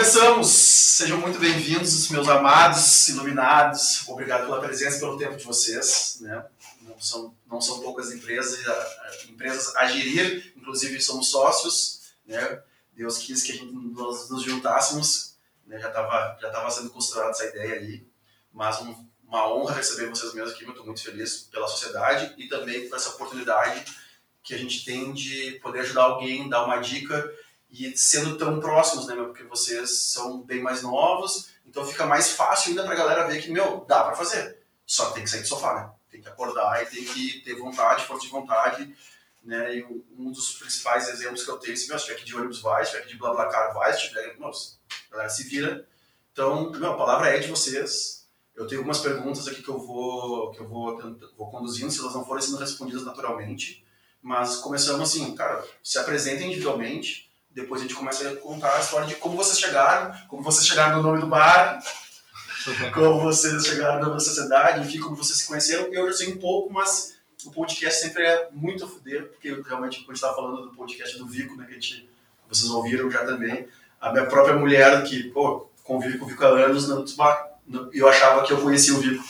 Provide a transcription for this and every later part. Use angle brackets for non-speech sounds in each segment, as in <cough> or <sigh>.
Começamos! Sejam muito bem-vindos, meus amados, iluminados. Obrigado pela presença e pelo tempo de vocês. Né? Não, são, não são poucas empresas, empresas a gerir, inclusive somos sócios. Né? Deus quis que a gente, nos juntássemos. Né? Já estava já tava sendo costurada essa ideia aí. Mas um, uma honra receber vocês mesmos aqui. Eu estou muito feliz pela sociedade e também por essa oportunidade que a gente tem de poder ajudar alguém, dar uma dica e sendo tão próximos, né, porque vocês são bem mais novos, então fica mais fácil ainda pra galera ver que, meu, dá pra fazer. Só tem que sair do sofá, né? Tem que acordar e tem que ter vontade, força de vontade, né? E um dos principais exemplos que eu tenho, se meu, se tiver aqui de ônibus vai, se tiver aqui de BlaBlaCar vai, se tiver, nossa, a galera se vira. Então, meu, a palavra é de vocês. Eu tenho algumas perguntas aqui que eu vou, que eu vou, vou conduzindo, se elas não forem sendo respondidas naturalmente. Mas começamos assim, cara, se apresentem individualmente, depois a gente começa a contar a história de como vocês chegaram, como vocês chegaram no nome do bar, <laughs> como vocês chegaram na sociedade, enfim, como vocês se conheceram. Eu já sei um pouco, mas o podcast sempre é muito a fuder, porque realmente, quando a gente estava falando do podcast do Vico, né, que a gente, vocês ouviram já também, a minha própria mulher, que, pô, convive com o Vico há anos, e eu achava que eu conhecia o Vico.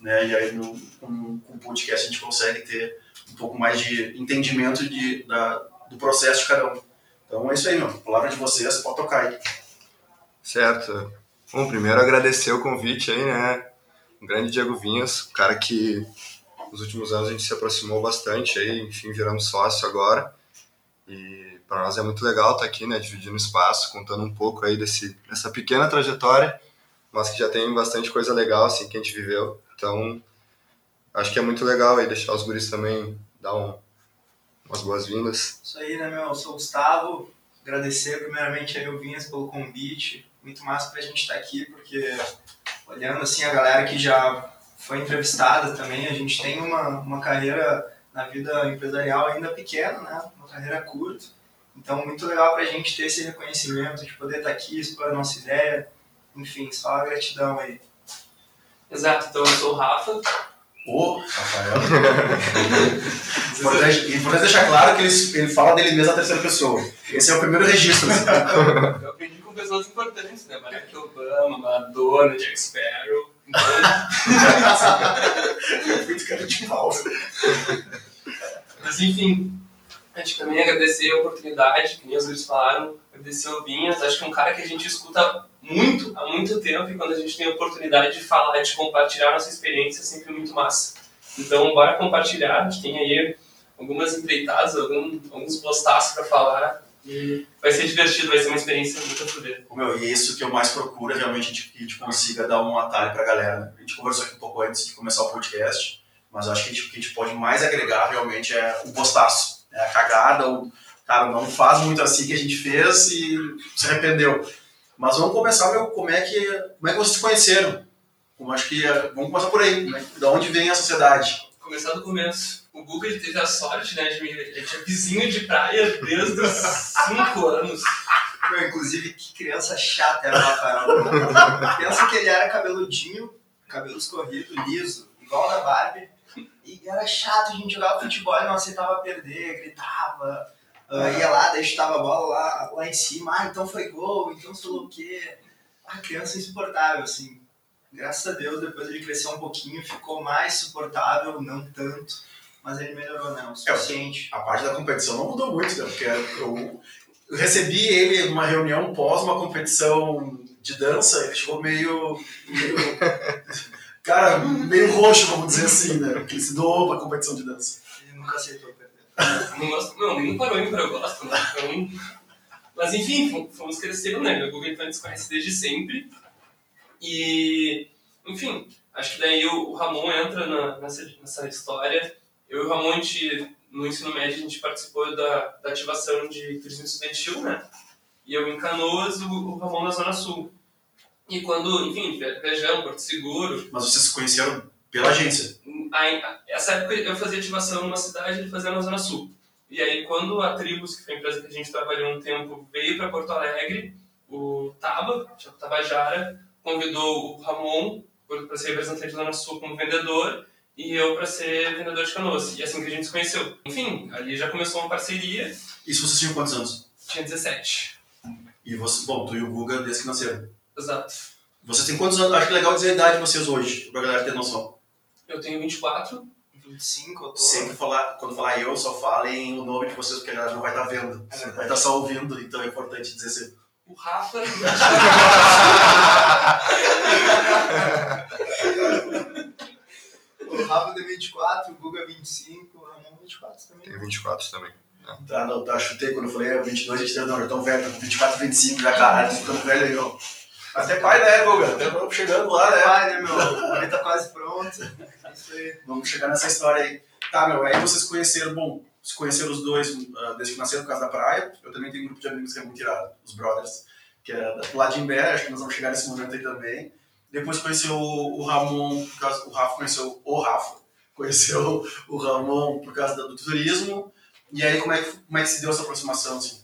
Né, e aí, no, com, com o podcast, a gente consegue ter um pouco mais de entendimento de, da, do processo de cada um. Então é isso aí, meu. Palavra de vocês, pode tocar aí. Certo. Bom, primeiro agradecer o convite aí, né? O grande Diego Vinhas, um cara que nos últimos anos a gente se aproximou bastante aí, enfim, viramos sócio agora. E para nós é muito legal estar tá aqui, né, dividindo espaço, contando um pouco aí desse, dessa pequena trajetória, mas que já tem bastante coisa legal, assim, que a gente viveu. Então, acho que é muito legal aí deixar os guris também dar um, umas boas-vindas. Isso aí, né, meu? Eu sou o Gustavo. Agradecer primeiramente a Elvinhas pelo convite. Muito massa pra gente estar aqui, porque olhando assim a galera que já foi entrevistada também, a gente tem uma, uma carreira na vida empresarial ainda pequena, né? Uma carreira curta. Então, muito legal pra gente ter esse reconhecimento, de poder estar aqui, expor a nossa ideia. Enfim, só a gratidão aí. Exato, então eu sou o Rafa, Ô, Rafael. <laughs> importante, importante deixar claro que ele, ele fala dele mesmo na terceira pessoa. Esse é o primeiro registro. <laughs> Eu aprendi com pessoas importantes, né? Barack Obama, Madonna, Jack Sparrow. <laughs> De cara de pau. Mas enfim, a gente também agradecer a oportunidade, que nem os falaram, agradecer o Vinhas. Acho que é um cara que a gente escuta muito, há muito tempo, e quando a gente tem a oportunidade de falar, de compartilhar nossa experiência, é sempre muito massa. Então, bora compartilhar, a gente tem aí algumas empreitadas, algum, alguns postaços para falar, e vai ser divertido, vai ser uma experiência muito foder. Meu, e isso que eu mais procuro, realmente, que a gente consiga dar um atalho para a galera. A gente conversou aqui um pouco antes de começar o podcast, mas acho que a gente, o que a gente pode mais agregar realmente é o postaço, é a cagada, o cara não faz muito assim que a gente fez e se arrependeu mas vamos começar, meu, como é que, como é que vocês se conheceram? Como acho que vamos começar por aí, né? Da onde vem a sociedade? Começar do começo. O Guga ele teve a sorte, né, de me, ele tinha vizinho de praia desde os 5 anos. Meu, inclusive, que criança chata era o Rafael. Pensa que ele era cabeludinho, cabelo escorrido, liso, igual da Barbie. E era chato, a gente jogava futebol e não aceitava perder, gritava Uh, ia lá, daí chutava a bola lá, lá em cima, ah, então foi gol, então sei o quê. A criança insuportável, assim. Graças a Deus, depois ele cresceu um pouquinho, ficou mais suportável, não tanto, mas ele melhorou, né? O suficiente. É, a parte da competição não mudou muito, né? Porque eu, eu recebi ele numa reunião pós uma competição de dança, ele chegou meio. meio <laughs> cara, meio roxo, vamos dizer assim, né? Porque ele se doou pra competição de dança. Ele nunca aceitou não gosto, não, nem parou em eu gosto, né? Então, mas enfim, fomos crescendo, né? Meu Google nos conhece desde sempre. E, enfim, acho que daí o, Ramon entra na, nessa, nessa história. Eu e o Ramon, gente, no ensino médio, a gente participou da, da ativação de turismo estudantil, né? E eu em Canoas, o, o Ramon na Zona Sul. E quando, enfim, viajamos, Porto Seguro. Mas vocês se conheceram pela agência? Aí, essa época eu fazia ativação numa cidade, ele fazia na Zona Sul. E aí, quando a Tribus, que foi a empresa que a gente trabalhou um tempo, veio para Porto Alegre, o Taba, Tiago Tabajara, convidou o Ramon para ser representante da Zona Sul como vendedor e eu para ser vendedor de canoas. E é assim que a gente se conheceu. Enfim, ali já começou uma parceria. Isso vocês tinham quantos anos? Tinha 17. E você, bom, tu e o Guga desde que nasceram. Exato. Vocês têm quantos anos? Acho que é legal dizer a idade de vocês hoje, pra galera ter noção. Eu tenho 24. 25, eu tô. Sempre falar, quando falar eu, só falem o nome de vocês, porque a galera não vai estar vendo. É vai estar só ouvindo, então é importante dizer assim. O Rafa. <laughs> O Rafa tem 24, o Guga 25, o Ramon 24 também. Tem 24 também. Tá, não, tá, chutei quando eu falei é, 22, 23, não, já tão velho, 24, 25, já caralho, tô ficando velho aí, ó. Até pai, né, Guga? Até vamos chegando lá, né? Vai, né, meu? Ele tá quase pronto. É isso aí. Vamos chegar nessa história aí. Tá, meu, aí vocês conheceram, bom, se conheceram os dois uh, desde que nasceram, por causa da praia. Eu também tenho um grupo de amigos que é muito irado, os brothers, que é do lado de Imbé, acho que nós vamos chegar nesse momento aí também. Depois conheceu o, o Ramon, por causa, o Rafa conheceu o Rafa, conheceu o Ramon por causa do, do turismo. E aí, como é, que, como é que se deu essa aproximação, assim?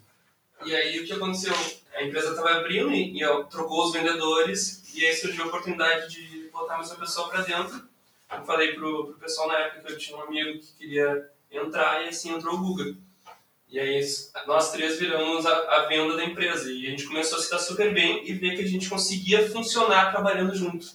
E aí o que aconteceu? A empresa estava abrindo e, e trocou os vendedores e aí surgiu a oportunidade de botar mais uma pessoa para dentro. Eu falei pro, pro pessoal na época que eu tinha um amigo que queria entrar e assim entrou o Guga. E aí nós três viramos a, a venda da empresa e a gente começou a se dar super bem e ver que a gente conseguia funcionar trabalhando junto.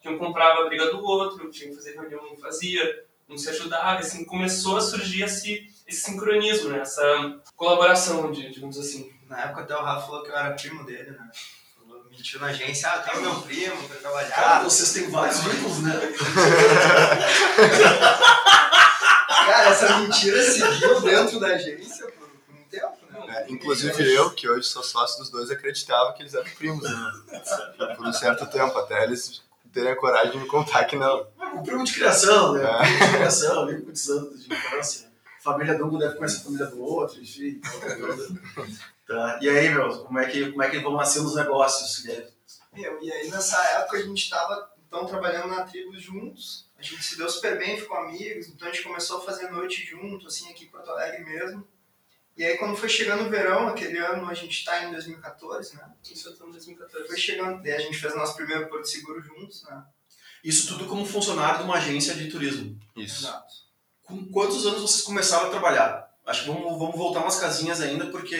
Que um comprava a briga do outro, tinha que fazer reunião, um fazia, um se ajudava, assim, começou a surgir esse, esse sincronismo, né? essa colaboração, de- digamos assim. Na época até o Rafa falou que eu era primo dele, né? Falou, mentiu na agência, ah, tem o meu primo pra trabalhar. Cara, vocês têm vários vínculos, né? Cara, essa mentira seguiu dentro da agência por, por um tempo, né? É, inclusive eu, que hoje sou sócio dos dois, acreditava que eles eram primos, né? Por um certo tempo, até eles terem a coragem de me contar que não. O primo de criação, né? É. Primo de criação, amigo de santos de infância. Família de um deve conhecer a família do outro, enfim. Tá. E aí, meu, como é que, como é que vão nascendo os negócios? Meu, e aí nessa época a gente tava então trabalhando na tribo juntos. A gente se deu super bem, ficou amigos, então a gente começou a fazer noite junto, assim, aqui em Porto Alegre mesmo. E aí quando foi chegando o verão, aquele ano, a gente tá em 2014, né? Isso eu tô em 2014. Foi chegando, daí a gente fez o nosso primeiro Porto Seguro juntos, né? Isso tudo como funcionário de uma agência de turismo. Isso. Exato. Com quantos anos vocês começaram a trabalhar? Acho que vamos, vamos voltar umas casinhas ainda, porque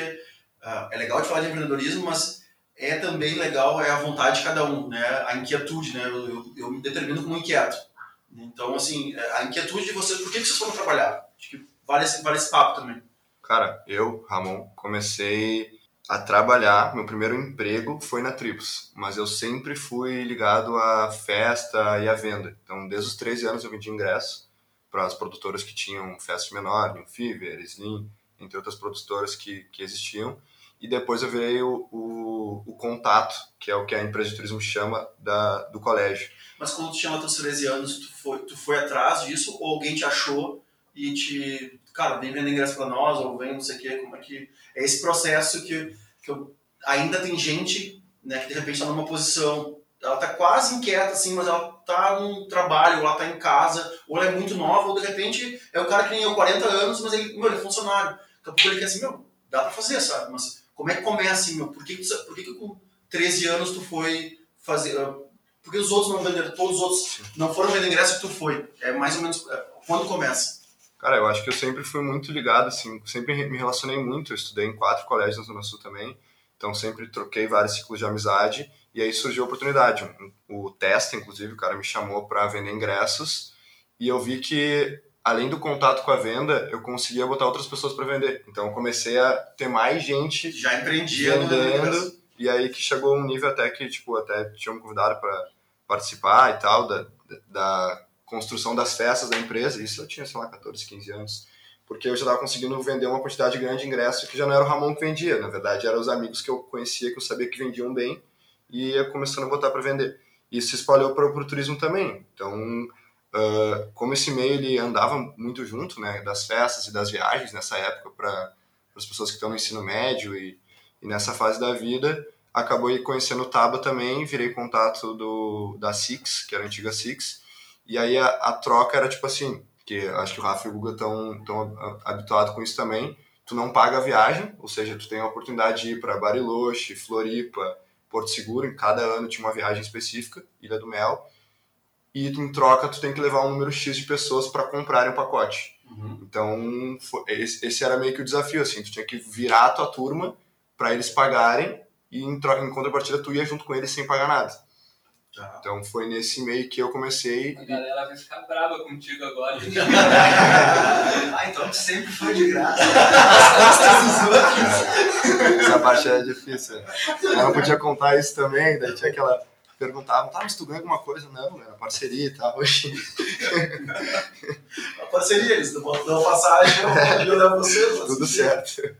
é legal de falar de empreendedorismo, mas é também legal é a vontade de cada um, né? A inquietude, né? Eu, eu, eu me determino como inquieto. Então, assim, a inquietude de vocês, por que que vocês foram trabalhar? Acho que vale esse, vale esse papo também. Cara, eu, Ramon, comecei a trabalhar, meu primeiro emprego foi na Tribus, mas eu sempre fui ligado à festa e à venda. Então, desde os 13 anos eu vendi ingresso para as produtoras que tinham festa menor, New Fever, Slim, entre outras produtoras que, que existiam. E depois virei o, o, contato, que é o que a empresa de turismo chama da, do colégio. Mas quando tu lá teus 13 anos, tu foi, tu foi atrás disso ou alguém te achou e te, cara, vem vender ingresso pra nós ou vem não sei o quê, como é que... É esse processo que, que eu, ainda tem gente, né, que de repente tá numa posição, ela tá quase inquieta, assim, mas ela tá num trabalho, ou ela tá em casa, ou ela é muito nova, ou de repente é um cara que eu, 40 anos, mas ele, meu, ele é funcionário. Daqui a pouco ele quer assim, meu, dá pra fazer, sabe? Mas como é que começa assim, meu? Por que, por que, que com 13 anos tu foi fazer... ah, Por que os outros não venderam? Todos os outros não foram vender ingresso e tu foi. É mais ou menos é, quando começa. Cara, eu acho que eu sempre fui muito ligado, assim, sempre me relacionei muito. Eu estudei em quatro colégios na Zona Sul também, então sempre troquei vários ciclos de amizade. E aí surgiu a oportunidade. O Testa, inclusive, o cara me chamou para vender ingressos e eu vi que, além do contato com a venda, eu conseguia botar outras pessoas para vender. Então eu comecei a ter mais gente Já empreendia vendendo. ingresso. E aí que chegou um nível até que, tipo, até tinham me convidado para participar e tal, da, da construção das festas da empresa. Isso eu tinha, sei lá, 14, 15 anos. Porque eu já estava conseguindo vender uma quantidade grande de ingressos que já não era o Ramon que vendia. Na verdade, eram os amigos que eu conhecia, que eu sabia que vendiam bem. E ia começando a botar para vender. Isso se espalhou para o turismo também. Então, ah, como esse meio ele andava muito junto, né, das festas e das viagens nessa época para as pessoas que estão no ensino médio e, e nessa fase da vida, acabou conhecendo o Taba também, virei contato do da Six, que era a antiga Six, e aí a, a troca era tipo assim, que acho que o Rafa e o Guga estão tão habituados com isso também, tu não paga a viagem, ou seja, tu tem a oportunidade de ir para Bariloche, Floripa, Porto Seguro, em cada ano tinha uma viagem específica, Ilha do Mel, e em troca tu tem que levar um número X de pessoas para comprarem o pacote. Uhum. Então, esse, esse era meio que o desafio, assim, tu tinha que virar a tua turma para eles pagarem e em, tro- em contrapartida tu ia junto com eles sem pagar nada. Tá. Então foi nesse meio que eu comecei. A galera vai ficar brava contigo agora. <laughs> ah, então tu sempre foi de graça. As costas dos outros. Essa parte é difícil. Eu não podia contar isso também, daí tinha aquela. Perguntavam, tá, mas tu ganha alguma coisa? Não, era parceria e tal. <laughs> A parceria, eles dão dão passagem, eu vou você. <laughs> Tudo certo.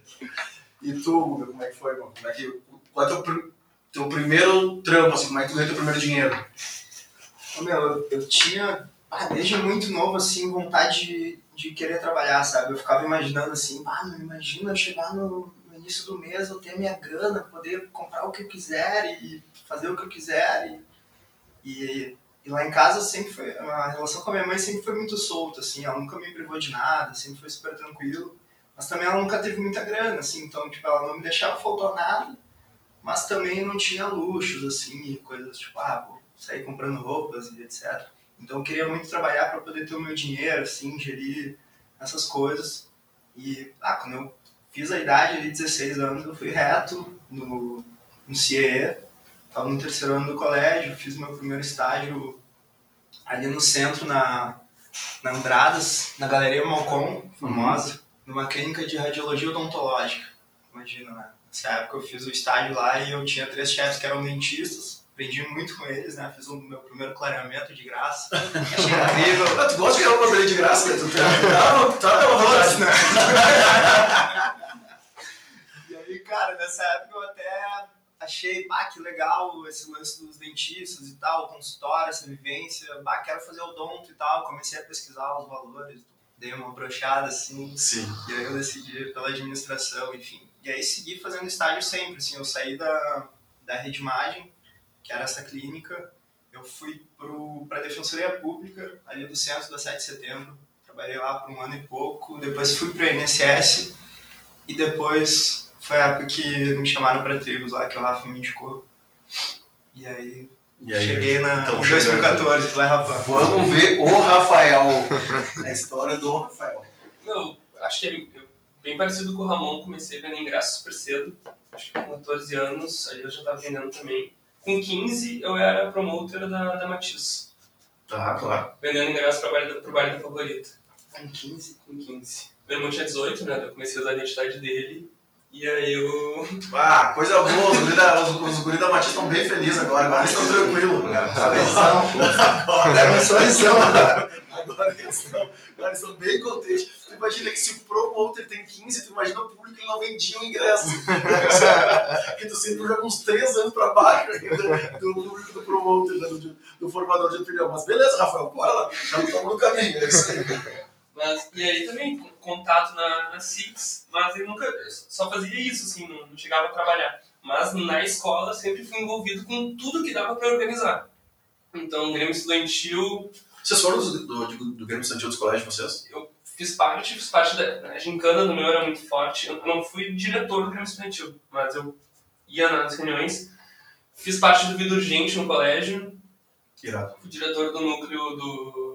E tu, Guga, como é que foi, mano? Como é que, qual é teu, teu primeiro trampo, assim, como é que tu ganhou teu primeiro dinheiro? Ô, Meu, eu, eu tinha, ah, desde muito novo, assim, vontade de, de querer trabalhar, sabe? Eu ficava imaginando assim, ah, não imagina eu chegar no, no início do mês, eu ter minha grana, poder comprar o que eu quiser e fazer o que eu quiser. E, e, e lá em casa sempre foi, a relação com a minha mãe sempre foi muito solta, assim, ela nunca me privou de nada, sempre foi super tranquilo. Mas também ela nunca teve muita grana, assim, então, tipo, ela não me deixava faltar nada, mas também não tinha luxos, assim, coisas tipo, ah, vou sair comprando roupas e etc. Então eu queria muito trabalhar para poder ter o meu dinheiro, assim, gerir essas coisas. E, ah, quando eu fiz a idade ali, 16 anos, eu fui reto no, no CIE, estava no terceiro ano do colégio, fiz meu primeiro estágio ali no centro, na, na Andradas, na Galeria Malcom, famosa, numa clínica de radiologia odontológica. Imagina, né? Nessa época eu fiz o estágio lá e eu tinha três chefes que eram dentistas, aprendi muito com eles, né? Fiz o meu primeiro clareamento de graça, achei incrível. Ah, tu gosta de ganhar uma coisa de graça, né? Tu tá, tá, tá, tá, né? e aí, cara, nessa época eu até achei, bah, que legal esse lance dos dentistas e tal, o consultório, essa vivência, bah, quero fazer odonto e tal, comecei a pesquisar os valores, dei uma brochada assim, Sim. e aí eu decidi pela administração, enfim. E aí segui fazendo estágio sempre, assim, eu saí da, da Redimagem, que era essa clínica, eu fui para a Defensoria Pública, ali do centro da 7 de setembro, trabalhei lá por um ano e pouco, depois fui para o INSS, e depois foi a época que me chamaram para tribos lá, que o Rafa me indicou. E aí, E aí, cheguei na então, em 2014, vai Rafa. Vamos ver o Rafael. A história do Rafael. Não, acho que é bem parecido com o Ramon, comecei vendendo ingresso super cedo. Acho que com 14 anos, aí eu já estava vendendo também. Com 15, eu era promotor da, da Matiz, Tá, claro. vendendo ingresso para o baile, pro baile da favorita. Com 15? Com 15. Meu irmão tinha 18, né? Eu comecei a usar a identidade dele. E aí eu. Ah, coisa boa. Os guri da, os, os guri da estão bem felizes agora. Agora eles estão tranquilos. Agora, Era uma sorrisão. agora, eles estão, agora eles estão bem contentes. Tu imagina que se o promoter tem 15, tu imagina o público que não vendia o ingresso. que tu sempre joga uns 3 anos pra baixo ainda do público do promoter, né, do, do formador de opinião. Mas beleza, Rafael, bora lá. Já estamos no caminho. É isso aí. Mas, e aí também, con- contato na, na Six, mas eu nunca. Só fazia isso, assim, não, não chegava a trabalhar. Mas na escola sempre fui envolvido com tudo que dava para organizar. Então, Grêmio Estudantil, Vocês foram do, do, do, do Grêmio Estudantil dos colégios de vocês? eu fiz parte, fiz parte da. A gincana do meu era muito forte. Eu não fui diretor do Grêmio Estudantil, mas eu ia nas reuniões. Fiz parte do Vida Urgente no colégio, Irado. fui diretor do núcleo do,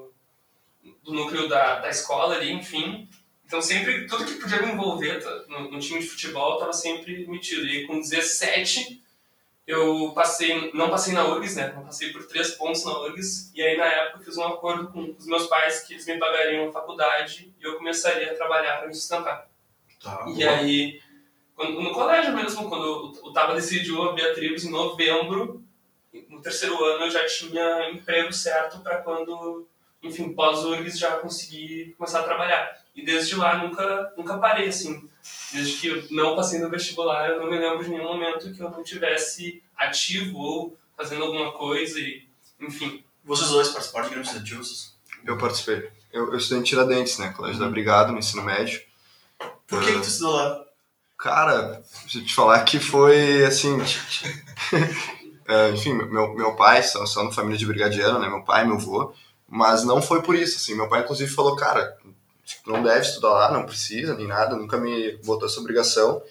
do núcleo da, da escola ali, enfim. Então sempre, tudo que podia me envolver tá, no, no time de futebol estava sempre metido. E com 17 eu passei, não passei na URGS, né? Não passei por três pontos na URGS. E aí na época fiz um acordo com os meus pais que eles me pagariam a faculdade e eu começaria a trabalhar para me sustentar. Tá, E boa. aí, quando, no colégio mesmo, quando o Taba decidiu abrir a Tribos em novembro, no terceiro ano eu já tinha emprego certo para quando, enfim, pós-URGS já consegui começar a trabalhar. E desde lá nunca, nunca parei, assim. Desde que eu não passei no vestibular, eu não me lembro de nenhum momento que eu não tivesse ativo ou fazendo alguma coisa e, enfim. Vocês dois participaram de Grêmio Estudantil? vocês- Eu participei. Eu, eu estudei em Tiradentes, né? Colégio da Brigada, no ensino médio. Por que, que tu estudou lá? Cara, deixa eu te falar que foi assim. <laughs> <laughs> é, enfim, meu, meu pai, só, só na família de brigadiano, né? Meu pai, meu avô. Mas não foi por isso, assim. Meu pai, inclusive, falou: cara, não deve estudar lá, não precisa, nem nada, nunca me botou essa obrigação.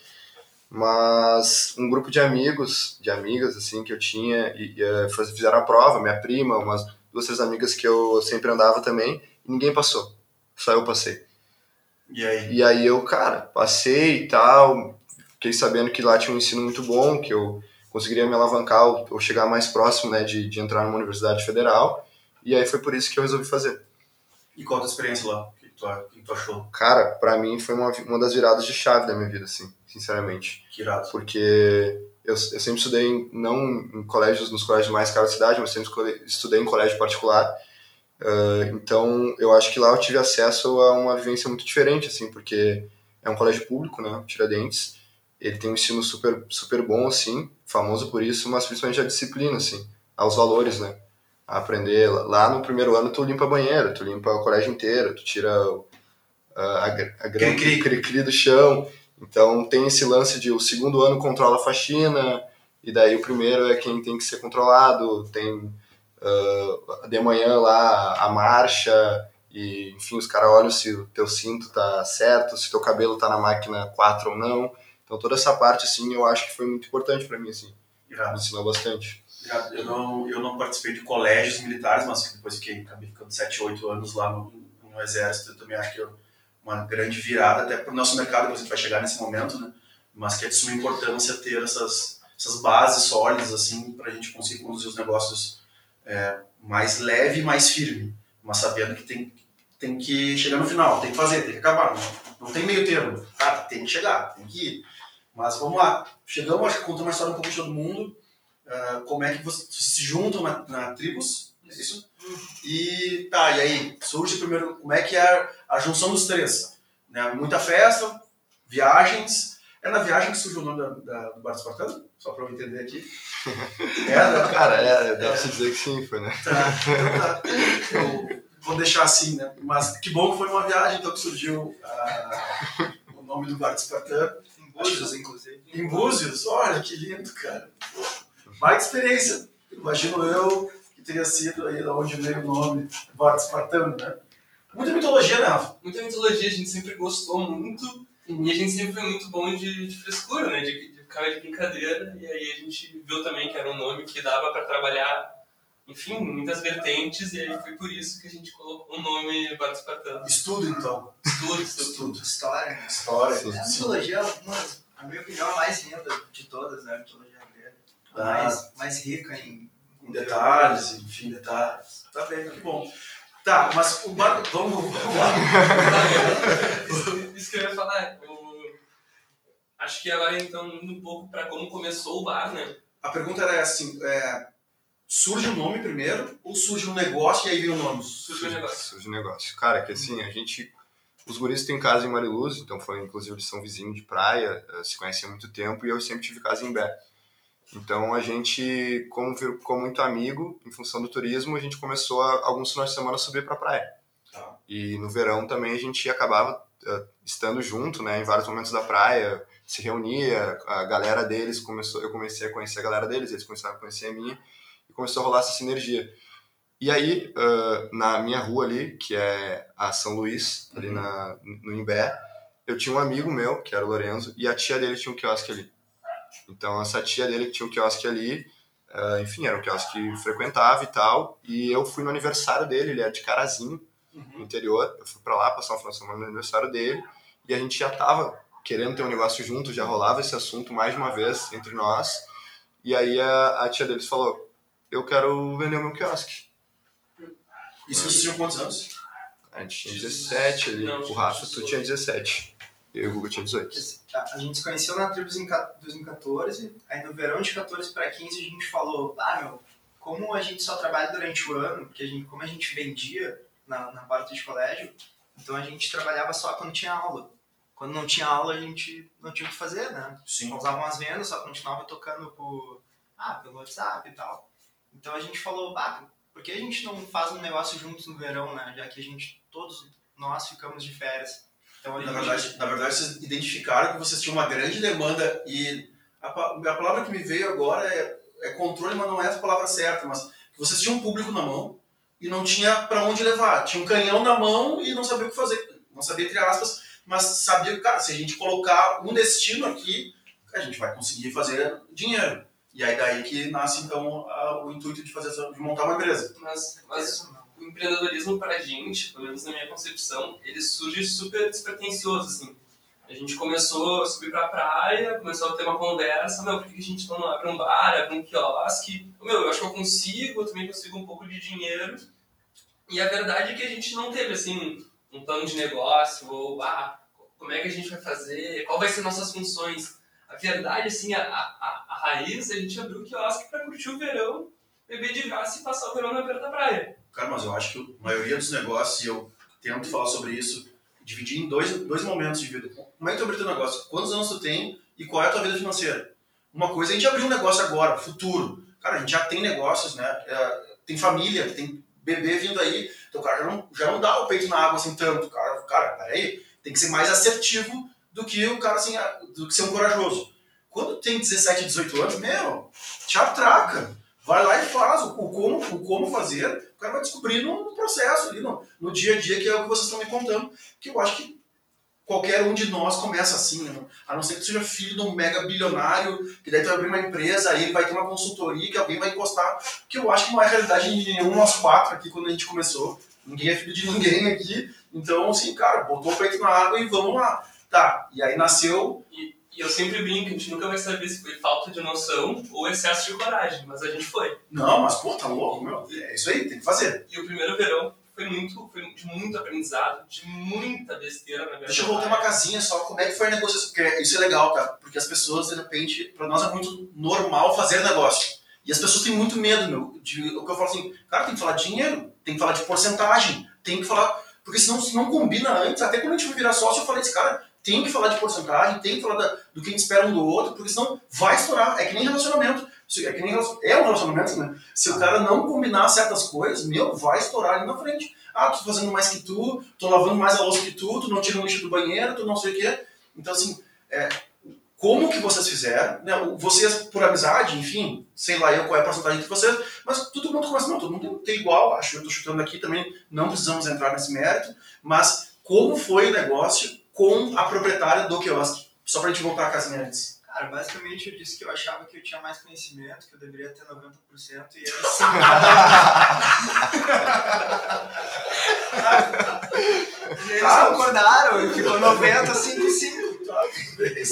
Mas um grupo de amigos, de amigas, assim, que eu tinha, e, e, eh, fizeram a prova, minha prima, umas duas, três amigas que eu sempre andava também, e ninguém passou. Só eu passei. E aí? E aí eu, cara, passei e tal, fiquei sabendo que lá tinha um ensino muito bom, que eu conseguiria me alavancar ou, ou chegar mais próximo né, de, de entrar numa universidade federal. E aí foi por isso que eu resolvi fazer. E qual a tua experiência lá? O que tu, o que tu achou? Cara, pra mim foi uma, uma das viradas de chave da minha vida, assim, sinceramente. Que irado. Porque eu, eu sempre estudei, em, não em colégios, nos colégios mais caros da cidade, mas sempre estudei em colégio particular. Ah, então, eu acho que lá eu tive acesso a uma vivência muito diferente, assim, porque é um colégio público, né, Tiradentes. Ele tem um ensino super, super bom, assim, famoso por isso, mas principalmente a disciplina, assim, aos valores, né. A aprender, lá no primeiro ano tu limpa banheiro, tu limpa o colégio inteiro, tu tira a, a, a grama Cri-cri. do chão. Então tem esse lance de o segundo ano controla a faxina, e daí o primeiro é quem tem que ser controlado, tem ah, de manhã lá a marcha, e enfim, os caras olham se o teu cinto tá certo, se teu cabelo tá na máquina 4 ou não. Então toda essa parte, assim, eu acho que foi muito importante para mim, assim, me ensinou bastante. Irado. Eu não, eu não participei de colégios militares, mas depois fiquei, acabei ficando 7, 8 anos lá no, no Exército. Eu também acho que é uma grande virada, até para o nosso mercado, depois a gente vai chegar nesse momento, né? Mas que é de suma importância ter essas, essas bases sólidas, assim, para a gente conseguir conduzir os negócios é, mais leve e mais firme. Mas sabendo que tem, tem que chegar no final, tem que fazer, tem que acabar. Não, não tem meio termo. Tem que chegar, tem que ir. Mas vamos lá. Chegamos, acho que contando uma história um pouco de todo mundo. Ah, como é que vocês se juntam na, na tribos? É isso? E tá, e aí? Surge primeiro, como é que é a, a junção dos três? Né? Muita festa, viagens. É na viagem que surgiu o nome da, da- do Bar Espartano? Só pra eu entender aqui. <laughs> É, né? Cara, é, dá pra se dizer que sim, foi, né? Tá, então tá. Eu vou deixar assim, né? Mas que bom que foi uma viagem, então, que surgiu ah, o nome do Bar Espartano. Em Búzios, inclusive. Em Búzios, olha que lindo, cara. Baita experiência. Imagino eu que teria sido aí da onde veio o nome Bar Espartano, né? Muita mitologia, né, Rafa? Muita mitologia, a gente sempre gostou muito. E a gente sempre foi muito bom de, de frescura, né? De, de ficar de brincadeira. E aí a gente viu também que era um nome que dava pra trabalhar, enfim, muitas vertentes. E aí foi por isso que a gente colocou o nome Bar Espartano. Estudo, então. Estudo, estudo. Estudo. História. né? História. A mitologia, é uma, na minha opinião, a mais linda de todas, né? A mitologia. A Ah. mais, mais rica em, Com detalhes, enfim, detalhes. Tá bem, que bom. Tá, mas o bar. Vamos, vamos lá. isso, <laughs> isso que eu ia falar. o- Acho que agora, então, indo um pouco pra como começou o bar, né? A pergunta era assim: é, surge o nome primeiro ou surge um negócio e aí vem o nome? Surgiu o negócio. Surge o negócio. Cara, que assim, a gente. Os guris têm casa em Mariluz, então foi inclusive eles são vizinhos de praia, eh, se conhecem há muito tempo e eu sempre tive casa em Bé. Então a gente, como ficou muito amigo, em função do turismo, a gente começou a, alguns finais de semana a subir pra praia. Tá. E no verão também a gente acabava eh, estando junto, né, em vários momentos da praia, se reunia, a galera deles começou, eu comecei a conhecer a galera deles, eles começaram a conhecer a minha e começou a rolar essa sinergia. E aí, ah, na minha rua ali, que é a São Luís, ali Uhum. na, no Imbé, eu tinha um amigo meu, que era o Lorenzo, e a tia dele tinha um quiosque ali. Então, essa tia dele que tinha um quiosque ali, ah, enfim, era um quiosque que frequentava e tal, e eu fui no aniversário dele, ele era de Carazinho, no Uhum. interior, eu fui pra lá passar um final de semana no aniversário dele, e a gente já tava querendo ter um negócio junto, já rolava esse assunto mais de uma vez entre nós, e aí a, a tia deles falou, eu quero vender o meu quiosque. Isso vocês tinham quantos anos? A gente tinha 17 ali. Não, o Rafa, tu 18. tinha 17. Eu e o Guga tinha 18. A, a gente se conheceu na Tribos em ca- 2014, aí no verão de 14 para 15 a gente falou, ah, meu, como a gente só trabalha durante o ano, porque a gente, como a gente vendia na, na parte de colégio, então a gente trabalhava só quando tinha aula. Quando não tinha aula, a gente não tinha o que fazer, né? Sim. Pausavam as vendas, só continuava tocando por, ah, pelo WhatsApp e tal. Então a gente falou, ah, por que a gente não faz um negócio juntos no verão, né? Já que a gente, todos nós ficamos de férias. Então Na verdade, na verdade, vocês identificaram que vocês tinham uma grande demanda e a, a palavra que me veio agora é, é controle, mas não é a palavra certa, mas vocês tinham um público na mão e não tinha para onde levar. Tinha um canhão na mão e não sabia o que fazer. Não sabia, entre aspas, mas sabia que, cara, se a gente colocar um destino aqui, a gente vai conseguir fazer dinheiro. E aí daí que nasce, então, a- o intuito de, fazer de montar uma empresa. Mas, mas o empreendedorismo pra gente, pelo menos na minha concepção, ele surge super despretensioso, assim. A A gente começou a subir pra praia, começou a ter uma conversa, meu, por que a gente não abre um bar, abre um quiosque? Meu, eu acho que eu consigo, eu também consigo um pouco de dinheiro. E a verdade é que a gente não teve, assim, um plano de negócio, ou, ah, como é que a gente vai fazer, qual vai ser nossas funções. A verdade, assim, a, a, a raiz, a gente abriu o quiosque pra curtir o verão, beber de graça e passar o verão na beira da praia. Cara, mas eu acho que a maioria dos negócios, e eu tento falar sobre isso, dividir em dois, dois momentos de vida. Como é que tu abriu teu negócio? Quantos anos tu tem e qual é a tua vida financeira? Uma coisa é a gente abrir um negócio agora, futuro. Cara, a gente já tem negócios, né? É, tem família, tem bebê vindo aí. Então o cara já não, já não dá o peito na água assim tanto. Cara, cara, peraí, tem que ser mais assertivo do que o cara assim, do que ser um corajoso. Quando tem 17, 18 anos, meu, te atraca. Vai lá e faz o, como, o como fazer, o cara vai descobrir no, processo ali, no, no dia a dia, que é o que vocês estão me contando. Que eu acho que qualquer um de nós começa assim, né? a não ser que seja filho de um mega bilionário, que daí tu vai abrir uma empresa, aí vai ter uma consultoria, que alguém vai encostar, que eu acho que não é realidade de nenhum nós quatro aqui quando a gente começou. Ninguém é filho de ninguém aqui. Então, assim, cara, botou o peito na água e vamos lá. Tá, e aí nasceu. E, e eu sempre brinco, a gente nunca vai saber se foi falta de noção ou excesso de coragem, mas a gente foi. Não, mas pô, tá louco, meu. É isso aí, tem que fazer. E o primeiro verão foi muito, foi de muito aprendizado, de muita besteira na minha Deixa eu voltar uma casinha só, como é que foi a negociação? Porque isso é legal, tá? Porque as pessoas, de repente, pra nós é muito normal fazer negócio. E as pessoas têm muito medo, meu, de o que eu falo assim, cara, tem que falar de dinheiro, tem que falar de porcentagem, tem que falar. Porque senão se não combina antes, até quando a gente foi virar sócio, eu falei esse cara, tem que falar de porcentagem, tem que falar da, do que a gente espera um do outro, porque senão vai estourar. É que nem relacionamento. É que nem é um relacionamento, né? Se o cara não combinar certas coisas, meu, vai estourar ali na frente. Ah, tô fazendo mais que tu, tô lavando mais a louça que tu, tu não tira o lixo do banheiro, tu não sei o quê. Então, assim, é, como que vocês fizeram, né? Vocês, por amizade, enfim, sei lá eu qual é a porcentagem de vocês, mas todo mundo começa, não, todo mundo tem igual, acho. Eu tô chutando aqui também, não precisamos entrar nesse mérito, mas como foi o negócio com a proprietária do quiosque? Só pra gente voltar a casinha antes. Cara, basicamente eu disse que eu achava que eu tinha mais conhecimento, que eu deveria ter 90% <laughs> e eles E eles Ah, concordaram e ficou 90, 5 5. Tá, tudo bem.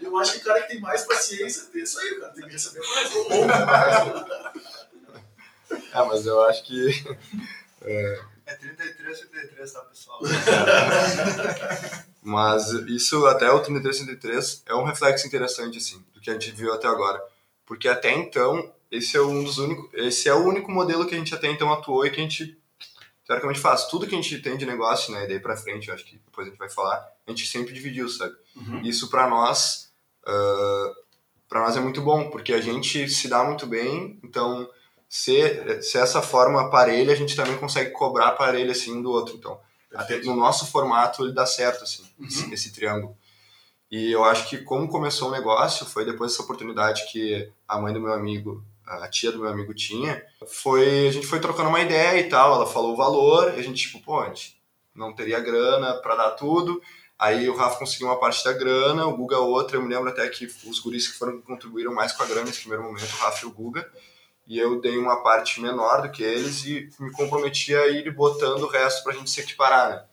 Eu acho que o cara que tem mais paciência tem isso aí, cara. Tem que receber mais ou mais. É, mas eu acho que. <laughs> É 33, 33, tá, pessoal? <laughs> Mas isso, até o 3333, é um reflexo interessante, assim, do que a gente viu até agora. Porque até então, esse é um dos únicos. Esse é o único modelo que a gente até então atuou e que a gente, teoricamente, faz. Tudo que a gente tem de negócio, né, e daí pra frente, eu acho que depois a gente vai falar, a gente sempre dividiu, sabe? Uhum. Isso para nós, uh, para nós é muito bom, porque a gente se dá muito bem, então se, se essa forma parelha, a gente também consegue cobrar parelha assim do outro. Então, até no nosso formato ele dá certo assim, esse, esse triângulo. E eu acho que como começou o negócio, foi depois dessa oportunidade que a mãe do meu amigo, a tia do meu amigo tinha, foi a gente foi trocando uma ideia e tal, ela falou o valor, e a gente tipo, pô, a gente não teria grana para dar tudo. Aí o Rafa conseguiu uma parte da grana, o Guga outra. Eu me lembro até que os guris que foram que contribuíram mais com a grana nesse primeiro momento, o Rafa e o Guga. E eu dei uma parte menor do que eles e me comprometi a ir botando o resto pra gente se equiparar, né?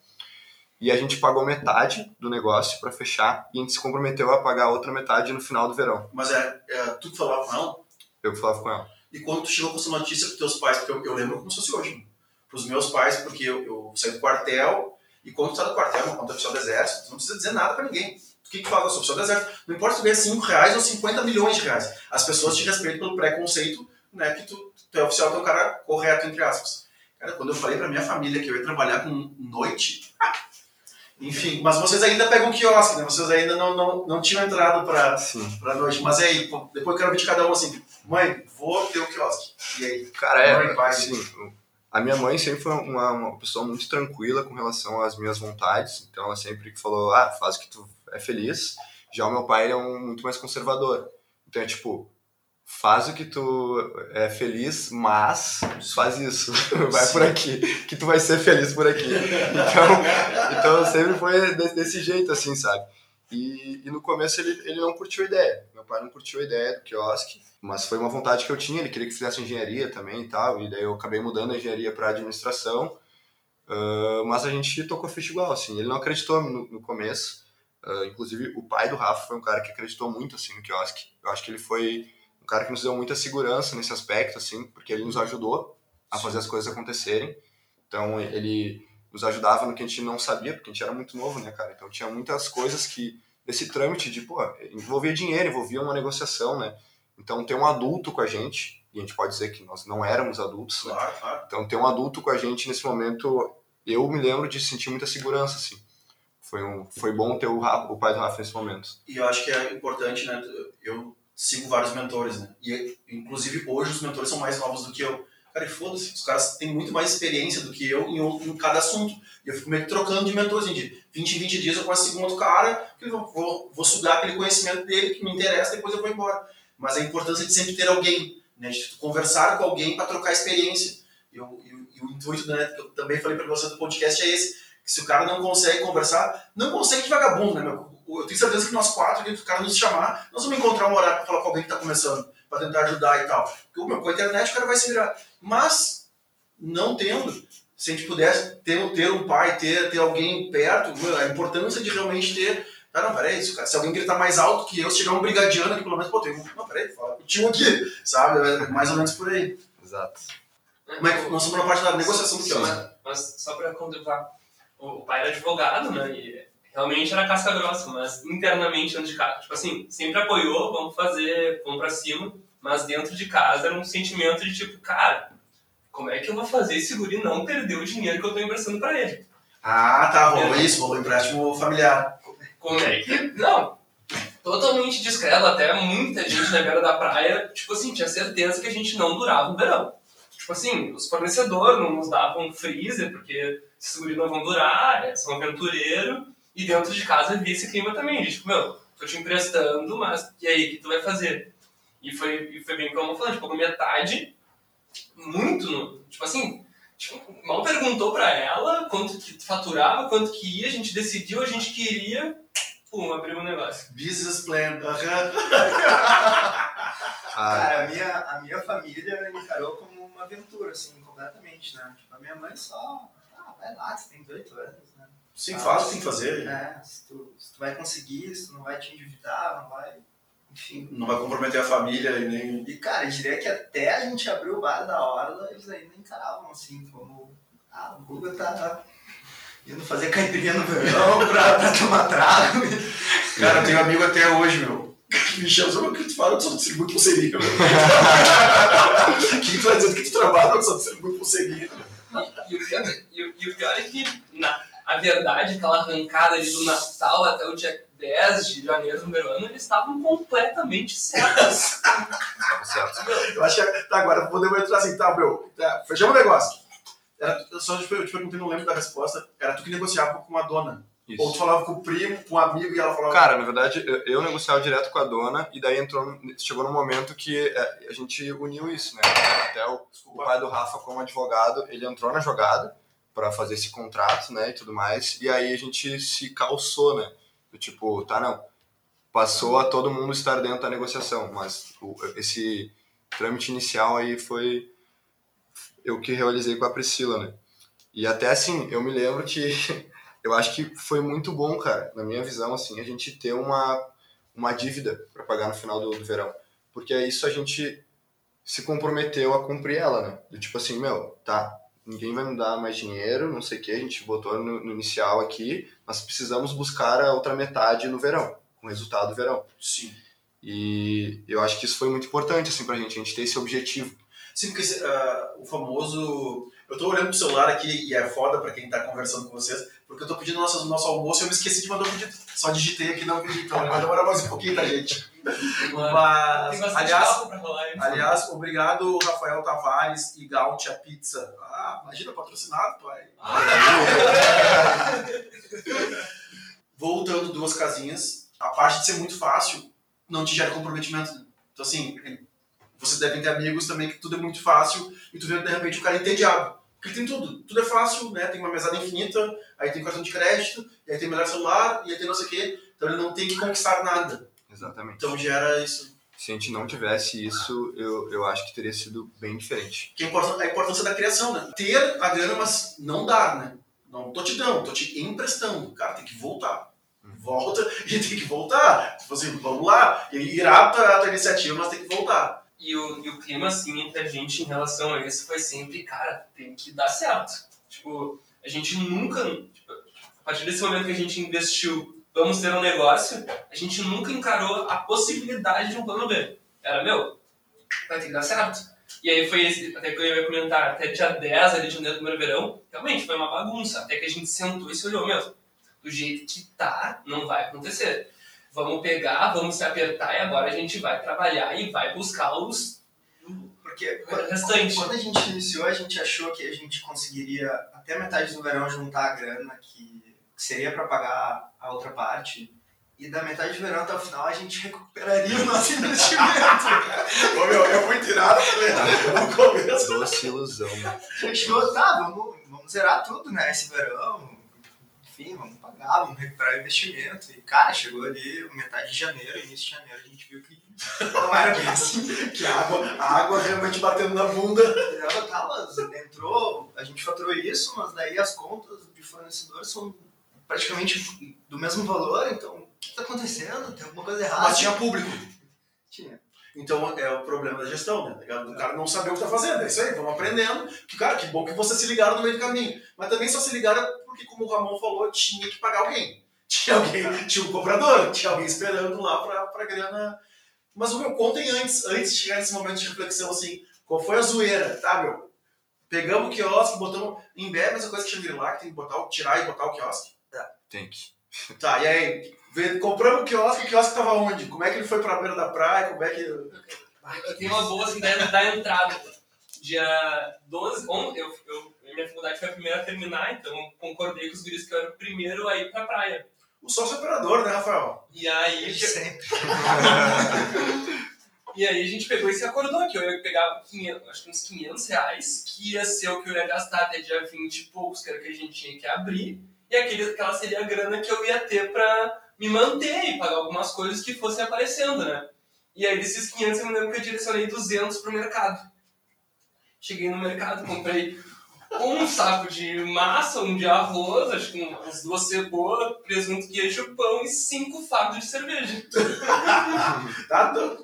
E a gente pagou metade do negócio para fechar e a gente se comprometeu a pagar a outra metade no final do verão. Mas é, é tu que falava com ela? Eu que falava com ela. E quando tu chegou com essa notícia pros teus pais, porque eu, eu lembro como se fosse hoje, né? pros meus pais, porque eu, eu saí do quartel, e quando tu sai do quartel, uma conta oficial do exército, tu não precisa dizer nada pra ninguém. O que que fala? Eu sou oficial do exército. Não importa se tu ganha 5 reais ou 50 milhões de reais. As pessoas te respeitam pelo preconceito, né, que tu, tu é oficial, tu é um cara correto, entre aspas. Cara, quando eu falei pra minha família que eu ia trabalhar com noite, enfim, mas vocês ainda pegam quiosque, né? Vocês ainda não, não, não tinham entrado pra, Sim. pra noite. Mas e aí, depois eu quero ver de cada um assim, mãe, vou ter o quiosque. E aí? Cara, é, pai. assim, a minha mãe sempre foi uma, uma pessoa muito tranquila com relação às minhas vontades, então ela sempre falou, ah, faz o que tu é feliz. Já o meu pai ele é um, muito mais conservador. Então é tipo, faz o que tu é feliz, mas faz isso, <laughs> vai por aqui, que tu vai ser feliz por aqui. Então, então sempre foi de- desse jeito, assim, sabe? E, e no começo ele, ele não curtiu a ideia. Meu pai não curtiu a ideia do quiosque, mas foi uma vontade que eu tinha. Ele queria que fizesse engenharia também e tal. E daí eu acabei mudando a engenharia para administração. Uh, mas a gente tocou ficha igual, assim. Ele não acreditou no, no começo. Uh, inclusive, o pai do Rafa foi um cara que acreditou muito, assim, no quiosque. Eu acho que ele foi um cara que nos deu muita segurança nesse aspecto, assim, porque ele nos ajudou a fazer as coisas acontecerem. Então, ele nos ajudava no que a gente não sabia, porque a gente era muito novo, né, cara? Então, tinha muitas coisas que, desse trâmite de, pô, envolvia dinheiro, envolvia uma negociação, né? Então, ter um adulto com a gente, e a gente pode dizer que nós não éramos adultos, né? Claro, claro. Então, ter um adulto com a gente nesse momento, eu me lembro de sentir muita segurança, assim. Foi, um, foi bom ter o, Rafa, o pai do Rafa nesse momento. E eu acho que é importante, né? Eu sigo vários mentores, né? E, inclusive, hoje os mentores são mais novos do que eu. Cara, e foda-se, os caras têm muito mais experiência do que eu em, em cada assunto. E eu fico meio que trocando de mentor, assim, de 20 em 20 dias eu consigo um outro cara, que eu vou, vou sugar aquele conhecimento dele que me interessa, depois eu vou embora. Mas a importância de sempre ter alguém, né? De conversar com alguém para trocar experiência. E, eu, e, o intuito, né, que eu também falei para você do podcast é esse, que se o cara não consegue conversar, não consegue de vagabundo, né, meu? Eu tenho certeza que nós quatro, que o cara nos chamar, nós vamos encontrar um horário para falar com alguém que está começando, para tentar ajudar e tal. Porque, meu, com a internet o cara vai se virar. Mas, não tendo, se a gente pudesse ter, ter um pai, ter, ter alguém perto, meu, a importância de realmente ter ah, não, peraí, isso, cara. Se alguém gritar mais alto que eu, se chegar um brigadiano aqui, pelo menos, pô, tem um. Não, peraí, fala contigo aqui, sabe? É mais ou menos por aí. Exato. Como é que nós estamos na parte da negociação do que mas, mas só para contemplar, o pai era advogado, né? E realmente era casca grossa, mas internamente dentro de casa, tipo assim, sempre apoiou, vamos fazer, vamos pra cima, mas dentro de casa era um sentimento de tipo, cara, como é que eu vou fazer esse guri não perder o dinheiro que eu tô emprestando pra ele? Ah, tá, rolou isso, rolou empréstimo familiar. Como é que. Não, totalmente discreto, até muita gente na beira da praia, tipo assim, tinha certeza que a gente não durava no verão. Tipo assim, os fornecedores não nos davam freezer, porque esses guris não vão durar, é, são aventureiro, e dentro de casa havia esse clima também, de, tipo, meu, tô te emprestando, mas e aí, o que tu vai fazer? E foi, e foi bem como eu falei, tipo, metade, muito, no, tipo assim, tipo, mal perguntou pra ela quanto que faturava, quanto que ia, a gente decidiu, a gente queria, pum, abriu um negócio. Business plan, aham. <laughs> Ah, Cara, a minha, a minha família encarou como uma aventura, assim, completamente, né? Tipo, a minha mãe só, ah, vai lá, você tem 18 anos? Sim, faz o que tem que fazer. É, se tu, se tu vai conseguir, se tu não vai te endividar, não vai, enfim. Não vai comprometer a família e nem. E, cara, eu diria que até a gente abrir o bar da Orla, eles ainda encaravam, assim, como, ah, o Guga tá indo fazer caipirinha no verão <laughs> pra, pra tomar trago. Cara, eu tenho um amigo até hoje, meu. que Me chama, sabe o que tu fala? Eu só distribuo pulseirinha, meu. O que tu vai dizer que tu trabalha? Eu só distribuo pulseirinha. E, e o pior, e, o- e o pior é que, na, a verdade, aquela arrancada ali do Natal até o dia 10 de janeiro do primeiro ano, eles estavam completamente certos. Eu acho que. Tá, agora podemos entrar assim, tá, meu. Tá, fechamos o negócio. Era, eu só te per- eu te perguntei, não lembro da resposta. Era tu que negociava com a dona. Ou tu Isso. falava com o primo, com um amigo e ela falava. Cara, na verdade, eu, eu negociava direto com a dona e daí entrou, chegou num momento que é, a gente uniu isso, né? Até o, o pai do Rafa, como advogado, ele entrou na jogada para fazer esse contrato, né, e tudo mais. E aí a gente se calçou, né? Do tipo, tá, não. Passou a todo mundo estar dentro da negociação, mas o- esse trâmite inicial aí foi eu que realizei com a Priscila, né? E até assim, eu me lembro que <laughs> eu acho que foi muito bom, cara, na minha visão, assim, a gente ter uma, uma dívida para pagar no final do, do verão. Porque é isso a gente se comprometeu a cumprir ela, né? Do tipo assim, meu, tá, ninguém vai me dar mais dinheiro, não sei o que, a gente botou no, no inicial aqui, nós precisamos buscar a outra metade no verão, com resultado do verão. Sim. E eu acho que isso foi muito importante, assim, pra gente, a gente ter esse objetivo. Sim, porque ah, o famoso. Eu tô olhando pro celular aqui e é foda pra quem tá conversando com vocês, porque eu tô pedindo nosso, nosso almoço e eu me esqueci de mandar o pedido. Só digitei aqui não pedi, então vai demorar mais um pouquinho, tá, gente? Mas, aliás, aliás, obrigado, Rafael Tavares e Gaúcha Pizza. Ah, imagina, patrocinado, pai. <laughs> Voltando duas casinhas, a parte de ser muito fácil não te gera comprometimento. Então, assim, vocês devem ter amigos também que tudo é muito fácil e tu vê de repente o cara é entediado. Porque ele tem tudo. Tudo é fácil, né? Tem uma mesada infinita, aí tem cartão de crédito, e aí tem melhor celular, e aí tem não sei o quê. Então ele não tem que conquistar nada. Exatamente. Então gera isso. Se a gente não tivesse isso, eu, eu acho que teria sido bem diferente. Que é a importância- da criação, né? Ter a grana, mas não dar, né? Não tô te dando, tô te emprestando. Cara, tem que voltar. Volta <laughs> e tem que voltar. Tipo assim, vamos lá. E irá a tua iniciativa, mas tem que voltar. E o, e o clima, assim, entre a gente em relação a isso foi sempre, cara, tem que dar certo. Tipo, a gente nunca, tipo, a partir desse momento que a gente investiu, vamos ter um negócio, a gente nunca encarou a possibilidade de um plano B. Era, meu, vai ter que dar certo. E aí foi esse, até que eu ia comentar, até dia 10 ali de janeiro do primeiro verão, realmente foi uma bagunça. Até que a gente sentou e se olhou, meu, do jeito que tá, não vai acontecer. Vamos pegar, vamos se apertar e agora a gente vai trabalhar e vai buscar os Porque restante. quando a gente iniciou, a gente achou que a gente conseguiria, até metade do verão, juntar a grana que seria para pagar a outra parte. E da metade do verão até o final, a gente recuperaria o nosso <laughs> investimento. Ô, meu, é muito irado, né? No começo. Doce ilusão. A gente achou, tá, vamos, vamos zerar tudo, né, esse verão. Enfim, vamos pagar, vamos recuperar o investimento. E, cara, chegou ali metade de janeiro, início de janeiro, a gente viu que não era bem assim. Que a água, a água realmente batendo na bunda. Ela tá, mas entrou, a gente faturou isso, mas daí as contas de fornecedor são praticamente do mesmo valor, então o que tá acontecendo? Tem alguma coisa errada? Mas tinha público. Tinha. Então é o problema da gestão, né? O cara não saber o que tá fazendo. É isso aí, vamos aprendendo. Que, cara, que bom que vocês se ligaram no meio do caminho. Mas também só se ligaram porque, como o Ramon falou, tinha que pagar alguém. <laughs> Tinha alguém, tinha um comprador, tinha alguém esperando lá pra, pra grana. Mas o meu, contem antes, antes de chegar nesse momento de reflexão, assim, qual foi a zoeira, tá, meu? Pegamos o quiosque, botamos em Bé, a mesma coisa que Shangri-La, que tem que botar, tirar e botar o quiosque. Tem que. Tá, e aí, compramos o quiosque, o quiosque tava onde? Como é que ele foi pra beira da praia? Como é que. Eu tenho uma boa assim da, da entrada. Dia 12, on, eu, eu, minha faculdade foi a primeira a terminar, então concordei com os guris que eu era o primeiro a ir pra praia. O sócio operador, né, Rafael? E aí, Sempre. <laughs> e aí a gente pegou e se acordou que eu ia pegar 500, acho que uns 500 reais, que ia ser o que eu ia gastar até dia 20 e poucos, que era o que a gente tinha que abrir, e aquele, aquela seria a grana que eu ia ter pra me manter e pagar algumas coisas que fossem aparecendo, né? E aí desses 500 eu me lembro que eu direcionei 200 pro mercado. Cheguei no mercado, comprei um saco de massa, um de arroz, acho que umas duas cebolas, presunto, queijo, pão e cinco fardos de cerveja. <laughs> Tá, tá.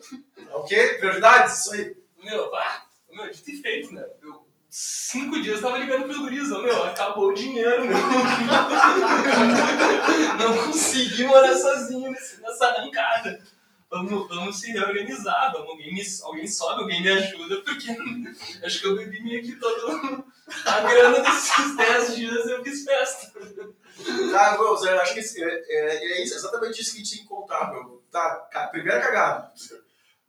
Ok? Prioridades, isso aí. Meu, ah, meu, dito e feito, né? Eu, cinco dias eu tava ligando pros guris, meu, acabou o dinheiro, meu. <laughs> Não consegui morar sozinho nessa arrancada. Vamos, vamos se reorganizar, vamos, alguém, me, alguém sobe, alguém me ajuda, porque <laughs> acho que eu bebi meio que todo a grana desses <laughs> 10 dias eu fiz festa. Tá, meu, Zé, acho que esse- é, é, é isso, exatamente isso que a gente tinha que contar, meu. Tá, ca- primeira cagada.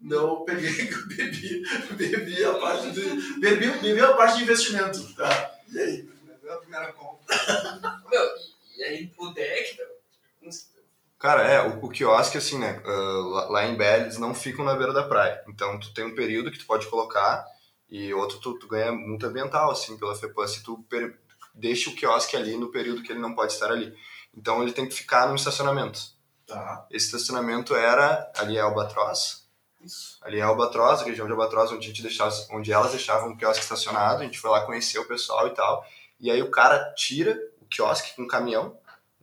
Não peguei, <laughs> bebi, bebi a parte de. Bebi, bebi a parte de investimento, tá? E aí? A primeira compra. Meu, e, e aí o deck, Cara, é, o, o quiosque, assim, né, ah, lá, em Bé, eles não ficam na beira da praia. Então, tu tem um período que tu pode colocar e outro tu, tu ganha multa ambiental, assim, pela FEPAM, se tu per- deixa o quiosque ali no período que ele não pode estar ali. Então, ele tem que ficar no estacionamento. Tá. Esse estacionamento era, ali é Albatroz, isso. ali é Albatroz, a região de Albatroz, onde, a gente deixava, onde elas deixavam o quiosque estacionado, a gente foi lá conhecer o pessoal e tal, e aí o cara tira o quiosque com um caminhão,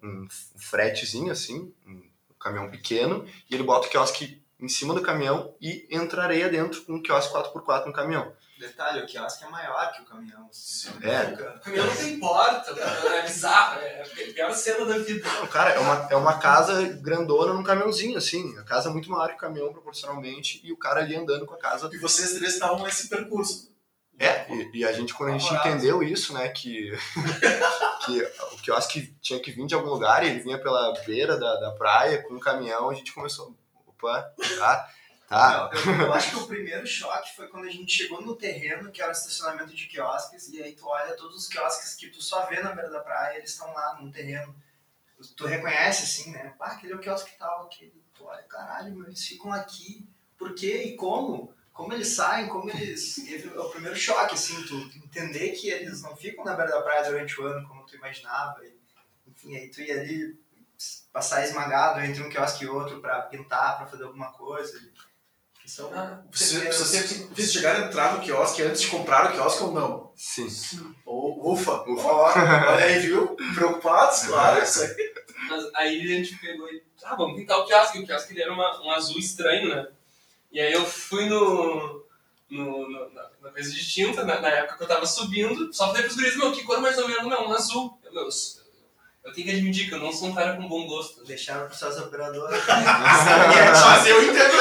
um fretezinho assim, um caminhão pequeno, e ele bota o quiosque em cima do caminhão e entra areia dentro com um quiosque 4x4 no caminhão. Detalhe, o quiosque é maior que o caminhão. assim. É. Fica- O caminhão não tem porta, é bizarro, é a pior cena da vida. Não, cara, é uma, é uma casa grandona num caminhãozinho, assim, a casa é muito maior que o caminhão proporcionalmente, e o cara ali andando com a casa E vocês três estavam nesse percurso. É, e, e a gente, quando a gente entendeu isso, né, que, <laughs> que o quiosque tinha que vir de algum lugar e ele vinha pela beira da, da praia com um caminhão, a gente começou, opa, tá, tá. Eu, eu- eu acho que o primeiro choque foi quando a gente chegou no terreno, que era o estacionamento de quiosques, e aí tu olha todos os quiosques que tu só vê na beira da praia, eles estão lá no terreno. Tu reconhece assim, né? Ah, aquele é o quiosque tal, aquele. Tu olha, caralho, meu, eles ficam aqui. Por quê e como? Como eles saem, como eles. É o primeiro choque, assim, tu entender que eles não ficam na beira da praia durante o ano como tu imaginava. E, enfim, aí tu ia ali passar esmagado entre um quiosque e outro pra pintar, pra fazer alguma coisa. São Ah, Você, você, vocês chegaram a entrar no quiosque antes de comprar o quiosque ou não? Sim. Ou, ufa, Ufa. Olha aí, viu? Preocupados, claro, isso aí. Mas aí a gente pegou e. Ah, vamos pintar o quiosque. O quiosque ele era uma, um azul estranho, né? E aí eu fui no. no, no- na, na coisa de tinta, na, na época que eu tava subindo, só falei pros guris, meu, que cor mais ou menos, meu, um azul. Eu, meu, eu, tenho que admitir que eu não sou um cara com bom gosto. Deixaram para suas operadoras. <laughs> Mas eu entendo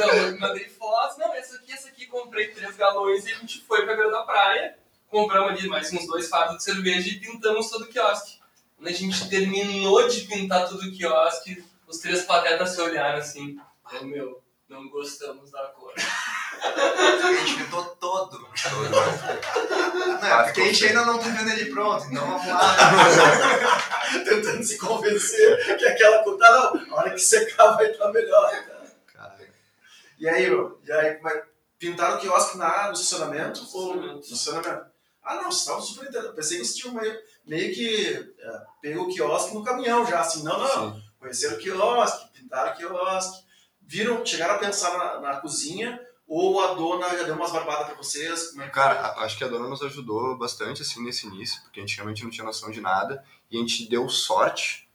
Não, eu mandei fotos, não, essa aqui, essa aqui, comprei três galões e a gente foi pra beira da praia, compramos ali mais uns dois fardos de cerveja e pintamos todo o quiosque. Quando a gente terminou de pintar todo o quiosque, os três patetas se olharam assim, oh, meu, não gostamos da cor. A gente pintou todo. Não, é porque a gente ainda não tá vendo ele pronto, então vamos lá. <laughs> tentando se convencer que aquela cor. Tá, não, a hora que secar vai estar melhor. Cara, E aí, meu, e aí, como é- pintaram o quiosque na, no estacionamento? Ou no Estacionamento. estacionamento? Ah, não, vocês estavam super entendendo. Pensei que vocês tinham meio, meio que é, pego o quiosque no caminhão já, assim, não, não. sim. Conheceram o quiosque, pintaram o quiosque, viram, chegaram a pensar na, na cozinha, ou a dona já deu umas barbadas pra vocês? Como é que Cara, acho que a dona nos ajudou bastante assim nesse início, porque a gente realmente não tinha noção de nada e a gente deu sorte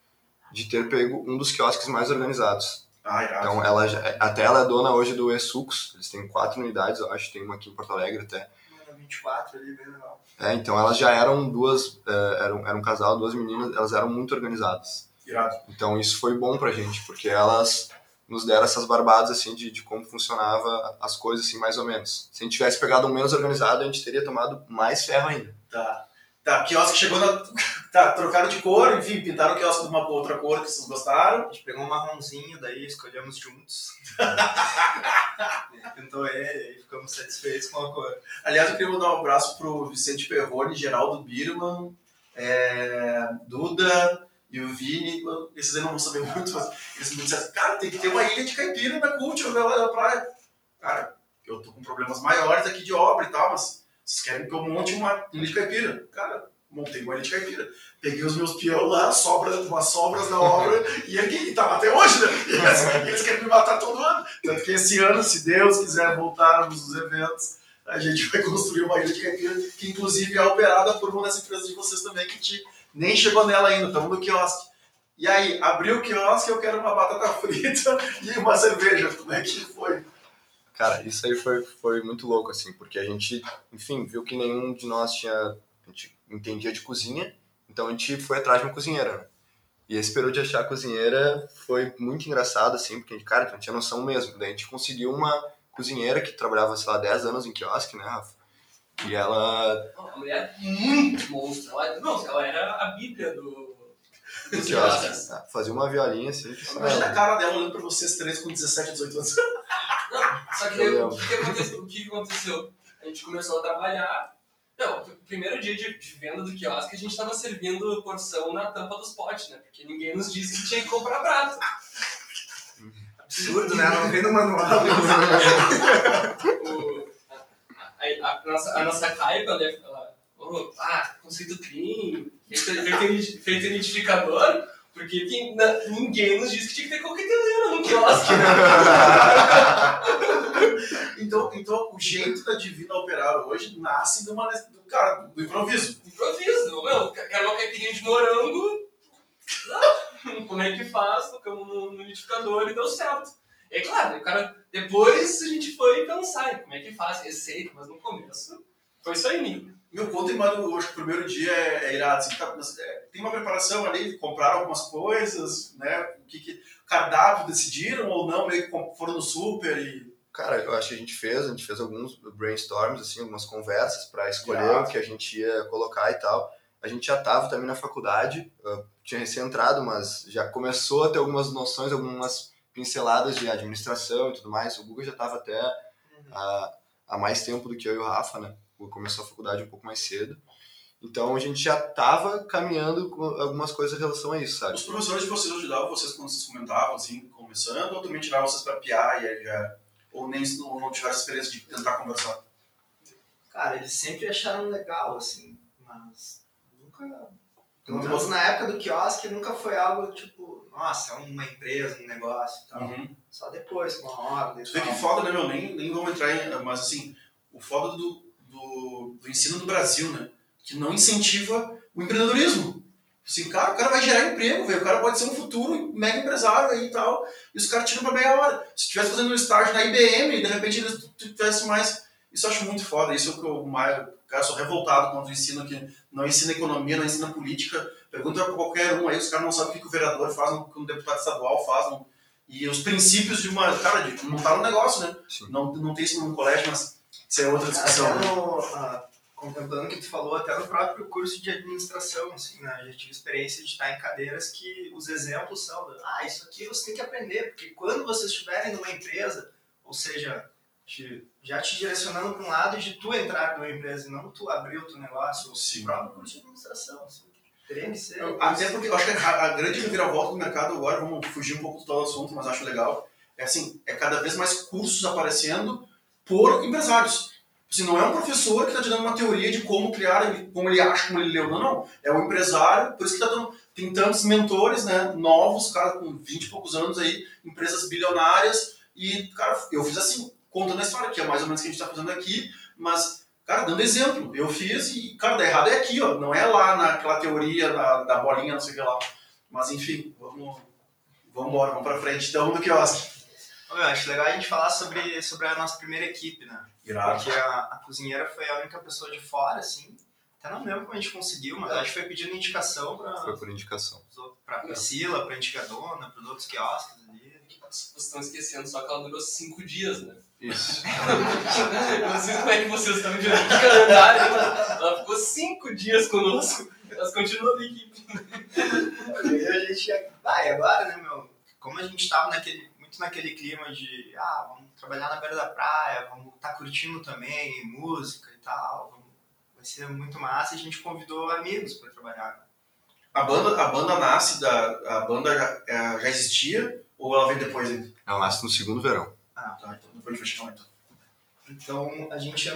de ter pego um dos quiosques mais organizados. Ah. Então ela já- até ela é dona hoje do E-Sucos, eles têm quatro unidades, eu acho, tem uma aqui em Porto Alegre até. Mano, 24 ali, bem legal. É, então elas já eram duas, é, eram, era um casal, duas meninas, elas eram muito organizadas. Irado. Então isso foi bom pra gente, porque elas nos deram essas barbadas assim de, de como funcionava as coisas assim mais ou menos. Se a gente tivesse pegado um menos organizado, a gente teria tomado mais ferro ainda. Tá. Tá, quiosque chegou na. <laughs> Tá, trocaram de cor, enfim, pintaram o quiosque de uma outra cor que vocês gostaram. A gente pegou um marronzinho, daí escolhemos juntos. <laughs> Pintou ele, aí ficamos satisfeitos com a cor. Aliás, eu queria mandar um abraço pro Vicente Perrone, Geraldo Birman, é, Duda e o Vini. Esses aí não vão saber muito, mas eles me disseram, cara, tem que ter uma ilha de caipira na Culture, na na praia. Cara, eu tô com problemas maiores aqui de obra e tal, mas vocês querem que eu monte uma ilha de caipira? Cara, montei uma ilha de caipira. Peguei os meus peão lá, sobra, umas sobras na obra, e ergui, e tava até hoje, né? E eles, eles querem me matar todo ano. Tanto que esse ano, se Deus quiser voltarmos nos eventos, a gente vai construir uma ilha de caipira, que inclusive é operada por uma das empresas de vocês também, que te, nem chegou nela ainda, estamos no quiosque. E aí, abriu o quiosque, eu quero uma batata <laughs> frita e uma cerveja. Como é que foi? Cara, isso aí foi, foi muito louco, assim, porque a gente, enfim, viu que nenhum de nós tinha, a gente entendia de cozinha, então a gente foi atrás de uma cozinheira, né? E esse período de achar a cozinheira foi muito engraçado, assim, porque, cara, a gente tinha noção mesmo. Daí a gente conseguiu uma cozinheira que trabalhava, sei lá, 10 anos em quiosque, né, Rafa? E ela... Uma mulher muito monstra. Ela, não, ela era a bíblia do, dos quiosque, quiosques. ah, fazia uma violinha, assim, que, Imagina a cara dela olhando pra vocês três com 17, 18 anos. <laughs> Só que daí, o que, que aconteceu? O que que aconteceu? A gente começou a trabalhar. Não, o primeiro dia de, de venda do quiosque, a gente tava servindo porção na tampa dos potes, né? Porque ninguém nos disse que tinha que comprar prato. Absurdo, né? Não vem no manual. <laughs> O- a, a- nossa, a nossa caipa, né? Ela, oh, ah, conceito clean, feito, identificador, porque quem- na- ninguém nos disse que tinha que ter coqueteleira no quiosque, né? <laughs> Então, então, o jeito da Divina operar hoje nasce de uma, do, cara, do improviso. Improviso, meu, quero uma caipirinha de morango. <laughs> Como é que faz? Tocamos no, no liquidificador e deu certo. É claro, o cara, depois a gente foi pensar como é que faz, receita, mas no começo foi só em mim. Meu, conta, mano, hoje o primeiro dia é, é irado. Assim, tá, mas, é, tem uma preparação ali, compraram algumas coisas, né? O que, que cardápio decidiram ou não, meio que foram no super e. Cara, eu acho que a gente fez, a gente fez alguns brainstorms, assim, algumas conversas para escolher Já. o que a gente ia colocar e tal. A gente já estava também na faculdade, tinha recém-entrado, mas já começou a ter algumas noções, algumas pinceladas de administração e tudo mais. O Google já estava até há, há mais tempo do que eu e o Rafa, né? O Google começou a faculdade um pouco mais cedo. Então a gente já estava caminhando com algumas coisas em relação a isso, sabe? Os professores de vocês ajudavam vocês quando vocês comentavam, assim, começando, ou também tiravam vocês pra piar e aí já. Ou nem ou não tiveram experiência de tentar conversar? Cara, eles sempre acharam legal, assim, mas nunca. Pelo menos na época do quiosque nunca foi algo tipo, nossa, é uma empresa, um negócio e tal. Uhum. Só depois, com a ordem. Tu vê que foda, né, meu? Nem, nem vamos entrar em. Mas assim, o foda do, do, do ensino do Brasil, né? Que não incentiva o empreendedorismo. Assim, cara, o cara vai gerar emprego, velho. O cara pode ser um futuro mega empresário aí e tal. E os caras tiram pra meia hora. Se estivesse fazendo um estágio na IBM de repente eles tivessem mais. Isso eu acho muito foda. Isso é o que eu mais. Cara, eu sou revoltado contra o ensino que não ensina economia, não ensina política. Pergunta pra qualquer um aí, os caras não sabem o que, o vereador faz, o que um deputado estadual faz. Não. E os princípios de uma. Cara, de, não tá no negócio, né? Sim. Não, não tem isso no colégio, mas isso é outra discussão. Até né? no, ah, contemplando o que tu falou, até no próprio curso de administração, assim, né? Eu já tive experiência de estar em cadeiras que os exemplos são, ah, isso aqui você tem que aprender, porque quando vocês estiverem numa empresa, ou seja, te- já te direcionando para um lado de tu entrar numa empresa e não tu abrir o teu negócio, Sim. o próprio curso de administração, assim, Até porque eu acho que a, a grande reviravolta do mercado agora, vamos fugir um pouco do tal assunto, mas acho legal, é assim, é cada vez mais cursos aparecendo por empresários. Assim, não é um professor que está te dando uma teoria de como criar, como ele acha, como ele leu. Não, não. É um empresário, por isso que tá dando, tem tantos mentores, né, novos, cara com 20 e poucos anos aí, empresas bilionárias, e, cara, eu fiz assim, contando a história, que é mais ou menos o que a gente está fazendo aqui, mas, cara, dando exemplo. Eu fiz e, cara, dá errado é aqui, ó, não é lá naquela teoria da, da bolinha, não sei o que lá. Mas, enfim, vamos, vamos embora, vamos pra frente. Então, do quiosque. Eu acho legal a gente falar sobre, sobre a nossa primeira equipe, né? Irado. Porque a, a cozinheira foi a única pessoa de fora, assim. Até não lembro como a gente conseguiu, mas a gente foi pedindo indicação pra, Foi por indicação. pra Priscila, pra Antigadona, pros outros quiosques ali. Vocês estão esquecendo só que ela durou cinco dias, né? Isso. <laughs> Eu não sei como é que vocês estão de <laughs> calendário, ela, ela ficou cinco dias conosco. Elas continuam na equipe. E a gente ia. Ah, e agora, né, meu? Como a gente tava naquele, muito naquele clima de, ah, vamos trabalhar na beira da praia, vamos estar curtindo também, música e tal, vamos- vai ser muito massa, a gente convidou amigos pra trabalhar. A banda, a banda nasce, da, a banda já, é, já existia ou ela veio depois? Ela nasce no segundo verão. Ah, tá. Então fechar, então. Então a gente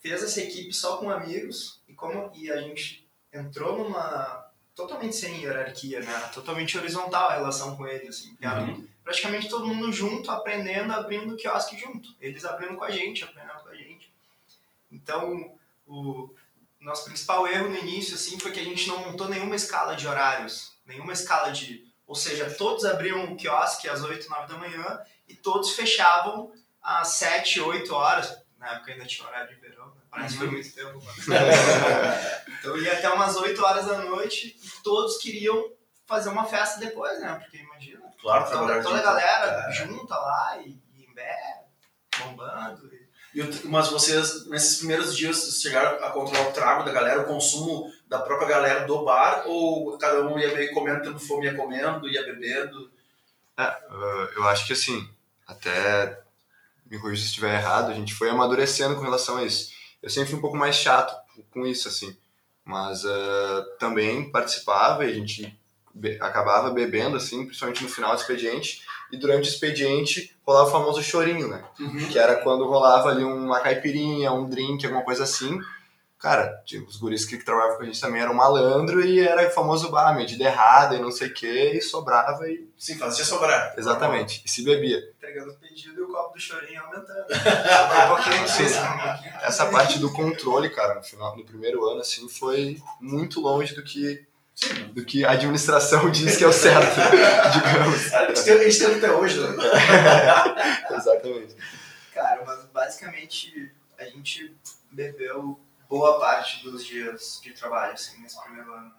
fez essa equipe só com amigos e como e a gente entrou numa totalmente sem hierarquia, né? Totalmente horizontal a relação com eles, assim. Uhum. praticamente todo mundo junto, aprendendo, abrindo o quiosque junto. Eles abrindo com a gente, aprendendo com a gente. Então, o nosso principal erro no início, assim, foi que a gente não montou nenhuma escala de horários, nenhuma escala de... Ou seja, todos abriam o quiosque às 8, 9 da manhã e todos fechavam às 7, 8 horas. Na época ainda tinha horário de verão, né? parece que foi muito tempo. mas- <laughs> então ia até umas 8 horas da noite e todos queriam fazer uma festa depois, né? Porque imagina, Claro, toda, toda a galera junta lá e, e em pé, bombando. e- E mas vocês, nesses primeiros dias, vocês chegaram a controlar o trago da galera, o consumo da própria galera do bar? Ou cada um ia meio comendo, tendo fome, ia comendo, ia bebendo? Ah, eu acho que assim, até me corrija se estiver errado, a gente foi amadurecendo com relação a isso. Eu sempre fui um pouco mais chato com isso, assim, mas ah, também participava e a gente be- acabava bebendo, assim, principalmente no final do expediente, e durante o expediente rolava o famoso chorinho, né? Que era quando rolava ali uma caipirinha, um drink, alguma coisa assim. Cara, tipo, os guris que trabalhavam com a gente também eram malandro e era o famoso bar, medida errada e não sei o que, e sobrava e. Sim, fazia sobrar. Exatamente. E se bebia. entregando os pedidos e o copo do chorinho aumentando. <laughs> um pouquinho Sim. um. Essa parte do controle, cara, no final, no primeiro ano, assim, foi muito longe do que, Sim. do que a administração <laughs> diz que é o certo, <laughs> digamos. A gente tem, a gente tem até hoje, né? Exatamente. Cara, mas basicamente a gente bebeu boa parte dos dias de trabalho, assim, nesse primeiro ano. né?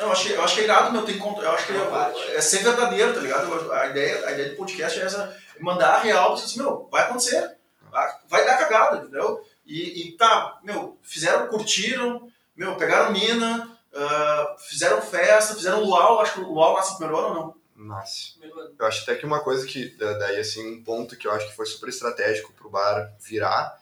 Eu acho, que- eu acho que é irado, meu, tem conto. Eu acho que parte. é, é ser verdadeiro, tá ligado? A ideia, a ideia do podcast é essa, mandar a real, você assim, meu, vai acontecer, vai- vai dar cagada, entendeu? E, e tá, meu, fizeram, curtiram, meu, pegaram mina, ah, fizeram festa, fizeram luau, acho que o luau nasce primeiro ano ou não? Nasce. Eu acho até que uma coisa que, da- daí, assim, um ponto que eu acho que foi super estratégico pro bar virar,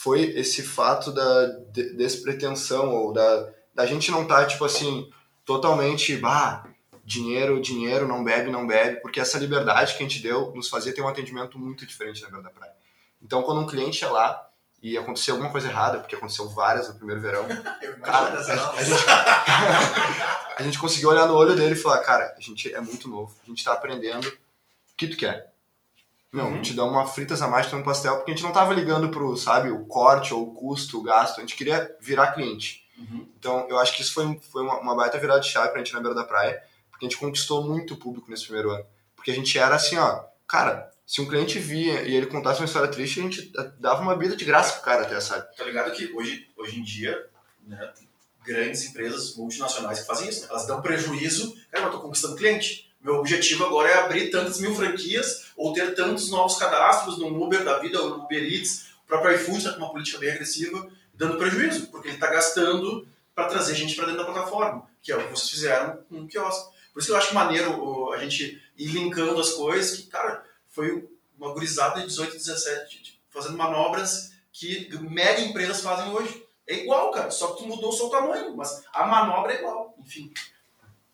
foi esse fato da de- despretensão, ou da, da gente não estar, tipo assim, totalmente, bah, dinheiro, dinheiro, não bebe, não bebe, porque essa liberdade que a gente deu nos fazia ter um atendimento muito diferente na Beira da Praia. Então, quando um cliente ia lá e aconteceu alguma coisa errada, porque aconteceu várias no primeiro verão. <laughs> Cara, a, a gente, <laughs> a gente conseguiu olhar no olho dele e falar, cara, a gente é muito novo, a gente tá aprendendo o que tu quer. Não, Uhum. te dá uma fritas a mais, tu tem um pastel, porque a gente não tava ligando pro, sabe, o corte ou o custo, o gasto, a gente queria virar cliente. Uhum. Então, eu acho que isso foi, foi uma, uma baita virada de chave pra gente na beira da praia, porque a gente conquistou muito público nesse primeiro ano. Porque a gente era assim, ó, cara, se um cliente via e ele contasse uma história triste, a gente dava uma bebida de graça pro cara até, sabe? Tá ligado que hoje, hoje em dia, né, tem grandes empresas multinacionais que fazem isso. Né? Elas dão prejuízo, cara, eu tô conquistando cliente. Meu objetivo agora é abrir tantas mil franquias ou ter tantos novos cadastros no Uber da vida ou no Uber Eats. O próprio iFood está com uma política bem agressiva, dando prejuízo, porque ele está gastando para trazer gente para dentro da plataforma, que é o que vocês fizeram com o quiosque. Por isso que eu acho maneiro a gente ir linkando as coisas, que, cara, foi uma gurizada de 18, 17, de- fazendo manobras que mega empresas fazem hoje. É igual, cara, só que tu mudou o tamanho, mas a manobra é igual. Enfim,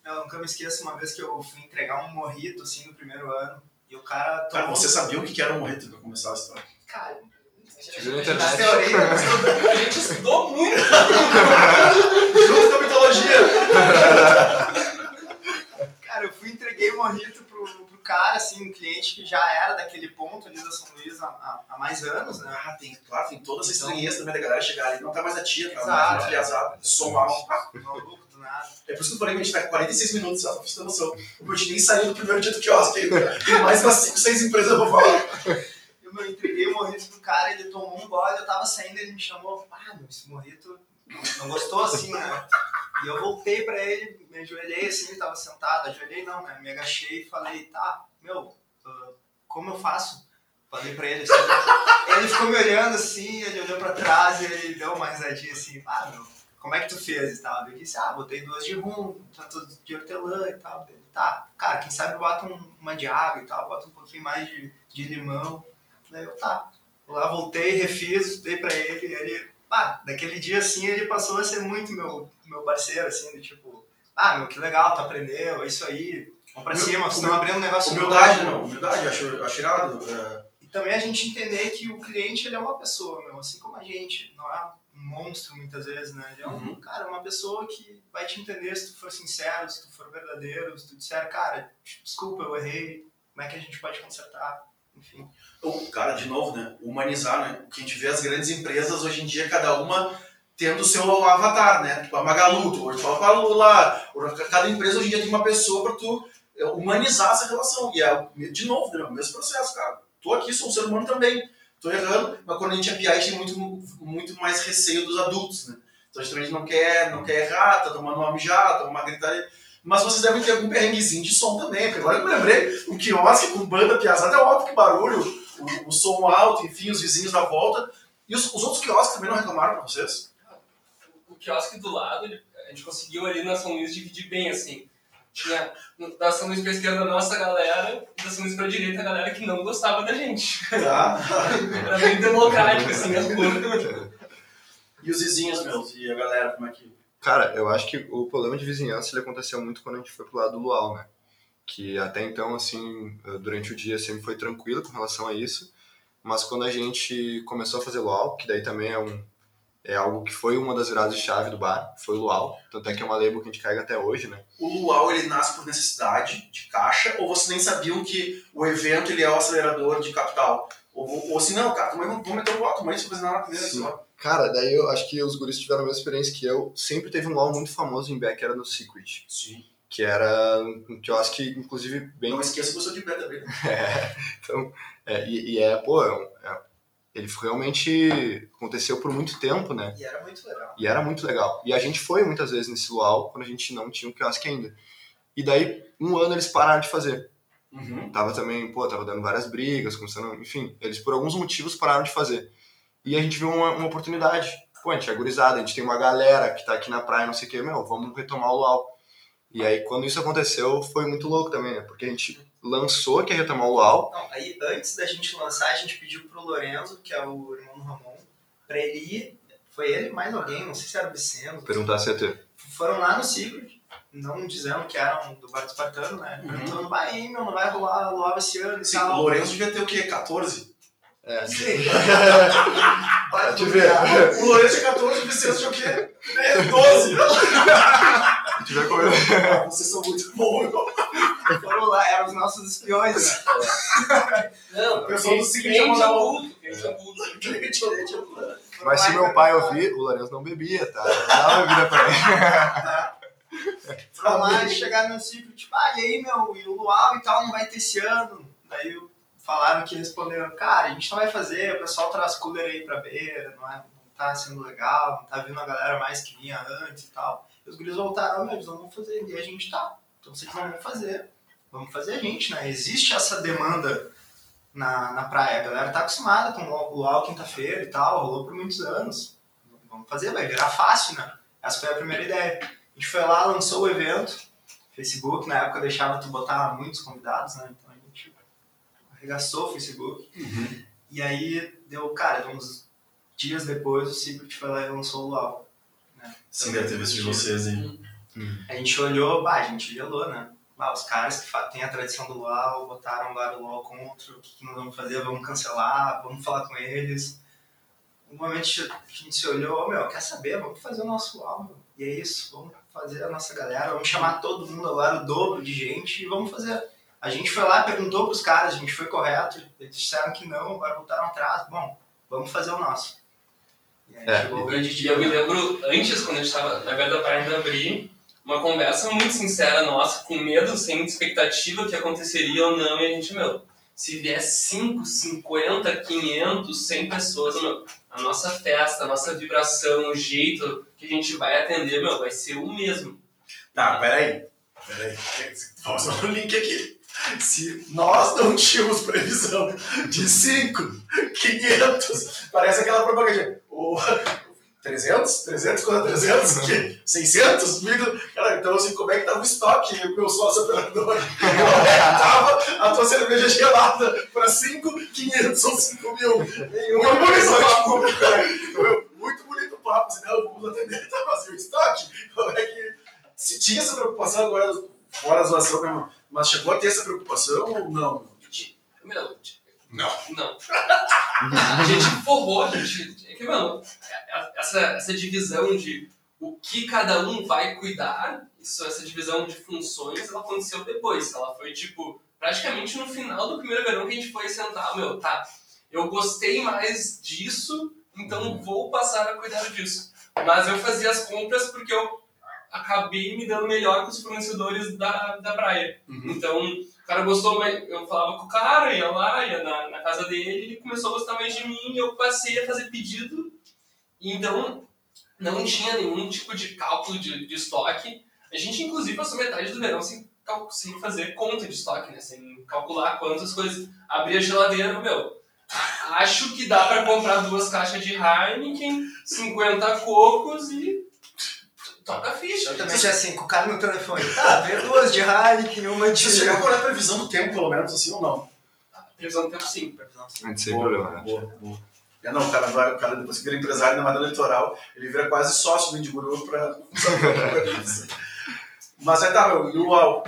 Eu nunca me esqueço uma vez que eu fui entregar um morrito, assim, no primeiro ano. E o cara tomou... cara, você sabia o que era um morrito pra começar a história? Cara, a gente teoria, A gente estudou muito. Junto com a mitologia! Cara, eu fui e entreguei o morrito pro, pro cara, assim, um cliente que já era daquele ponto ali da São Luís há, há- mais anos, né? Ah, tem, claro, tem toda essa estranheza também da galera chegar ali. Não tá mais a tia, tá Exato. mais piazada, som alto. Ah, Maluco nada. É por isso que eu falei que a gente tá com 46 minutos, só pra você ter noção. O gente nem saiu do primeiro dia do quiosque. Tem mais umas 5, 6 empresas eu vou falar. Eu meu, entreguei o morrito pro cara, ele tomou um gole, eu tava saindo, ele me chamou, ah, meu, esse morrito não gostou assim, né? E eu voltei pra ele, me ajoelhei assim, ele tava sentado, ajoelhei não, né? Me agachei e falei, tá, meu, ah, como eu faço? Falei pra ele assim. ele ficou me olhando assim, ele olhou pra trás e ele deu uma risadinha assim, ah, meu, como é que tu fez e tal? Eu disse, ah, botei duas de rum, tanto de hortelã e tal. Ele, tá, cara, quem sabe bota um- uma de água e tal, bota um pouquinho mais de, de limão. Daí eu, tá. Lá voltei, refiz, dei pra ele, e ele, pá, daquele dia assim ele passou a ser muito meu, meu parceiro, assim, do tipo, ah, meu, que legal, tu aprendeu, é isso aí, vamos pra Humil- cima, vocês estão abrindo um negócio Humildade, novo. não. Humildade, acho, acho irado. é, E também a gente entender que o cliente ele é uma pessoa, meu, assim como a gente, não é monstro muitas vezes, né? Ele é um, Uhum. cara, uma pessoa que vai te entender se tu for sincero, se tu for verdadeiro, se tu disser, cara, desculpa, eu errei, como é que a gente pode consertar, enfim. o cara, de novo, né? Humanizar, né? O que a gente vê as grandes empresas hoje em dia, cada uma tendo o seu avatar, né? Tipo a Magalu, tu hoje fala com a Lula. Cada empresa hoje em dia tem uma pessoa para tu é, humanizar essa relação. E é, de novo, né? o mesmo processo, cara. Tô aqui, sou um ser humano também. Tô errando, mas quando a gente é a gente tem muito, muito mais receio dos adultos, né? Então a gente não quer, não quer errar, tá tomando uma mijada, tá uma gritaria. Mas vocês devem ter algum perrenguezinho de som também, porque agora que eu me lembrei, o quiosque com banda piazada é óbvio que barulho, o, o som alto, enfim, os vizinhos na volta. E os, os outros quiosques também não reclamaram pra vocês? o quiosque do lado, a gente conseguiu ali na São Luís dividir bem, assim. Tinha da São Luís pra esquerda a nossa galera, e da São Luís pra direita a galera que não gostava da gente. Tá? <laughs> Era bem democrático, assim, as coisas. e os vizinhos meus, e a galera, como é que. Cara, eu acho que o problema de vizinhança ele aconteceu muito quando a gente foi pro lado do Luau, né? Que até então, assim, durante o dia sempre foi tranquilo com relação a isso, mas quando a gente começou a fazer Luau, que daí também é um é algo que foi uma das viradas de chave do bar, foi o Luau, tanto é que é uma label que a gente carrega até hoje, né? O Luau, ele nasce por necessidade de caixa, ou vocês nem sabiam que o evento ele é o acelerador de capital? Ou, ou assim, não, cara, não vamos meter o voto, mas isso fazer nada primeiro, Sim. só. Cara, daí eu acho que os guris tiveram a mesma experiência que eu. Sempre teve um Luau muito famoso em Beck, era no Secret, Sim. que era um quiosque, inclusive, bem Não esqueça que eu sou de pé também. né? <laughs> então, é, e, e é, pô, é um- é- ele realmente aconteceu por muito tempo, né? E era muito legal. E era muito legal. E a gente foi muitas vezes nesse luau quando a gente não tinha um quiosque ainda. E daí, um ano eles pararam de fazer. Uhum. Tava também, pô, tava dando várias brigas, começando, enfim, eles por alguns motivos pararam de fazer. E a gente viu uma, uma oportunidade. Pô, a gente é gurizada, a gente tem uma galera que tá aqui na praia, não sei o que, meu, vamos retomar o luau. E aí, quando isso aconteceu, foi muito louco também, né? Porque a gente lançou que ia retomar o luau, Não, aí antes da gente lançar, a gente pediu pro Lorenzo, que é o irmão do Ramon, pra ele ir. Foi ele mais alguém, não sei se era o Vicente. perguntar se ia ter. Foram lá no Secret, não dizendo que eram do Bar do Espartano, né? Uhum. Perguntando, vai aí, meu, não vai rolar Luau esse ano e Sim, tal. o Lourenço devia ter o quê? 14? É, sim. <laughs> Vai te tu ver. O Lourenço tinha 14, o Vicente tinha o quê? É, 12. <laughs> A gente vai comer. Ah, Vocês são muito bons. Foram lá, eram os nossos espiões. né? Não, O pessoal do seguinte é mandar um- oculto, <laughs> Mas se meu pai ouvir, o Lourenço não bebia, tá? Não dava bebida pra ele. Foram lá e chegaram no ciclo, tipo, ah, e aí, meu, e o Luau e tal não vai ter esse ano. Daí falaram que responderam, cara, a gente não vai fazer, o pessoal traz cooler aí pra beira, não, é, não tá sendo legal, não tá vindo a galera mais que vinha antes e tal. E os guris voltaram, "Ah, meu, eles não vão fazer, e a gente tá. Então vocês não vão fazer. Vamos fazer a gente, né? Existe essa demanda na, na praia. A galera tá acostumada com o luau quinta-feira e tal, rolou por muitos anos. Vamos fazer, vai virar fácil, né? Essa foi a primeira ideia. A gente foi lá, lançou o evento. Facebook, na época, deixava tu botar muitos convidados, né? Então a gente arregaçou o Facebook. E aí deu, cara, uns dias depois o Secret foi lá e lançou o LOL. Né? Sim, deve ter visto de vocês, hein? A gente olhou, bah, a gente gelou, né? Bah, os caras que têm a tradição do LOL botaram lá o LOL contra, o que, que nós vamos fazer? Vamos cancelar, vamos falar com eles. Um momento a gente se olhou, "Ô, meu, quer saber? Vamos fazer o nosso LOL, meu. E é isso, vamos fazer a nossa galera, vamos chamar todo mundo agora, o dobro de gente, e vamos fazer. A gente foi lá, perguntou pros caras, a gente foi correto, eles disseram que não, agora voltaram atrás. Bom, vamos fazer o nosso. E aí É, chegou o grande e dia. eu me lembro, antes, quando a gente estava na beira da praia de abrir, uma conversa muito sincera nossa, com medo, sem expectativa que aconteceria ou não, e a gente, meu, se vier 5, 50, 500, 100 pessoas, meu, a nossa festa, a nossa vibração, o jeito que a gente vai atender, meu, vai ser o mesmo. Tá, peraí. Peraí. Fazer um link aqui. Se nós não tínhamos previsão de 5, 500, parece aquela propaganda. 300? 300 contra 300? Que? 600? Mil? Cara, então assim, como é que tava o estoque, meu sócio operador? <laughs> Como é que tava a tua cerveja gelada para 5, 500 ou 5 mil? Muito bonito o papo, cara. Muito bonito o papo, senão vamos atender, tá vazio o estoque. Como é que se tinha essa preocupação agora, fora a zoação mesmo, mas chegou a ter essa preocupação ou não? Meu, Não. Não. A gente forrou, a gente. É que, mano, essa, essa divisão de o que cada um vai cuidar, isso, essa divisão de funções, ela aconteceu depois. Ela foi, tipo, praticamente no final do primeiro verão que a gente foi sentar, meu, tá, eu gostei mais disso, então vou passar a cuidar disso. Mas eu fazia as compras porque eu acabei me dando melhor com os fornecedores da, da praia. Então, o cara gostou, mas eu falava com o cara, ia lá, ia na, na casa dele, ele começou a gostar mais de mim, eu passei a fazer pedido, então não tinha nenhum tipo de cálculo de, de estoque. A gente, inclusive, passou metade do verão sem, sem fazer conta de estoque, né? Sem calcular quantas coisas. Abri a geladeira, meu, acho que dá pra comprar duas caixas de Heineken, 50 cocos e toca a ficha. Exatamente assim, com o cara no telefone. Tá, vê duas de Heineken, uma de. Você chegou a olhar a previsão do tempo, pelo menos, assim ou não? Previsão do tempo sim. A gente sem problema, né? Boa, boa. É, não, o cara, vai, o cara depois que vira empresário na Madonna Litoral, ele vira quase sócio do Indiguru pra saber <laughs> isso. Mas aí tá, meu, e o UAU?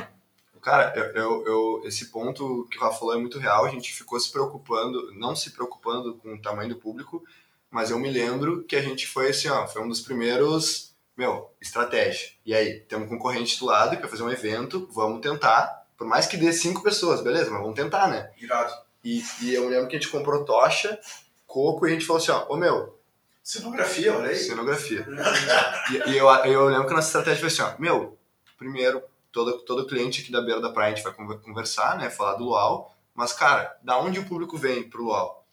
Cara, eu, eu, eu- esse ponto que o Rafa falou é muito real. A gente ficou se preocupando, não se preocupando com o tamanho do público, mas eu me lembro que a gente foi assim, ó, foi um dos primeiros, meu, estratégia. E aí, tem um concorrente do lado que vai fazer um evento, vamos tentar, por mais que dê cinco pessoas, beleza, mas vamos tentar, né? Irado. E, e eu lembro que a gente comprou tocha, coco e a gente falou assim, ó, ô meu, Cenografia, olha aí. cenografia. <laughs> E, e eu, eu lembro que a nossa estratégia foi assim, ó, meu, primeiro, todo, todo cliente aqui da beira da praia a gente vai conver- conversar, né, falar do luau, mas, cara, da onde o público vem pro luau?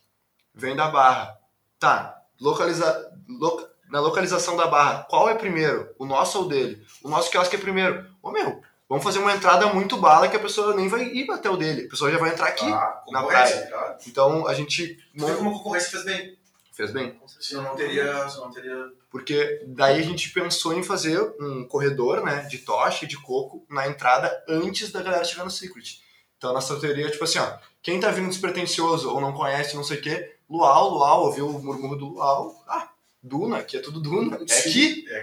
Vem da barra. Tá, localiza, loca- na localização da barra, qual é primeiro? O nosso ou o dele? O nosso quiosque é primeiro. Ô, meu, vamos fazer uma entrada muito bala que a pessoa nem vai ir até o dele. A pessoa já vai entrar aqui. Ah, na concorrência, claro. Então, a gente vê como a concorrência fez bem. fez bem. Senão não teria. Senão não teria... Porque daí a gente pensou em fazer um corredor, né, de tocha e de coco na entrada antes da galera chegar no Secret. Então a nossa teoria é tipo assim, ó, quem tá vindo despretensioso ou não conhece, não sei o quê, Luau, Luau, ouviu o murmúrio do Luau, ah, Duna, aqui é tudo Duna, é aqui, É,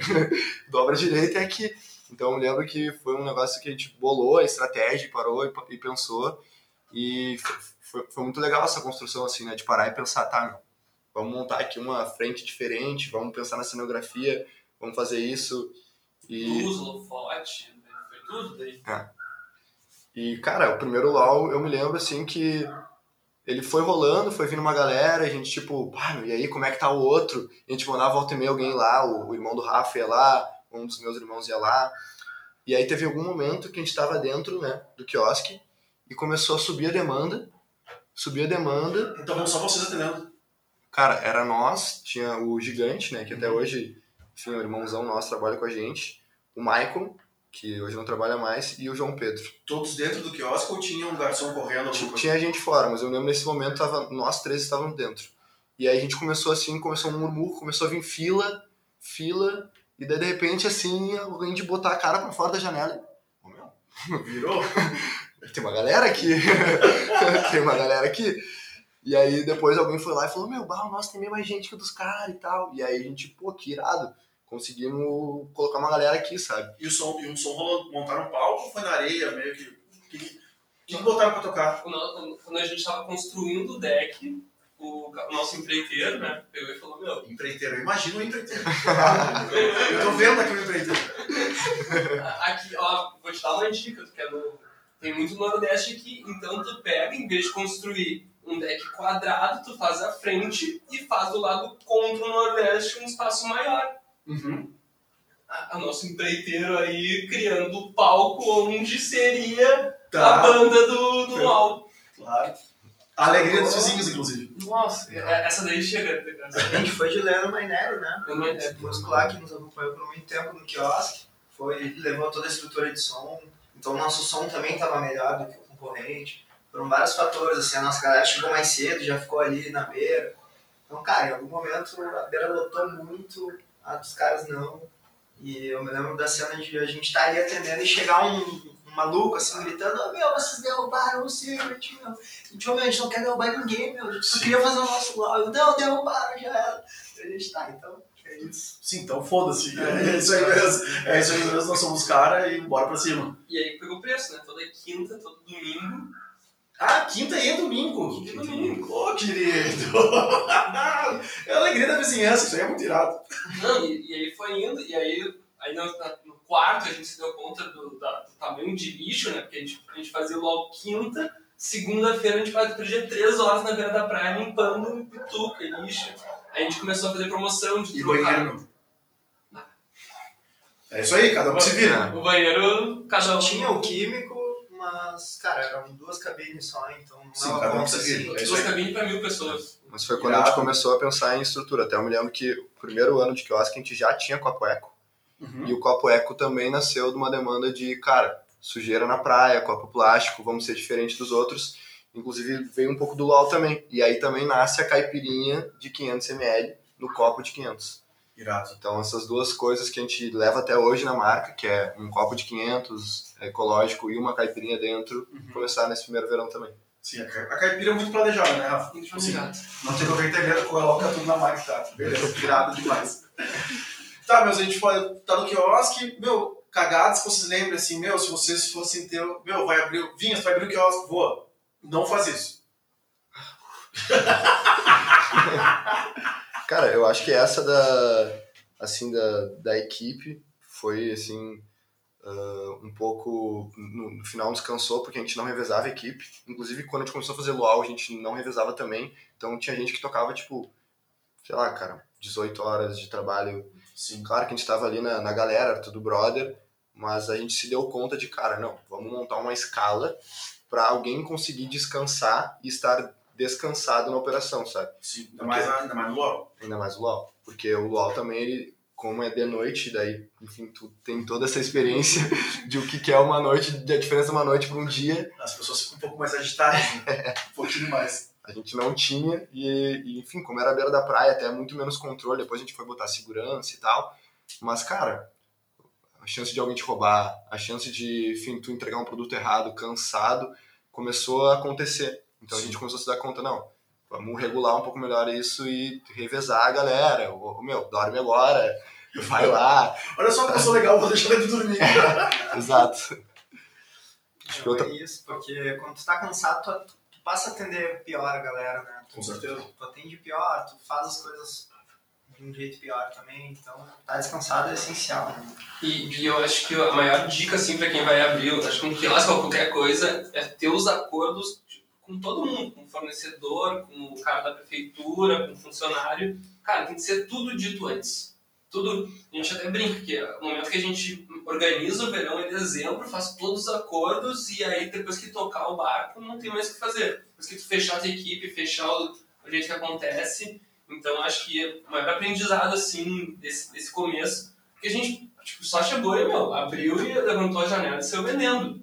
dobra direita é aqui. <laughs> Então eu lembro que foi um negócio que a gente bolou a estratégia, parou e, e pensou. E foi, foi muito legal essa construção, assim, né? De parar e pensar, tá, meu, vamos montar aqui uma frente diferente, vamos pensar na cenografia, vamos fazer isso. E... Luz, holofote, né? foi tudo daí. É. E, cara, o primeiro LOL, eu me lembro, assim, que ele foi rolando, foi vindo uma galera, a gente, tipo, ah, e aí, como é que tá o outro? A gente mandava volta e meia alguém lá, o, o, irmão do Rafa ia lá, um dos meus irmãos ia lá. E aí teve algum momento que a gente tava dentro, né, do quiosque e começou a subir a demanda, subir a demanda. Então só vocês atendendo. Cara, era nós, tinha o Gigante, né, que até hoje, enfim, o irmãozão nosso trabalha com a gente, o Michael, que hoje não trabalha mais, e o João Pedro. Todos dentro do quiosque ou tinha um garçom correndo? Tinha, tinha gente fora, mas eu lembro nesse momento tava, nós três estávamos dentro. E aí a gente começou assim, começou um murmúrio, começou a vir fila, fila, e daí de repente assim, alguém de botar a cara para fora da janela. Oh, meu, <laughs> virou? <laughs> Tem uma galera aqui. <laughs> tem uma galera aqui. E aí depois alguém foi lá e falou, meu, bah, nossa, tem meio mais gente que dos caras e tal. E aí a gente, pô, que irado conseguimos colocar uma galera aqui, sabe? E o som, e o som rolou, montaram um palco ou foi na areia, meio que. que, que botaram pra tocar? Quando, quando a gente tava construindo o deck, o, o, nosso empreiteiro, né, pegou e falou, meu... Empreiteiro, eu imagino o empreiteiro. eu tô vendo aqui o empreiteiro. <laughs> Aqui, ó, vou te dar uma dica, que é no, tem muito Nordeste aqui, então tu pega, em vez de construir um deck quadrado, tu faz a frente e faz do lado contra o Nordeste um espaço maior. Uhum. A, a nosso empreiteiro aí criando o palco onde seria tá. a banda do, do LOL. Claro. A alegria dos vizinhos, inclusive. Nossa, é, essa daí chega. A gente foi de Leandro Mainero, né? É, muscular que nos acompanhou por muito tempo no quiosque. Foi, levou toda a estrutura de som. Então o nosso som também estava melhor do que o concorrente. Foram vários fatores, assim, a nossa galera chegou mais cedo, já ficou ali na beira. Então, cara, em algum momento a beira lotou muito, a dos caras não. E eu me lembro da cena de a gente estar tá ali atendendo e chegar um, um maluco assim gritando: oh, Meu, vocês derrubaram o Secret, meu. E, tipo, meu, a gente não quer derrubar ninguém, meu. A gente só queria fazer o nosso lado. Não, derrubaram, já era. E a gente tá, então. É isso. Sim, então foda-se. É, é, isso aí mesmo. É isso aí mesmo, nós somos caras e bora pra cima. E aí pegou preço, né? Toda quinta, todo domingo ah, quinta e domingo. Quinta e domingo. Ô, oh, querido. <laughs> é a alegria da vizinhança, isso aí é muito irado. Não, e, e aí foi indo, e aí, aí no, no, quarto a gente se deu conta do, da, do tamanho de lixo, né? Porque a gente, a gente fazia logo quinta, segunda-feira a gente vai perder três horas na beira da praia limpando pituca lixo. Aí a gente começou a fazer promoção de e trocar. banheiro não? É isso aí, cada um se vira. O banheiro, cada um. Tinha o químico, mas, cara, eram duas cabines só, então não Sim, dava conta assim. É duas cabines para mil pessoas. Mas foi quando a gente começou a pensar em estrutura. Até eu me lembro que o primeiro ano de quiosque a gente já tinha copo eco. Uhum. E o copo eco também nasceu de uma demanda de, cara, sujeira na praia, copo plástico, vamos ser diferente dos outros. Inclusive veio um pouco do LOL também. E aí também nasce a caipirinha de 500ml no copo de 500. Irado. Então, essas duas coisas que a gente leva até hoje na marca, que é um copo de 500 ecológico e uma caipirinha dentro, uhum. começar nesse primeiro verão também. Sim, a caipira é muito planejada, né, Rafa? Muito planejada. Não tem qualquer internet, coloca tudo na marca, tá? Beleza, <laughs> irado demais. <laughs> tá, meus, a gente foi, tá no quiosque, meu, cagadas que vocês lembrem assim, meu, se vocês fossem ter, meu, vai abrir, Vinhas, vai abrir o quiosque, voa. Não faz isso. <laughs> Cara, eu acho que essa da, assim, da, da equipe foi, assim, uh, um pouco... No, no, final nos cansou porque a gente não revezava a equipe. Inclusive, quando a gente começou a fazer luau, a gente não revezava também. Então, tinha gente que tocava, tipo, sei lá, cara, 18 horas de trabalho. Sim. Claro que a gente tava ali na, na galera, tudo brother, mas a gente se deu conta de, cara, não, vamos montar uma escala para alguém conseguir descansar e estar descansado na operação, sabe? Sim, ainda, mais, ainda mais LoL. Ainda mais LoL. Porque o LoL também, ele, como é de noite, daí, enfim, tu tem toda essa experiência <laughs> de o que é uma noite, da diferença de uma noite para um dia. As pessoas ficam um pouco mais agitadas, né? <laughs> um pouquinho mais. A gente não tinha, e, e, enfim, como era a beira da praia, até muito menos controle, depois a gente foi botar segurança e tal. Mas, cara, a chance de alguém te roubar, a chance de, enfim, tu entregar um produto errado, cansado, começou a acontecer. Então Sim. a gente começou a se dar conta, não, vamos regular um pouco melhor isso e revezar a galera. O, meu, dorme agora, <laughs> vai lá. Olha só como eu sou legal, vou deixar ele dormir. <laughs> Exato. Acho que outra... É isso, porque quando tu tá cansado, tu, tu passa a atender pior a galera, né? Com certeza. Tu atende pior, tu faz as coisas de um jeito pior também, então tá descansado é essencial. Né? E, e eu acho que a maior dica, assim, pra quem vai abrir, eu acho que um quiosque ou qualquer coisa, é ter os acordos com todo mundo, com o fornecedor, com o cara da prefeitura, com o funcionário. Cara, tem que ser tudo dito antes. Tudo, a gente até brinca que o momento que a gente organiza o verão em dezembro, faz todos os acordos e aí depois que tocar o barco não tem mais o que fazer. Depois que tu fechar a tua equipe, fechar o, o jeito que acontece, então acho que é o maior aprendizado assim desse, desse começo, porque a gente tipo, só chegou e meu, abriu e levantou a janela e saiu vendendo.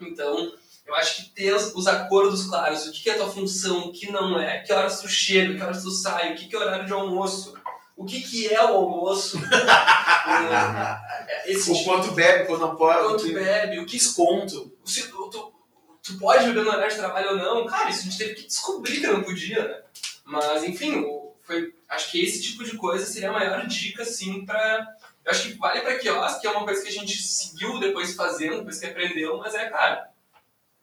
Então, eu acho que ter os acordos claros, o que é a tua função, o que não é, que horas tu chega, que horas tu sai, o que é horário de almoço, o que, que é o almoço, <laughs> esse o tipo, quanto bebe, quando não pode, quanto bebe, o que desconto, se, tu, tu pode beber no horário de trabalho ou não, cara, isso a gente teve que descobrir que não podia, né? Mas, enfim, foi, acho que esse tipo de coisa seria a maior dica, assim, pra... Eu acho que vale pra quiosque, que é uma coisa que a gente seguiu depois fazendo, depois que aprendeu, mas é, cara,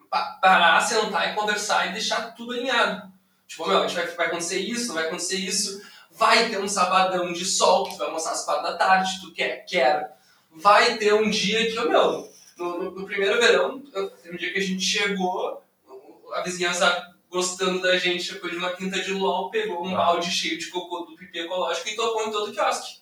parar, sentar e conversar e deixar tudo alinhado. Tipo, meu, a gente vai, vai acontecer isso, vai acontecer isso, vai ter um sabadão de sol que tu vai almoçar às quatro da tarde, tu quer, quer. Vai ter um dia que, meu, no, no, no primeiro verão, um dia que a gente chegou, a vizinhança gostando da gente depois de uma quinta de LOL, pegou um balde cheio de cocô do pipi ecológico e tocou em todo o quiosque.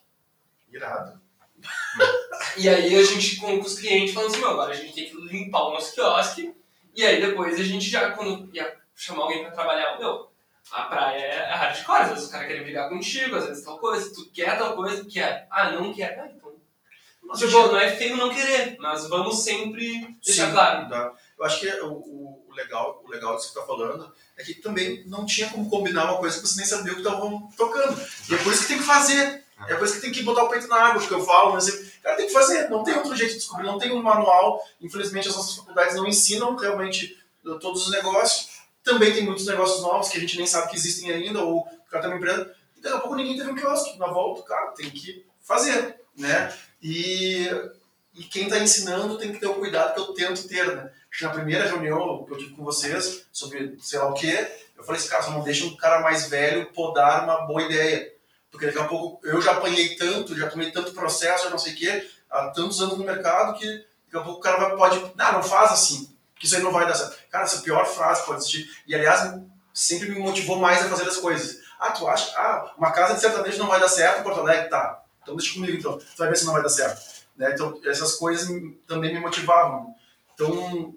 Irado. <laughs> e aí a gente, com, com os clientes, falando assim, agora a gente tem que limpar o nosso quiosque, e aí depois a gente já, quando ia chamar alguém pra trabalhar, meu, a praia é hardcore, às vezes os caras querem brigar contigo, às vezes tal coisa, tu quer tal coisa, quer, ah, não quer, ah, então... Mas, tipo, não é feio não querer, mas vamos sempre deixar Sim, claro. Tá. Eu acho que o, o, o, legal, o legal disso que você tá falando é que também não tinha como combinar uma coisa que você nem sabia o que estavam tocando. E é por isso que tem que fazer. É por isso que tem que botar o peito na água, porque eu falo, mas cara, tem que fazer, não tem outro jeito de descobrir, não tem um manual. Infelizmente, as nossas faculdades não ensinam realmente todos os negócios. Também tem muitos negócios novos que a gente nem sabe que existem ainda, ou o cara tá uma empresa, e daqui a pouco ninguém teve um quiosque. Na volta, cara, tem que fazer, né? E, e quem está ensinando tem que ter o cuidado que eu tento ter, né? Na primeira reunião que eu tive com vocês sobre sei lá o quê, eu falei assim, cara, só não deixa um cara mais velho podar uma boa ideia. Porque daqui a pouco eu já apanhei tanto, já tomei tanto processo, já não sei o quê, há tantos anos no mercado, que daqui a pouco o cara vai, pode, não, não faz assim, que isso aí não vai dar certo. Cara, essa pior frase pode existir. E aliás, sempre me motivou mais a fazer as coisas. Ah, tu acha? Ah, uma casa de sertanejo não vai dar certo Porto Alegre? Tá. Então deixa comigo então. Tu vai ver se não vai dar certo. Né? Então essas coisas também me motivavam. Então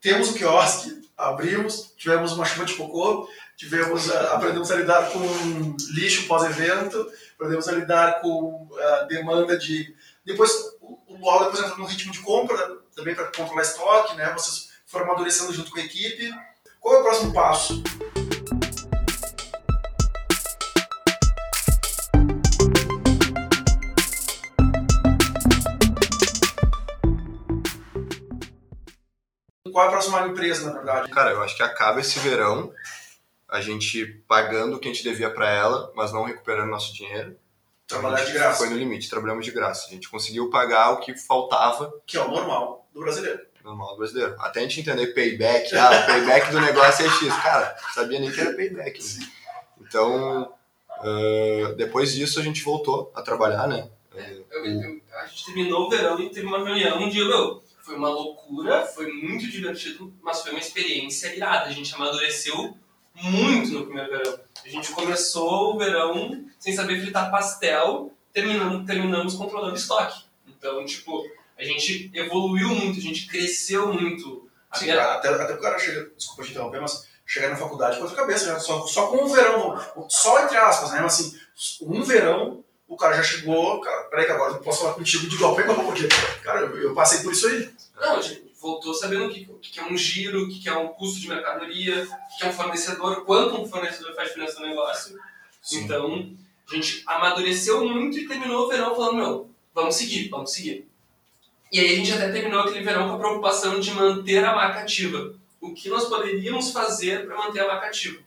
temos o quiosque, abrimos, tivemos uma chuva de cocô, tivemos, uh, aprendemos a lidar com lixo pós-evento, aprendemos a lidar com a uh, demanda de... Depois, o, LOL depois entrou no ritmo de compra, também para controlar estoque, né? Vocês foram amadurecendo junto com a equipe. Qual é o próximo passo? Qual é a próxima empresa, na verdade? Cara, eu acho que acaba esse verão a gente pagando o que a gente devia para ela, mas não recuperando nosso dinheiro. Trabalhar de graça. Foi no limite, trabalhamos de graça. A gente conseguiu pagar o que faltava. Que é o normal do brasileiro. Normal do brasileiro. Até a gente entender payback, ah, o payback do negócio é X. Cara, sabia nem que era payback. Né? Então, uh, depois disso a gente voltou a trabalhar, né? Eu, eu, a gente terminou o verão e teve uma reunião um dia, meu, foi uma loucura, foi muito divertido, mas foi uma experiência irada. A gente amadureceu muito no primeiro verão. A gente começou o verão sem saber fritar pastel, terminamos, terminamos controlando estoque. Então, tipo, a gente evoluiu muito, a gente cresceu muito. Sim, cara, até, até o cara chega, desculpa te interromper, mas chegar na faculdade com outra cabeça, já, só, só com um verão, só entre aspas, né? Mas assim, um verão o cara já chegou, cara, peraí que agora eu posso falar contigo de igual, porque, cara, eu, eu, passei por isso aí. Não, gente voltou sabendo o que, o que é um giro, o que é um custo de mercadoria, o que é um fornecedor, quanto um fornecedor faz diferença no negócio. Sim. Então, a gente amadureceu muito e terminou o verão falando, meu, vamos seguir, vamos seguir. E aí a gente até terminou aquele verão com a preocupação de manter a marca ativa. O que nós poderíamos fazer para manter a marca ativa?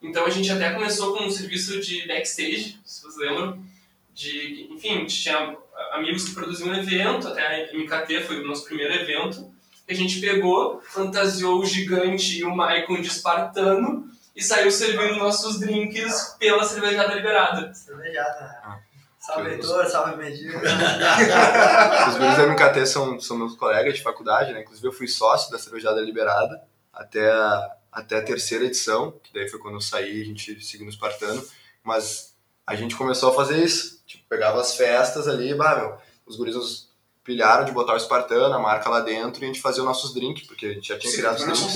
Então a gente até começou com um serviço de backstage, se vocês lembram, de, enfim, tinha amigos que produziam um evento, até a MKT foi o nosso primeiro evento, que a gente pegou, fantasiou o gigante e o Maicon de espartano e saiu servindo nossos drinks pela cervejada liberada. Cervejada, né? Ah. Salve, Heitor, salve, Medina. <laughs> Os guris da MKT são, são meus colegas de faculdade, né? Inclusive eu fui sócio da Cervejada Liberada até a, até a terceira edição, que daí foi quando eu saí, a gente seguiu no Espartano. Mas a gente começou a fazer isso. Tipo, pegava as festas ali, bah, meu, os guris pilharam de botar o Espartano, a marca lá dentro, e a gente fazia os nossos drinks, porque a gente já tinha Sim, criado os drinks.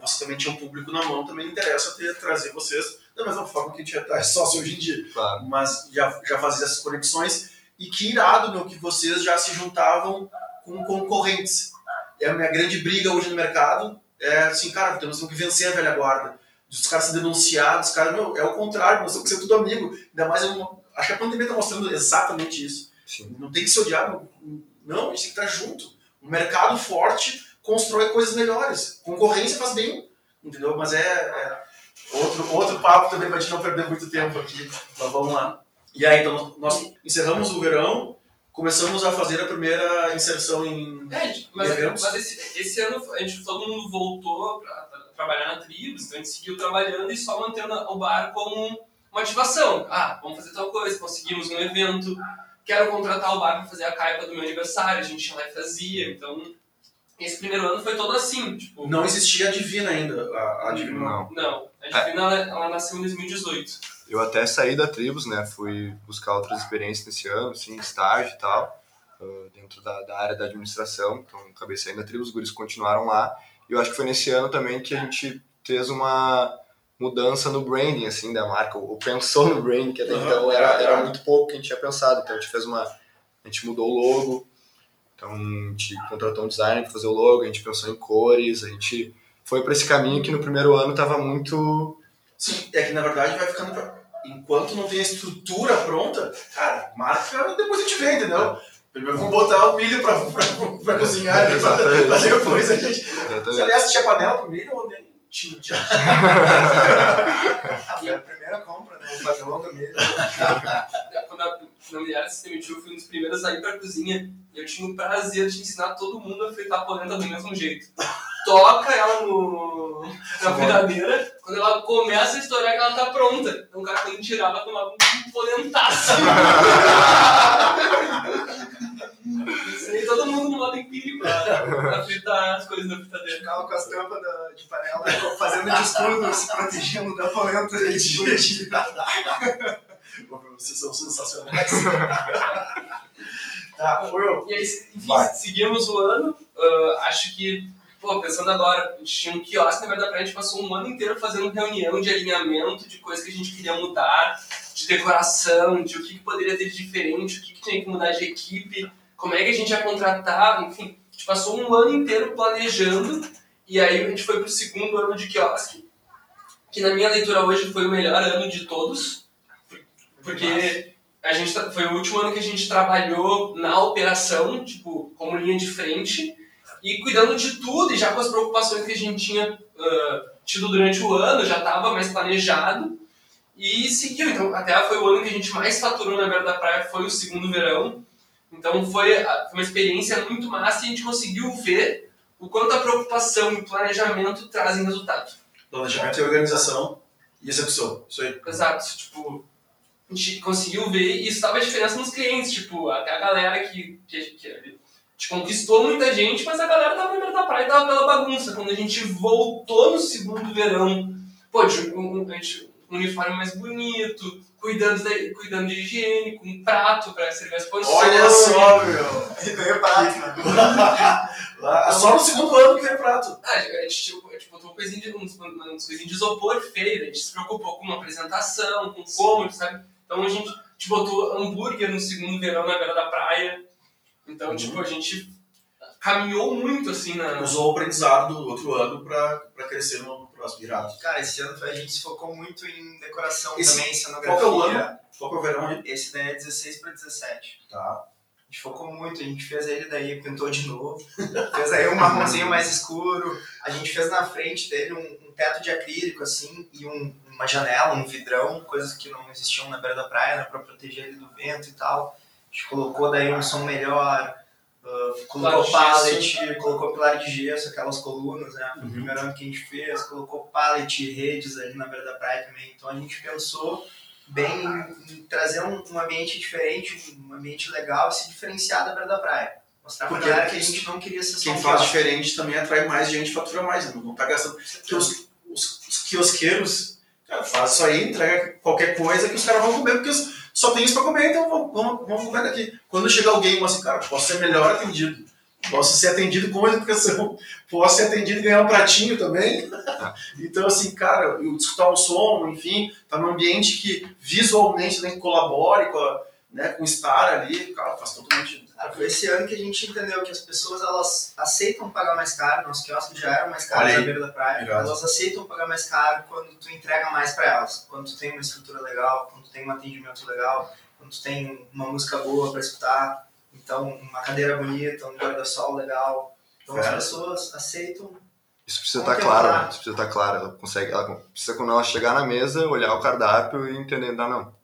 você também tinha um público na mão, também interessa ter, trazer vocês da mesma forma que a gente é sócio hoje em dia. Claro. Mas já, já fazia essas conexões. E que irado, meu, que vocês já se juntavam com concorrentes. É a minha grande briga hoje no mercado. É assim, cara, temos que vencer a velha guarda. Os caras se denunciar, os caras, meu, é o contrário, nós temos que ser tudo amigo. Ainda mais, eu, acho que a pandemia está mostrando exatamente isso. Sim. Não tem que se odiar, não. Não, a gente tem que estar junto. Um mercado forte constrói coisas melhores. Concorrência faz bem, entendeu? Mas é, é outro, outro papo também para a gente não perder muito tempo aqui. Mas vamos lá. E aí, então, nós encerramos o verão, começamos a fazer a primeira inserção em. É, mas, Eventos. mas esse, esse ano a gente, todo mundo voltou para trabalhar na Tribus, então a gente seguiu trabalhando e só mantendo o bar como uma ativação. Ah, vamos fazer tal coisa, conseguimos um evento, quero contratar o bar para fazer a caipa do meu aniversário, a gente ia lá e fazia. Então, esse primeiro ano foi todo assim, tipo... Não existia a Divina ainda. A, a Divina Não. Não, a Divina, ela, ela nasceu em 2018. Eu até saí da Tribus, né? Fui buscar outras experiências nesse ano, assim, estágio e tal, ah, dentro da, da área da administração. Então, acabei saindo da Tribus, os guris continuaram lá. E eu acho que foi nesse ano também que a gente fez uma mudança no branding, assim, da marca. Ou pensou no branding, que até Aham. então era, era muito pouco que a gente tinha pensado. Então, a gente fez uma... A gente mudou o logo. Então, a gente contratou um designer para fazer o logo. A gente pensou em cores. A gente foi para esse caminho que no primeiro ano estava muito... Sim, é que na verdade vai ficando pra... Enquanto não tem a estrutura pronta, cara, marca depois a gente vê, entendeu? Primeiro vamos botar o milho pra cozinhar, né? pra, Exatamente. pra depois a gente. Exatamente. Você, aliás, tinha panela pro milho ou nem tinha? <laughs> tinha. Ah, foi a primeira compra, né? O padrão do meio. Quando a, quando a mulher se demitiu, eu fui um dos primeiros a ir pra cozinha. E eu tinha o prazer de ensinar todo mundo a fritar a polenta do mesmo jeito. Toca ela no, na fritadeira, quando ela começa a estourar que ela tá pronta. Então o cara quando tirava, tomava um polentaço. <laughs> Ensinei todo mundo no modo empírico pra, pra fritar as coisas na fritadeira. Ficava com as tampas da- de panela fazendo de escudo, se protegendo da polenta de Vocês são sensacionais. tá, foi eu. E aí, enfim, Vai. seguimos o ano. ah, acho que, pô, pensando agora, a gente tinha um quiosque na Verdade Praia, a gente passou um ano inteiro fazendo reunião de alinhamento, de coisas que a gente queria mudar, de decoração, de o que, que poderia ter de diferente, o que, que tinha que mudar de equipe, como é que a gente ia contratar, enfim. A gente passou um ano inteiro planejando, e aí a gente foi pro segundo ano de quiosque, que na minha leitura hoje foi o melhor ano de todos, porque a gente foi o último ano que a gente trabalhou na operação, tipo, como linha de frente, e cuidando de tudo, e já com as preocupações que a gente tinha ah, tido durante o ano, já estava mais planejado, e seguiu. Então, até foi o ano que a gente mais faturou na beira da praia, foi o segundo verão. Então, foi, a- foi uma experiência muito massa e a gente conseguiu ver o quanto a preocupação e o planejamento trazem resultado. Planejamento e organização e execução. Isso aí. Exato, tipo, a gente conseguiu ver e isso dava diferença nos clientes, tipo, até a galera que, que, que a gente conquistou muita gente, mas a galera tava na da praia e tava pela bagunça. Quando a gente voltou no segundo verão, pô, um, um- a um uniforme mais bonito, cuidando, da, cuidando de higiene, com um prato pra servir as porções. Olha só, meu. E veio <laughs> prato, né? <laughs> Lá, só no segundo ano que veio prato. Ah, a gente, tipo, a gente botou coisinha de, uns, uns coisinhas de isopor feio, a gente se preocupou com uma apresentação, com como, sabe? Então a gente, a gente botou hambúrguer no segundo verão na beira da praia. Então, Uhum. tipo, a gente caminhou muito assim na. Usou o aprendizado do outro ano pra crescer no próximo irado. Cara, esse ano a gente se focou muito em decoração Esse- também, qual cenografia. que é o ano? Qual é o verão aí? Esse daí é 16 para 17. Tá. A gente focou muito, a gente fez ele daí, pintou de novo. <laughs> fez aí um marronzinho mais escuro. A gente fez na frente dele um, um teto de acrílico, assim, e um- uma janela, um vidrão, coisas que não existiam na beira da praia, né, pra proteger ele do vento e tal. A gente colocou daí um som melhor, Uh, colocou pallet, colocou pilar de gesso, aquelas colunas, né? Foi o Uhum. primeiro ano que a gente fez, colocou pallet, redes ali na beira da praia também. Então a gente pensou bem em, em trazer um, um ambiente diferente, um ambiente legal e se diferenciar da beira da praia. Mostrar pra galera que a gente não queria ser só Quem um faz quiosque. diferente também atrai mais gente e fatura mais, né? não tá gastando. Porque os, os, os quiosqueiros, cara, faz isso aí, entrega qualquer coisa que os caras vão comer, porque os- só tem isso pra comer, então vamos, vamos, vamos comer daqui. Quando chega alguém e assim, cara, posso ser melhor atendido. Posso ser atendido com educação, <laughs> posso ser atendido e ganhar um pratinho também. <laughs> então, assim, cara, eu escutar um som, enfim, tá num ambiente que visualmente né, colabore com, a, né, com o estar ali, cara, faz totalmente. Cara, foi esse ano que a gente entendeu que as pessoas elas aceitam pagar mais caro, nossos quiosques já eram mais caros Olha na beira da praia, Obrigado. elas aceitam pagar mais caro quando tu entrega mais para elas, quando tu tem uma estrutura legal, quando tem um atendimento legal, quando tu tem uma música boa para escutar, então uma cadeira bonita, um guarda-sol legal, então as pessoas aceitam. Isso precisa Vamos estar claro, né? Isso precisa estar claro. Ela consegue, ela precisa quando ela chegar na mesa, olhar o cardápio e entender, não, não.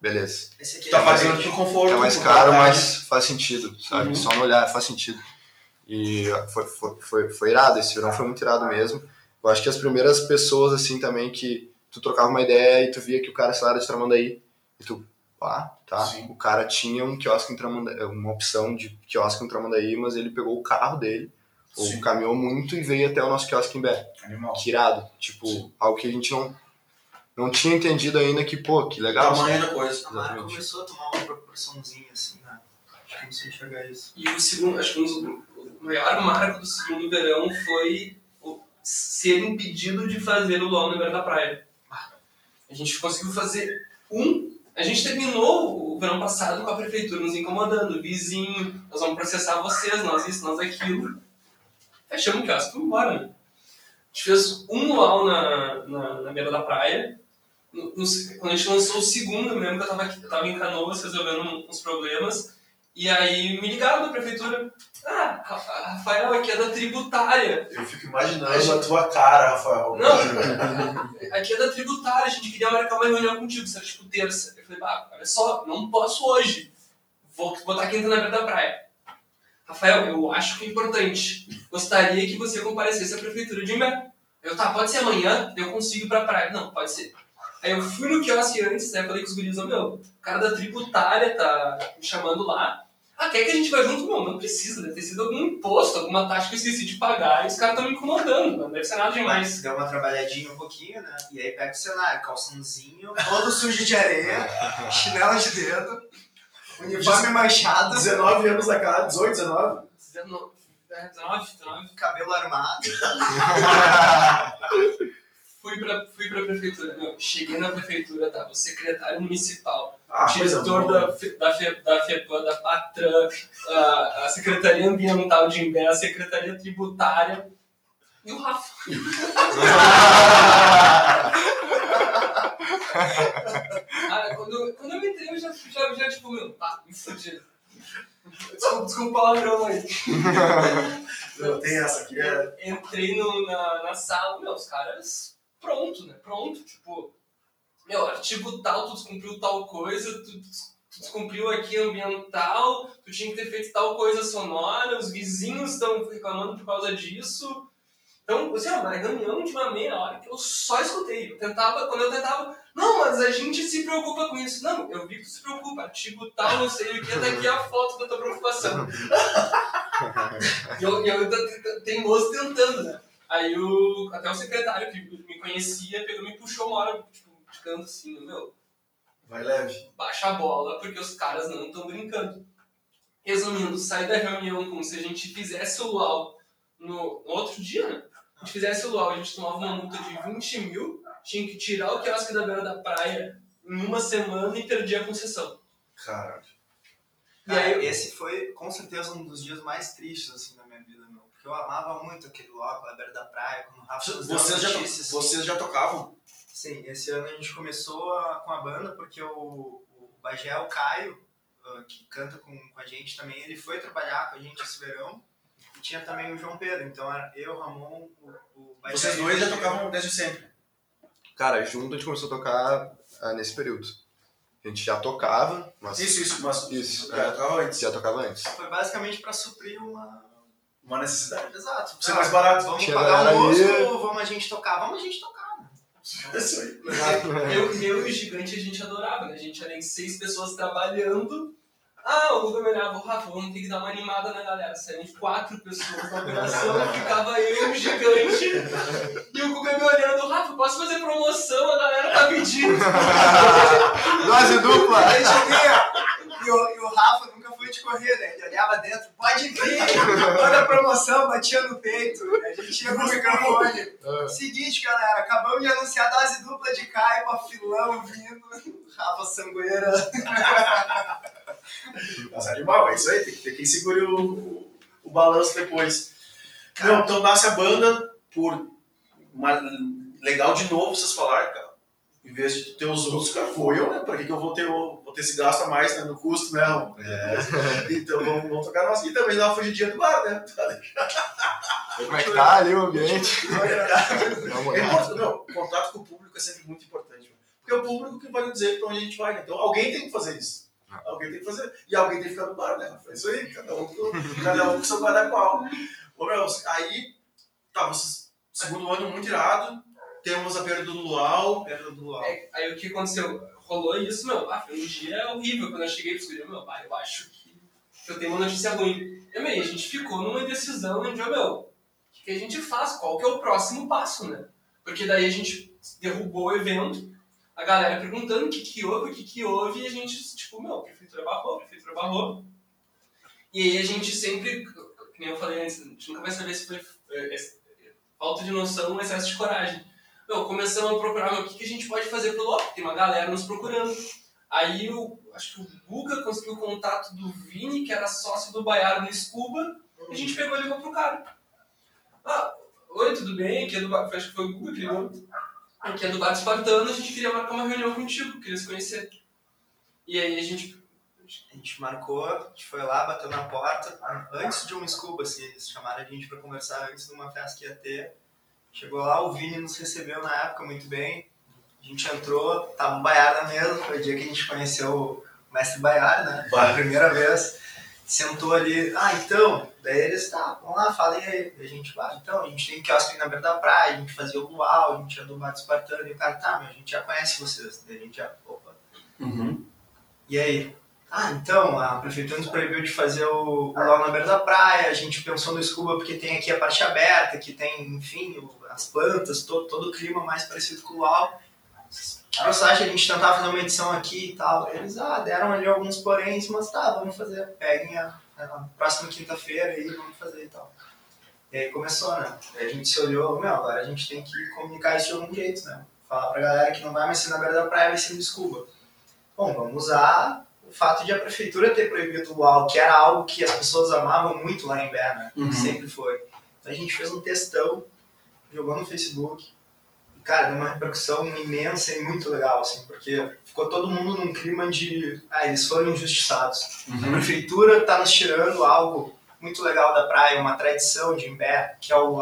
Beleza. Esse aqui Tá é fazendo por conforto. É mais caro, mas faz sentido, sabe? Uhum. Só no olhar faz sentido. E foi, foi, foi, foi irado, esse verão foi muito irado mesmo. Eu acho que as primeiras pessoas, assim, também, que tu trocava uma ideia e tu via que o cara, sei lá, era de Tramandaí, e tu, pá, tá? Sim. O cara tinha um quiosque em Tramandaí, uma opção de quiosque em Tramandaí, mas ele pegou o carro dele, ou Sim. caminhou muito e veio até o nosso quiosque em Bé. Animal. Que irado. Tipo, algo que a gente não, não tinha entendido ainda que, pô, que legal. tamanho da coisa. A começou a tomar uma proporçãozinha assim, né? Acho que não sei enxergar isso. E o segundo, acho que um dos- o maior marco do segundo verão foi ser impedido de fazer o LOL na beira da praia. A gente conseguiu fazer um. A gente terminou o verão passado com a prefeitura nos incomodando. Vizinho, nós vamos processar vocês, nós isso, nós aquilo. Fechamos o quiosque, vamos embora? A gente fez um luau na, na, na beira da praia. No- no- quando a gente lançou o segundo, eu lembro que eu tava, aqui, eu tava em Canoas resolvendo uns problemas. E aí me ligaram da prefeitura. Ah, Rafael aqui é da tributária. Eu fico imaginando A gente- a tua cara, Rafael. Não, <laughs> aqui é da tributária, a gente queria marcar uma reunião contigo, era tipo terça. Eu falei, bah, olha só, não posso hoje. Vou botar quinta na beira da praia. Rafael, eu acho que é importante. Gostaria que você comparecesse à prefeitura de Imbé. Eu, tá, pode ser amanhã, eu consigo ir pra praia. Não, pode ser. Aí eu fui no quiosque antes, né? Falei com os guris, ó, meu, o cara da tributária tá me chamando lá. Ah, quer que a gente vá junto? Não, não precisa, deve ter sido algum imposto, alguma taxa que eu esqueci de pagar e os caras estão me incomodando, não deve ser nada demais. Deu uma trabalhadinha um pouquinho, né? E aí pega o cenário, calçãozinho, todo sujo de areia, <laughs> chinela de dedo, uniforme manchado, 19 anos da cara, 18, 19. 19, é, 19, 19. cabelo armado. <laughs> Fui pra, fui pra prefeitura. Meu, cheguei na prefeitura, tava o secretário municipal, Ah, diretor da, da, Fe- da FEPAM, da PATRAN, a, a Secretaria Ambiental de Imbé, a Secretaria Tributária e o Rafa. <laughs> Cara, quando, quando eu entrei, eu já, já, já tipo, meu, tá, me fudi. Desculpa, desculpa o palavrão aí. Não, tem essa aqui. É... Entrei no, na, na sala, meu, os caras pronto, né? Pronto, tipo, meu, artigo tal, tu descumpriu tal coisa, tu, tu descumpriu aqui ambiental, tu tinha que ter feito tal coisa sonora, os vizinhos estão reclamando por causa disso. Então, assim, ó, uma reunião de uma meia hora que eu só escutei. Eu tentava, quando eu tentava, não, mas a gente se preocupa com isso. Não, eu vi que tu se preocupa, artigo tal, não sei o que, tá aqui a foto da tua preocupação. <laughs> E eu, eu t- teimoso tentando, né? Aí o, até o secretário que me conhecia pegou, me puxou uma hora, tipo, de canto assim, meu, Vai leve. baixa a bola, porque os caras não estão brincando. Resumindo, saí da reunião como se a gente fizesse o LUAU no, no outro dia, né? A gente fizesse o LUAU, a gente tomava uma multa de 20 mil, tinha que tirar o quiosque da beira da praia em uma semana e perdia a concessão. Cara. E aí, esse foi com certeza um dos dias mais tristes assim da eu amava muito aquele na beira da praia, quando o Rafa Vocês já, notícias. vocês já tocavam? Sim, esse ano a gente começou a- com a banda porque o, o Bagé, o Caio, ah, que canta com, com a gente também, ele foi trabalhar com a gente esse verão. E tinha também o João Pedro, então era eu, Ramon, o, o Bagé. Vocês dois já tocavam desde sempre. Cara, junto a gente começou a tocar ah, nesse período. A gente já tocava, mas Isso, isso, mas Isso, já é. tocava antes. já tocava antes. Foi basicamente pra suprir uma. Uma necessidade. Exato. Ser mais barato. Vamos pagar galera o almoço, ali. vamos a gente tocar, vamos a gente tocar. né? É isso aí. Eu, eu e o gigante a gente adorava, né? A gente era em seis pessoas trabalhando. Ah, o Guga me olhava, Rafa, vamos ter que dar uma animada na galera. Saíram quatro pessoas na operação, <laughs> ficava eu e o gigante. E o Guga me olhando, Rafa, posso fazer promoção? A galera tá pedindo. <laughs> Dose dupla! E o, e o Rafa nunca de correr, né? Ele olhava dentro, pode vir, toda promoção, batia no peito, a gente ia com o microfone. Seguinte, galera, acabamos de anunciar a dose dupla de caipa, filão vindo, Rafa Sangueira. Mas é animal, é isso aí. Tem que ter quem segure o, o, o balanço depois. Não, então nasce a banda por. Uma, legal de novo vocês falarem, cara. Em vez de ter os outros, cara, foi eu, né? Pra que, que eu vou ter, vou ter esse gasto a mais né, no custo, né? <laughs> Então vamos, vamos tocar nós. E também dar uma fugidinha do bar, né? <laughs> Como é que tá ali o ambiente? Dá É meu, contato com o público é sempre muito importante. Porque é o público que vai dizer pra onde a gente vai. né? Então alguém tem que fazer isso. Alguém tem que fazer. E alguém tem que ficar no bar, né? É isso aí, cada um cada um com seu guarda-qual. Aí, tá, vocês, segundo ano muito irado, temos a perda do Luau. Perda do Luau. É, aí o que aconteceu? Rolou isso, meu, ah, foi um dia horrível. Quando eu cheguei pro estúdio, meu, pai, eu acho que eu tenho uma notícia ruim. E, meu, a gente ficou numa indecisão meu, o que, que a gente faz? Qual que é o próximo passo, né? Porque daí a gente derrubou o evento, a galera perguntando o que que houve, o que que houve, e a gente, tipo, meu, prefeitura barrou, prefeitura barrou. E aí a gente sempre, nem eu falei antes, a gente nunca vai saber se foi é, é, falta de noção ou excesso de coragem. Meu, começamos a procurar meu, o que, que a gente pode fazer pelo LOP. Tem uma galera nos procurando. Aí eu acho que o Guga conseguiu o contato do Vini, que era sócio do Baiaro no Scuba, e a gente pegou e ligou pro cara. Ah, oi, tudo bem? Aqui é do acho que foi o Guga que ligou. Aqui é do Bar Espartano, a gente queria marcar uma reunião contigo, queria se conhecer. E aí a gente. A gente marcou, a gente foi lá, bateu na porta, antes de um scuba, assim, eles chamaram a gente pra conversar antes de uma festa que ia ter. Chegou lá, o Vini nos recebeu na época muito bem. A gente entrou, tava um Baiar na mesa, foi o dia que a gente conheceu o mestre Baiar, né? Foi a primeira vez. Sentou ali, ah, então, daí eles, tá, vamos lá, fala aí. A gente, ah, então, a gente tem quiosque na beira da praia, a gente fazia o luau, a gente ia do bar espartano, e o cara, tá, meu, a gente já conhece vocês. Daí a gente já, opa, e aí? Ah, então, a prefeitura nos proibiu de fazer o, o luau na beira da praia, a gente pensou no scuba porque tem aqui a parte aberta, que tem, enfim, o- as plantas, todo, todo o clima mais parecido com o luau. A a gente tentava fazer uma edição aqui e tal. Eles, ah, deram ali alguns poréns, mas tá, vamos fazer. Peguem a, a próxima quinta-feira aí, vamos fazer e tal. E aí começou, né? Aí a gente se olhou, meu, agora a gente tem que comunicar isso de algum jeito, né? Falar pra galera que não vai mais ser na beira da praia, vai ser no scuba. Bom, vamos usar o fato de a prefeitura ter proibido o luau, que era algo que as pessoas amavam muito lá em Berna, Uhum. sempre foi. Então a gente fez um textão, jogou no Facebook, e cara, deu uma repercussão imensa e muito legal, assim, porque ficou todo mundo num clima de, ah, eles foram injustiçados. A prefeitura está nos tirando algo muito legal da praia, uma tradição de Imbé, que é o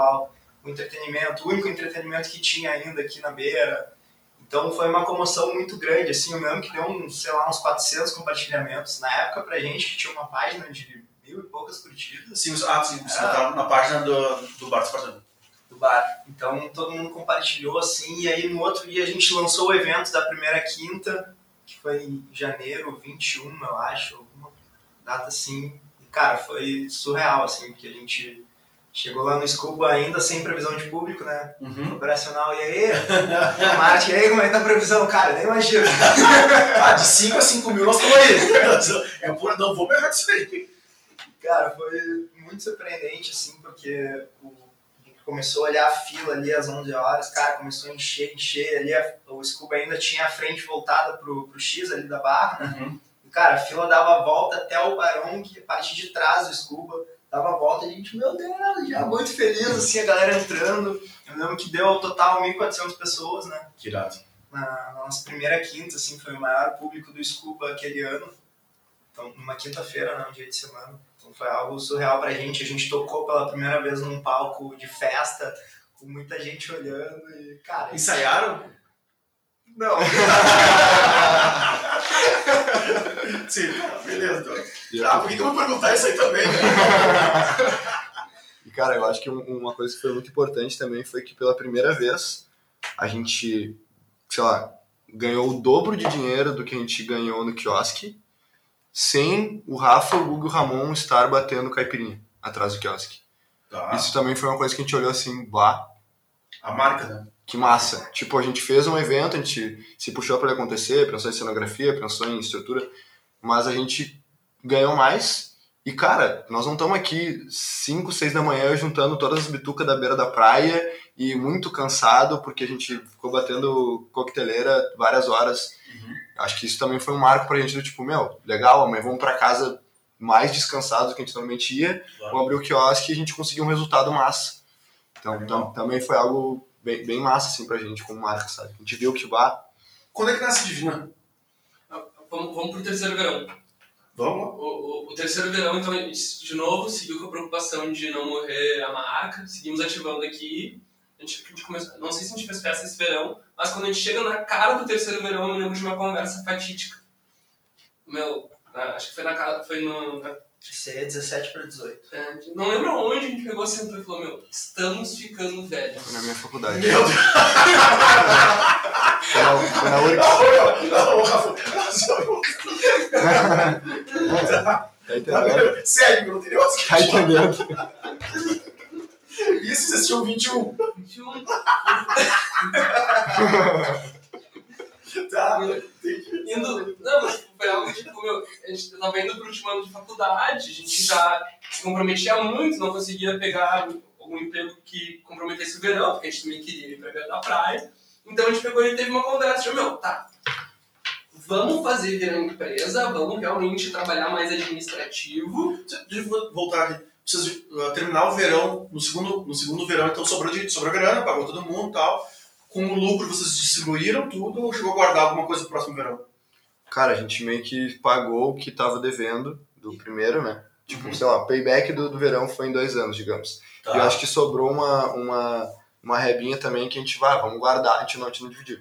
o entretenimento, o único entretenimento que tinha ainda aqui na beira. Então foi uma comoção muito grande, assim, eu me lembro que deu uns, sei lá, uns 400 compartilhamentos. Na época, pra gente, que tinha uma página de mil e poucas curtidas Sim, os- ah, sim, você tá na página do, do Bar Espartano. do bar. Então todo mundo compartilhou, assim, e aí no outro dia a gente lançou o evento da primeira quinta, que foi em janeiro 21, eu acho, alguma data assim. E, cara, foi surreal, assim, porque a gente chegou lá no Scuba ainda sem previsão de público, né? Uhum. Operacional, e aí? <laughs> Marte, e aí, como é que tá a previsão? Cara, nem imagino. Ah, de 5 a 5 mil nós estamos aí. <laughs> Eu pô, não vou pegar disso aí. Cara, foi muito surpreendente, assim, porque o, começou a olhar a fila ali às 11 horas, cara, começou a encher, encher ali, a- o Scuba ainda tinha a frente voltada pro, pro X ali da barra, né? Uhum. E, cara, a fila dava a volta até o Barão, que a parte de trás do Scuba, dava a volta, e a gente, meu Deus, já muito feliz, assim, a galera entrando. Eu lembro que deu ao total 1.400 pessoas, né? Que irado. na, na nossa primeira quinta, assim, foi o maior público do Scuba aquele ano. Então, numa quinta-feira, né, um dia de semana. Foi algo surreal pra gente. A gente tocou pela primeira vez num palco de festa, com muita gente olhando e, cara... Ensaiaram? Não. <laughs> Sim, beleza. Então. Ah, por que que eu vou perguntar isso aí também? <laughs> E, cara, eu acho que um- uma coisa que foi muito importante também foi que pela primeira vez a gente, sei lá, ganhou o dobro de dinheiro do que a gente ganhou no quiosque sem o Rafa, o Gugu e o Ramon estar batendo caipirinha atrás do quiosque. Tá. Isso também foi uma coisa que a gente olhou assim, bah, A marca, né? que massa. Tipo, a gente fez um evento, a gente se puxou para ele acontecer, pensou em cenografia, pensou em estrutura, mas a gente ganhou mais. E, cara, nós não estamos aqui 5, 6 da manhã juntando todas as bitucas da beira da praia e muito cansado porque a gente ficou batendo coqueteleira várias horas. Acho que isso também foi um marco pra gente do tipo, meu, legal, amanhã vamos para casa mais descansados do que a gente normalmente ia. Claro. Vamos abrir o quiosque e a gente conseguiu um resultado massa. Então, tam- também foi algo bem, bem massa, assim, pra gente como marca, sabe? A gente viu que, bah, Quando é que nasce Divina? Vamos, vamos pro terceiro verão. Vamos lá. O, o, o terceiro verão, então, a gente, de novo, seguiu com a preocupação de não morrer a marca. Seguimos ativando aqui. A gente, a gente começou, não sei se a gente fez festa esse verão, mas quando a gente chega na cara do terceiro verão, eu me lembro de uma conversa fatídica. Meu, na- acho que foi na casa, foi no, na é 17 para 18. É, não lembro aonde a gente pegou, sentou e falou, meu, estamos ficando velhos. foi na minha faculdade. Meu Deus! Foi na, foi na URGS. Não, não, Rafa. <laughs> Tá entendendo? Sério, meu Deus. Tá entendendo? Isso vocês tinham 21. 21. Tá. Indo, não, mas foi algo tipo, meu, a gente tava indo pro último ano de faculdade, a gente já se comprometia muito, não conseguia pegar algum emprego que comprometesse o verão, porque a gente também queria ir pra da praia. Então a gente pegou e teve uma conversa, tipo, meu, tá, vamos fazer virar empresa, vamos realmente trabalhar mais administrativo, Deixa eu voltar aqui. Vocês uh, terminar o verão, no segundo, no segundo verão, então sobrou, de, sobrou grana, pagou todo mundo e tal. Com o lucro, vocês distribuíram tudo ou chegou a guardar alguma coisa pro próximo verão? Cara, a gente meio que pagou o que tava devendo do primeiro, né? Tipo, Uhum. sei lá, o payback do, do verão foi em dois anos, digamos. Tá. E eu acho que sobrou uma, uma, uma rebinha também que a gente vai, vamos guardar, a gente não, a gente não dividiu.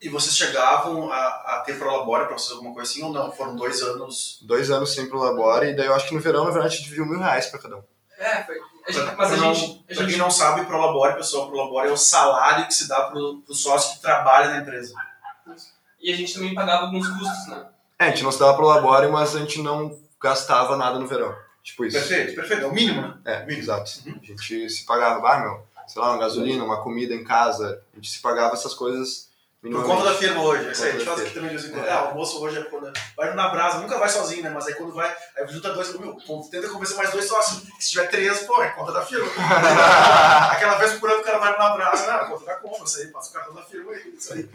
E vocês chegavam a, a ter prolabore pra vocês alguma coisa assim ou não? Foram dois anos. Dois anos sem pro Labore, e daí eu acho que no verão, na verdade, a gente dividiu mil reais pra cada um. é, foi, a gente, Pra- mas a pra não- gente, a Pra quem gente não sabe, prolabore, pessoal, prolabore é o salário que se dá pro, pro sócio que trabalha na empresa. e a gente também pagava alguns custos, né? É, a gente não se dava pro Labore, mas a gente não gastava nada no verão. Tipo isso. Perfeito, perfeito. É o mínimo, né? É, Mínimo. exato. Uhum. A gente se pagava, ah, meu, sei lá, uma gasolina, uma comida em casa. A gente se pagava essas coisas Por minimamente. conta da firma hoje. É isso aí, a gente Por faz aqui também de vez em quando. É. É, o almoço hoje é quando. Vai na brasa, nunca vai sozinho, né? Mas aí quando vai, aí junta dois, meu, tenta convencer mais dois sócios. Se tiver três, pô, é conta da firma. <laughs> Aquela vez por ano o cara vai na brasa, não, conta da compra, isso aí, passa o cartão da firma aí. Isso aí.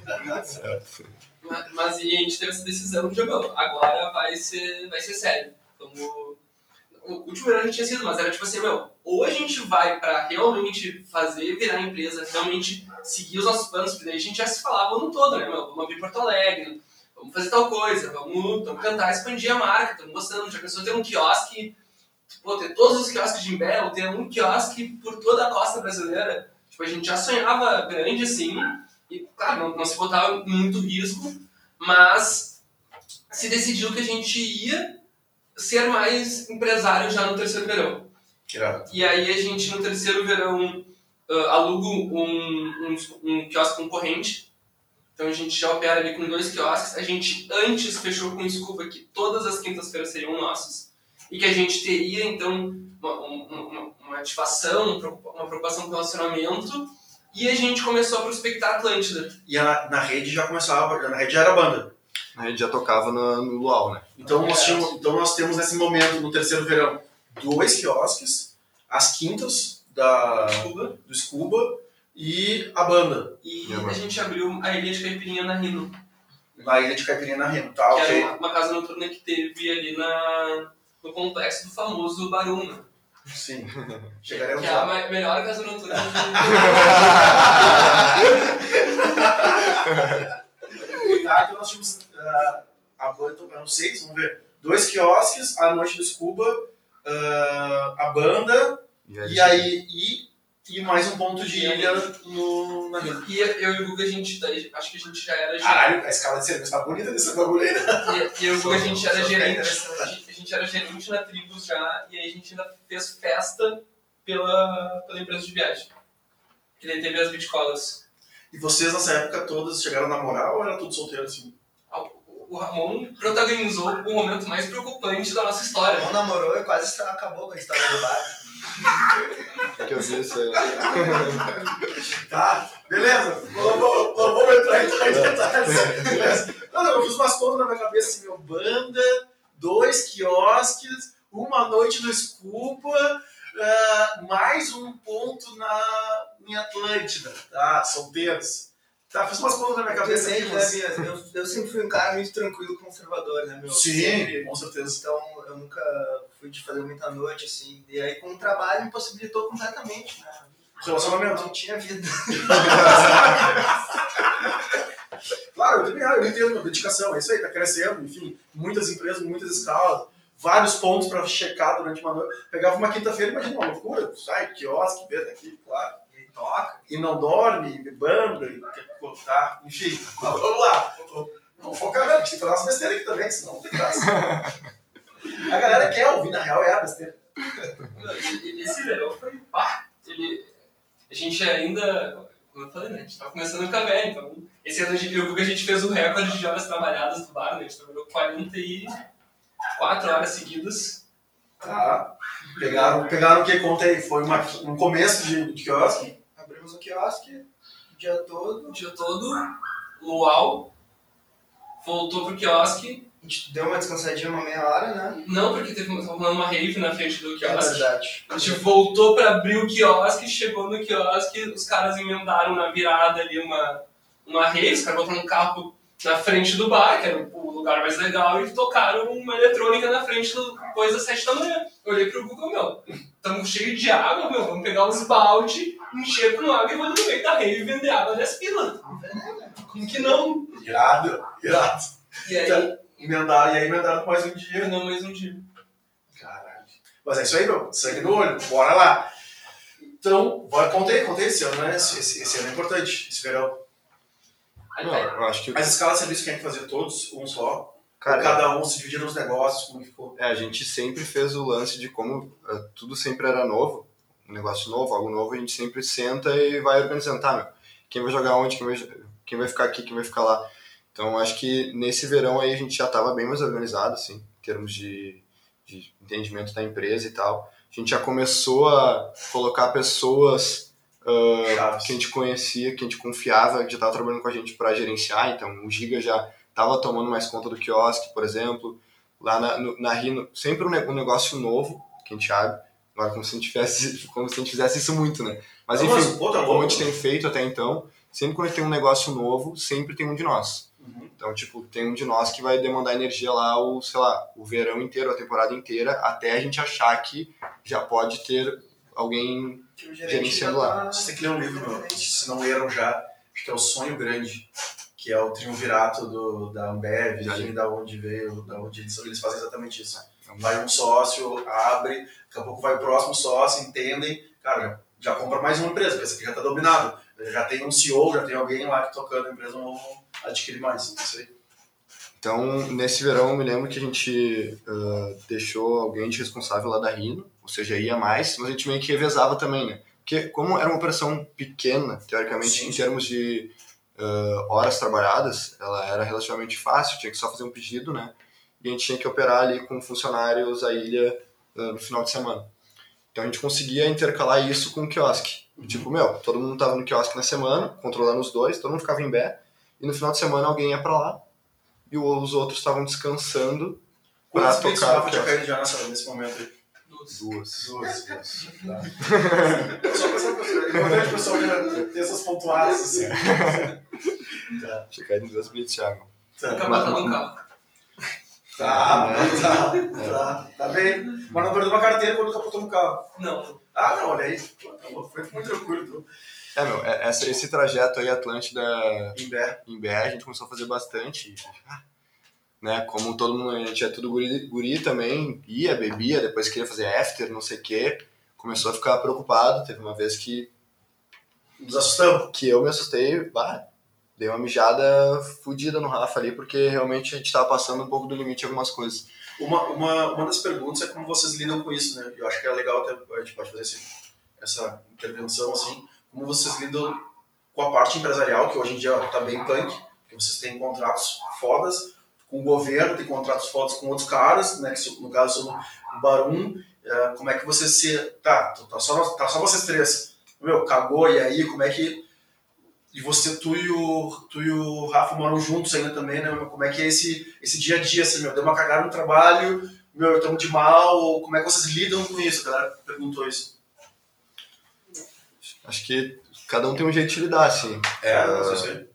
Mas, mas e a gente teve essa decisão de jogar. Agora vai ser, vai ser sério. Vamos... O último ano a gente tinha sido, mas era tipo assim, meu, ou a gente vai pra realmente fazer virar empresa, realmente seguir os nossos planos, porque daí a gente já se falava o ano todo, né, meu? Vamos abrir Porto Alegre, vamos fazer tal coisa, vamos, vamos expandir a marca, estamos gostando. Já pensou ter um quiosque, pô, ter todos os quiosques de Imbé, ter um quiosque por toda a costa brasileira? Tipo, a gente já sonhava grande assim, e claro, não, não se botava muito risco, mas se decidiu que a gente ia ser mais empresário já no terceiro verão. Irado. E aí a gente no terceiro verão ah, aluga um, um, um quiosque concorrente. Então a gente já opera ali com dois quiosques. A gente antes fechou com o Scuba que todas as quintas-feiras seriam nossos. E que a gente teria então uma, uma, uma ativação, uma preocupação com o relacionamento. E a gente começou a prospectar a Atlântida. E a- na rede já começava, na rede já era banda. A gente já tocava no, no Luau, né? Então nós, É. tínhamos, então nós temos nesse momento, no terceiro verão, dois quiosques, as quintas da, Scuba. do Scuba e a banda. E Minha a mãe. gente abriu a Ilha de Caipirinha na Rino. Na ilha de Caipirinha na Reno, tá? que ok. era uma, uma casa noturna que teve ali na, no complexo do famoso Baruna. Sim. <laughs> Chegaremos Que é a lá. ma- melhor casa noturna do Tá, então <laughs> <laughs> nós tínhamos ah, a banda, eram seis, vamos ver. Dois quiosques, a noite do Scuba, ah, a banda, E, e aí. E e mais um ponto de ilha no, na ilha. E eu e o Guga, a gente, daí, acho que a gente já era gerente. Caralho, a escala de serviço tá bonita desse bagulho aí, né? E, e eu e o Guga, a gente era gerente. A gente, a gente era gerente na Tribus já, e aí a gente ainda fez festa pela, pela empresa de viagem. Que daí teve as bitcolas. E vocês nessa época todas chegaram a namorar ou era tudo solteiro assim? O o Ramon protagonizou o momento mais preocupante da nossa história. Não namorou e quase acabou com a história do bar. <laughs> Que eu vi isso aí. <laughs> Tá, beleza. Não vamos entrar em detalhes. Beleza. Não, não, eu fiz umas contas na minha cabeça assim, meu, banda, dois quiosques, uma noite no Scuba, ah, mais um ponto na, em Atlântida, tá? Solteiros. Tá, fiz umas contas na minha cabeça mas... né, Bia? Eu, eu sempre fui um cara muito tranquilo, conservador, né, meu? Sim, Sempre. com certeza. Então, eu nunca fui de fazer muita noite, assim. E aí, com o trabalho, impossibilitou completamente, né? Relacionamento. Não tinha vida. <laughs> Claro, eu também ah, eu entendo dedicação, é isso aí, tá crescendo, enfim, muitas empresas, muitas escalas, vários pontos para checar durante uma noite. Pegava uma quinta-feira, imagina uma loucura, sai, quiosque, vê aqui, claro, toca. e não dorme, e banda, e quer cortar, enfim, vamos lá. Vamos focar? A gente tem que falar umas besteiras aqui também, senão não tem graça. A galera quer ouvir, na real, é a besteira. Esse verão foi pá. Ele, a gente ainda, como eu falei, né? A gente tava começando a ficar velho, então. Esse ano a gente, eu, a gente fez o recorde de horas trabalhadas do bar, né? A gente trabalhou 44 horas seguidas. Tá. Pegaram, pegaram o que? Conta aí, foi uma, um começo de, de quiosque? Abrimos o quiosque o dia todo. O dia todo, luau, voltou pro quiosque. A gente deu uma descansadinha, uma meia hora, né? Não, porque teve tava rolando uma rave na frente do É quiosque. verdade. A gente voltou pra abrir o quiosque, chegou no quiosque, os caras emendaram na virada ali uma, uma rave, os caras botaram um carro na frente do bar, que era o lugar mais legal, e tocaram uma eletrônica na frente do, depois das sete da manhã. Eu olhei pro Google, meu, estamos cheios de água, meu, vamos pegar uns balde, encher com água e vamos no meio da rave e vender água 10 pila. Como que não? Irado, irado. E aí, Então, emendaram, e aí emendaram mais um dia. não mais um dia. Caralho. Mas é isso aí, meu. Sangue no olho. Bora lá. Então, bora, contei, contei esse ano, né? Esse, esse, esse ano é importante, esse verão. Não, eu acho que, As escalas de serviço quem é que fazia todos, um só. Cara, Cada um se dividiram os negócios, como que ficou. é, a gente sempre fez o lance de como eh, tudo sempre era novo, um negócio novo, algo novo, a gente sempre senta e vai organizando, tá, meu? Quem vai jogar onde, quem vai, quem vai ficar aqui, quem vai ficar lá. Então, acho que nesse verão aí a gente já estava bem mais organizado, assim, em termos de, de entendimento da empresa e tal. A gente já começou a colocar pessoas Chaves. que a gente conhecia, que a gente confiava, que já estava trabalhando com a gente para gerenciar. Então, o Giga já estava tomando mais conta do quiosque, por exemplo. Lá na, no- na Rino, sempre um, ne- um negócio novo que a gente abre. Agora, como se a gente, tivesse, <laughs> como se a gente fizesse isso muito, né? Mas, enfim, pô, tá como a gente tem feito até então, sempre quando tem um negócio novo, sempre tem um de nós. Uhum. Então, tipo, tem um de nós que vai demandar energia lá, o, sei lá, o verão inteiro, a temporada inteira, até a gente achar que já pode ter alguém. Gerenciando lá. tá- Você tem que ler um livro, meu. Se não leram já, acho que é O Sonho Grande, que é o triunvirato do, da Ambev, de li. da onde veio, da onde eles, eles fazem exatamente isso. Vai um sócio, abre, daqui a pouco vai o próximo sócio, entendem, cara, já compra mais uma empresa, porque essa aqui já está dominado. Já tem um CEO, já tem alguém lá que tocando a empresa, não adquire mais. Isso aí. Então, nesse verão, eu me lembro que a gente ah, deixou alguém de responsável lá da Rino, ou seja, ia mais, mas a gente meio que revezava também, né? Porque, como era uma operação pequena, teoricamente, Sim. em termos de ah, horas trabalhadas, ela era relativamente fácil, tinha que só fazer um pedido, né? E a gente tinha que operar ali com funcionários a ilha ah, no final de semana. Então a gente conseguia intercalar isso com o quiosque. Tipo, meu, todo mundo tava no quiosque na semana, controlando os dois, todo mundo ficava em pé, e no final de semana alguém ia pra lá, e os outros estavam descansando Quantas vezes tocar. o o tinha quiosque. caído já nessa, nesse momento aí? Duas. Duas. Duas, duas. Tá. Só pra saber, pessoal, é importante o pessoal ter essas pontuadas assim. Tá. Tinha caído em duas blitz, Thiago. Tá. Acabou no carro. Tá, tá, tá, tá bem. Mas não perdeu uma carteira quando capotou no carro. Não. Ah, não, olha aí. Tá louco, foi muito tranquilo. Então. É, meu, é- essa- esse trajeto aí, Atlântida Em Bé. em BR, a gente começou a fazer bastante. ah, Né, como todo mundo, a gente é tudo guri, guri também, ia, bebia, depois queria fazer after, não sei o quê. começou a ficar preocupado. Teve uma vez que, Nos assustamos. que eu me assustei, bah, dei uma mijada fodida no Rafa ali, porque realmente a gente tava passando um pouco do limite em algumas coisas. Uma, uma, uma das perguntas é como vocês lidam com isso, né? Eu acho que é legal até a gente pode fazer esse, essa intervenção assim. Como vocês lidam com a parte empresarial, que hoje em dia tá bem punk, que vocês têm contratos fodas com o governo, tem contratos fodas com outros caras, né? Que no caso são o Barum. É, como é que vocês se. Tá, tá só, tá só vocês três. Meu, cagou, e aí, como é que. E você, tu e o, tu e o Rafa moram juntos ainda também, né? meu? Como é que é esse, esse dia a dia, assim, meu? Deu uma cagada no trabalho, meu, estamos de mal, ou como é que vocês lidam com isso? A galera perguntou isso. Acho que cada um tem um jeito de lidar, assim. É, não sei se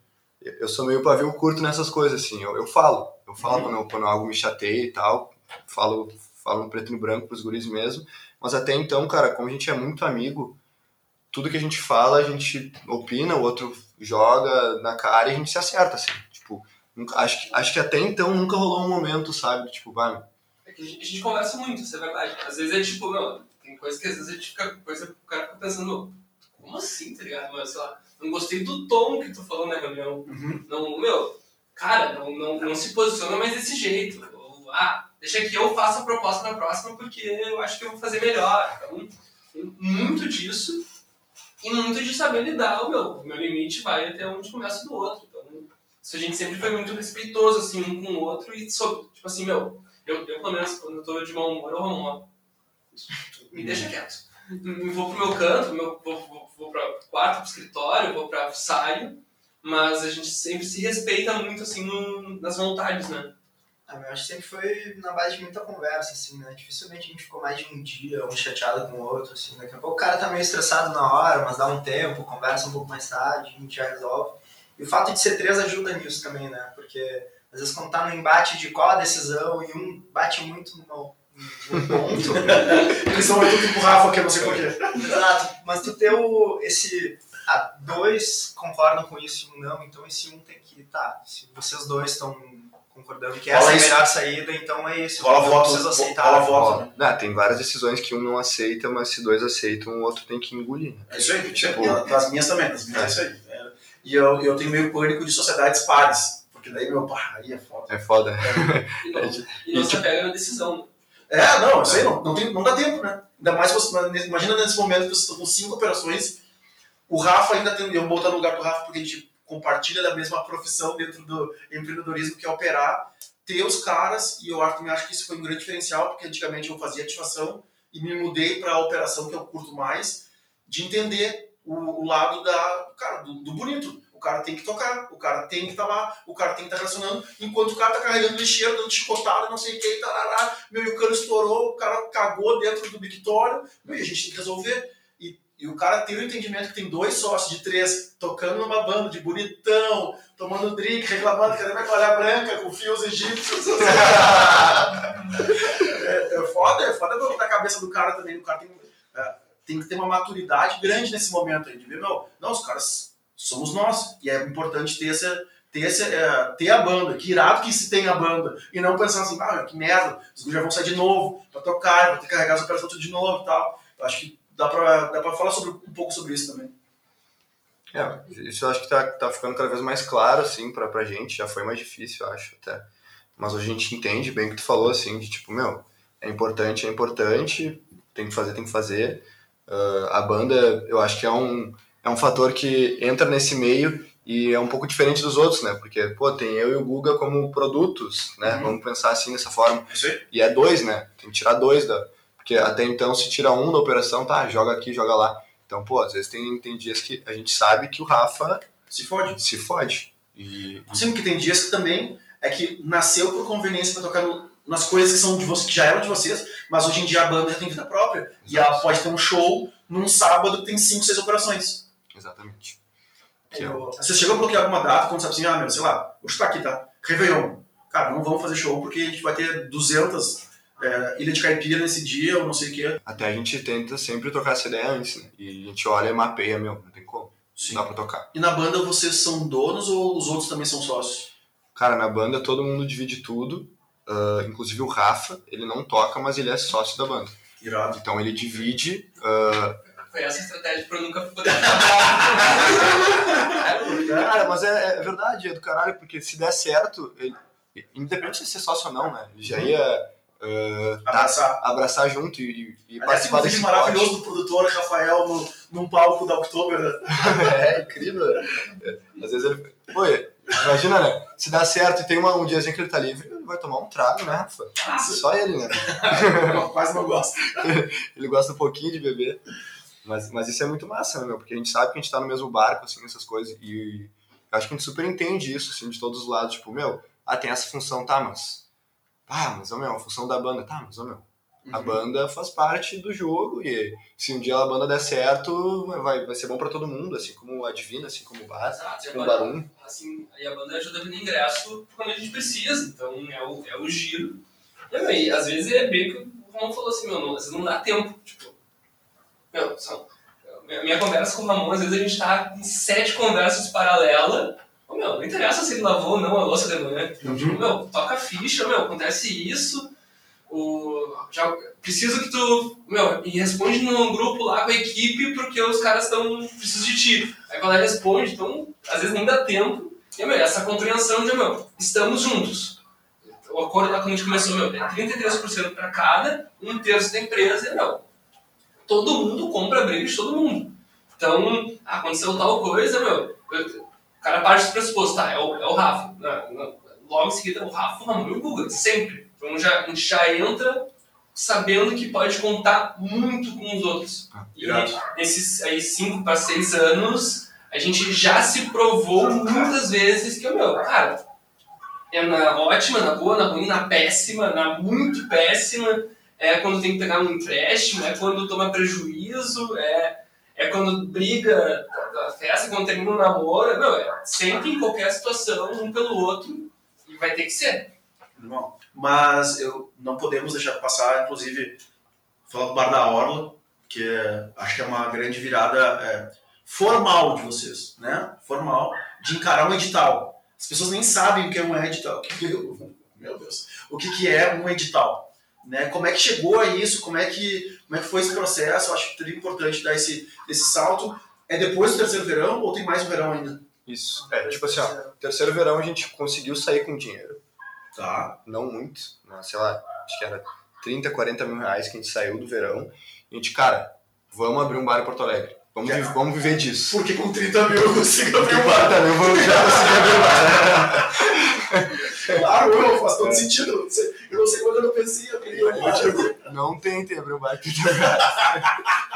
eu sou meio pavio curto nessas coisas, assim. Eu, eu falo. Eu falo quando, quando algo me chateia e tal. Falo, falo no preto e no branco pros guris mesmo. Mas até então, cara, como a gente é muito amigo, tudo que a gente fala, a gente opina, o outro joga na cara e a gente se acerta, assim. Tipo, nunca, acho, que, acho que até então nunca rolou um momento, sabe? Tipo, vai, É que a gente, a gente conversa muito, isso é verdade. Às vezes é tipo, meu, tem coisa que às vezes a gente fica, coisa o cara fica pensando, como assim, tá ligado? Mas, sei lá, não gostei do tom que tu falou na reunião. Uhum. Não, meu, cara, não, não, não se posiciona mais desse jeito. Ou, ah, deixa que eu faça a proposta na próxima porque eu acho que eu vou fazer melhor. Então, muito disso e muito de saber lidar. O meu, o meu limite vai até onde começa do outro. Então, isso a gente sempre foi muito respeitoso, assim, um com o outro e, sobre, tipo assim, meu, eu, eu pelo menos, quando eu tô de mau humor, eu ó, me deixa quieto. Vou pro meu canto, meu, vou, vou, vou quarto, pro escritório, vou pra saio, mas a gente sempre se respeita muito, assim, no- nas vontades, né? Ah, eu acho que sempre foi na base de muita conversa, assim, né? Dificilmente a gente ficou mais de um dia, um chateado com o outro, assim. Daqui a pouco o cara tá meio estressado na hora, mas dá um tempo, conversa um pouco mais tarde, a gente já resolve. E o fato de ser três ajuda nisso também, né? Porque às vezes quando tá no embate de qual a decisão e um bate muito no ponto, Eles são muito tipo Rafa, que eu não sei porquê. Exato, mas tu ter o, esse. Ah, dois concordam com isso e um não, então esse um tem que. Tá, se vocês dois estão concordando que essa é a melhor saída, então é isso. Rola eu voto, preciso aceitar. rola voto. né, tem várias decisões que um não aceita, mas se dois aceitam, o outro tem que engolir. Né? É isso aí, Tipo- tipo, das minhas também, das minhas é isso aí. É. E eu, eu tenho meio pânico de sociedades pares, porque daí, meu, pá, aí é foda. É foda. E <laughs> não, e não se apega na decisão. É, não, isso aí não, não, tem, não dá tempo, né? Ainda mais você, imagina nesse momento que vocês estão com cinco operações, o Rafa ainda tem, eu vou botar no lugar do Rafa porque a gente compartilha da mesma profissão dentro do empreendedorismo que é operar, ter os caras, e eu também acho que isso foi um grande diferencial, porque antigamente eu fazia ativação e me mudei para a operação que eu curto mais, de entender o, o lado da, cara, do, do bonito. O cara tem que tocar, o cara tem que estar lá, o cara tem que estar relacionando, enquanto o cara tá carregando lixeiro, dando chicotada, não sei o que, tarará, meu, e o cano estourou, o cara cagou dentro do mictório, meu, e a gente tem que resolver. E, e o cara tem o entendimento que tem dois sócios de três tocando numa banda de bonitão, tomando drink, reclamando, cadê minha toalha branca com fios egípcios? <laughs> é, é foda, é foda da cabeça do cara também. O cara tem, é, tem que ter uma maturidade grande nesse momento aí, de ver, não, não, os caras somos nós. E é importante ter essa. Ter, essa, é, ter a banda, que irado que se tem a banda, e não pensar assim, ah, que merda, os já vão sair de novo pra tocar, vou ter que carregar as operações tudo de novo e tal. Eu acho que dá pra, dá pra falar sobre, um pouco sobre isso também. É, isso eu acho que tá, tá ficando cada vez mais claro, assim, pra, pra gente. Já foi mais difícil, eu acho, até. Mas hoje a gente entende bem o que tu falou, assim, de tipo, meu, é importante, é importante, tem que fazer, tem que fazer. Ah, a banda, eu acho que é um, é um fator que entra nesse meio e é um pouco diferente dos outros, né? Porque, pô, tem eu e o Guga como produtos, né? Uhum. Vamos pensar assim, dessa forma. E é dois, né? Tem que tirar dois da. Porque até então, se tira um da operação, tá, joga aqui, joga lá. Então, pô, às vezes tem, tem dias que a gente sabe que o Rafa Se fode. se fode. E Sim, porque tem dias que também é que nasceu por conveniência pra tocar no- nas coisas que são de vocês, que já eram de vocês, mas hoje em dia a banda já tem vida própria. E ela pode ter um show num sábado que tem cinco, seis operações. Exatamente. É o- Vocês chegam a bloquear alguma data quando sabe assim, ah, meu, sei lá, vou chutar aqui, tá? Réveillon. Cara, não vamos fazer show porque a gente vai ter 200 é, Ilha de Caipira nesse dia ou não sei o quê. Até a gente tenta sempre tocar essa ideia antes, né? E a gente olha e mapeia, meu, não tem como. Sim. Não dá pra tocar. E na banda vocês são donos ou os outros também são sócios? Cara, na banda todo mundo divide tudo. ah, inclusive o Rafa, ele não toca, mas ele é sócio da banda. Irado. Então ele divide. ah, Foi essa a estratégia pra eu nunca poder <laughs> Cara, mas é, é verdade, é do caralho, porque se der certo, ele, independente de ser sócio ou não, né? Ele já ia tá- Abraçar. abraçar junto e, e Aliás, participar um desse vídeo maravilhoso do produtor Rafael no, num palco da Oktober. né? <laughs> É incrível. É, Às vezes ele. Pô, imagina, né? Se dá certo e tem uma, um diazinho que ele tá livre, ele vai tomar um trago, né, Rafa? Só ele, né? <laughs> Quase não gosto. Ele gosta um pouquinho de beber. Mas, mas isso é muito massa, né, meu? Porque a gente sabe que a gente tá no mesmo barco, assim, essas coisas. E eu acho que a gente super entende isso, assim, de todos os lados. Tipo, meu, ah, tem essa função, tá, mas. Ah, mas, ô, meu, a função da banda, tá, mas, ô, meu. A banda faz parte do jogo e se um dia a banda der certo, vai, vai ser bom pra todo mundo, assim como a Divina, assim como o Exato, assim como o Barum. assim, aí a banda ajuda a vender ingresso quando a gente precisa, então é o, é o giro. E, e às vezes é bem que o Ramon falou assim, meu, não, às vezes não dá tempo, tipo, meu, são, minha, minha conversa com o Ramon, às vezes a gente tá em sete conversas paralelas, Ô, meu, não interessa se ele lavou ou não a louça de manhã, tipo, meu, toca a ficha, meu, acontece isso, o, já, preciso que tu, meu, e responde num grupo lá com a equipe porque os caras estão, precisam de ti. Aí vai lá e responde, então, às vezes nem dá tempo. E, meu, essa compreensão de, meu, estamos juntos. O acordo lá quando a gente começou, meu, é 33% para cada, um terço da empresa, e, meu, todo mundo compra briga de todo mundo. Então, aconteceu tal coisa, meu, eu- o cara parte do pressuposto, tá, é o, é o Rafa. Não, não, logo em seguida, o Rafa, o Ramon e o Guga, sempre. Então já, a gente já entra sabendo que pode contar muito com os outros. E irado. nesses aí 5 para 6 anos, a gente já se provou muitas vezes que, meu, cara, é na ótima, na boa, na ruim, na péssima, na muito péssima, é quando tem que pegar um empréstimo, é quando toma prejuízo, é, é quando briga da, festa, quando termina um namoro, não, é sempre em qualquer situação, um pelo outro, e vai ter que ser. Mas eu não podemos deixar passar, inclusive, falar do Bar da Orla, que é- acho que é uma grande virada é, formal de vocês, né? Formal, de encarar um edital. As pessoas nem sabem o que é um edital. <laughs> Meu Deus. O que, que é um edital? Né? Como é que chegou a isso? Como é que, como é que foi esse processo? Eu acho que seria importante dar esse, esse salto. É depois do terceiro verão ou tem mais um verão ainda? Isso. É, tipo assim, ó, terceiro verão a gente conseguiu sair com dinheiro. Tá. Não muito, né? sei lá, acho que era 30, 40 mil reais que a gente saiu do verão. E a gente, cara, vamos abrir um bar em Porto Alegre. Vamos, vi- vamos viver disso. Porque com 30 mil eu consigo abrir um bar. 40 mil eu já consegui abrir um bar. <laughs> Claro, eu, faz todo sentido. Sei- Eu não sei quando eu não pensei em abrir bar. Não tem abrir um bar em Porto Alegre.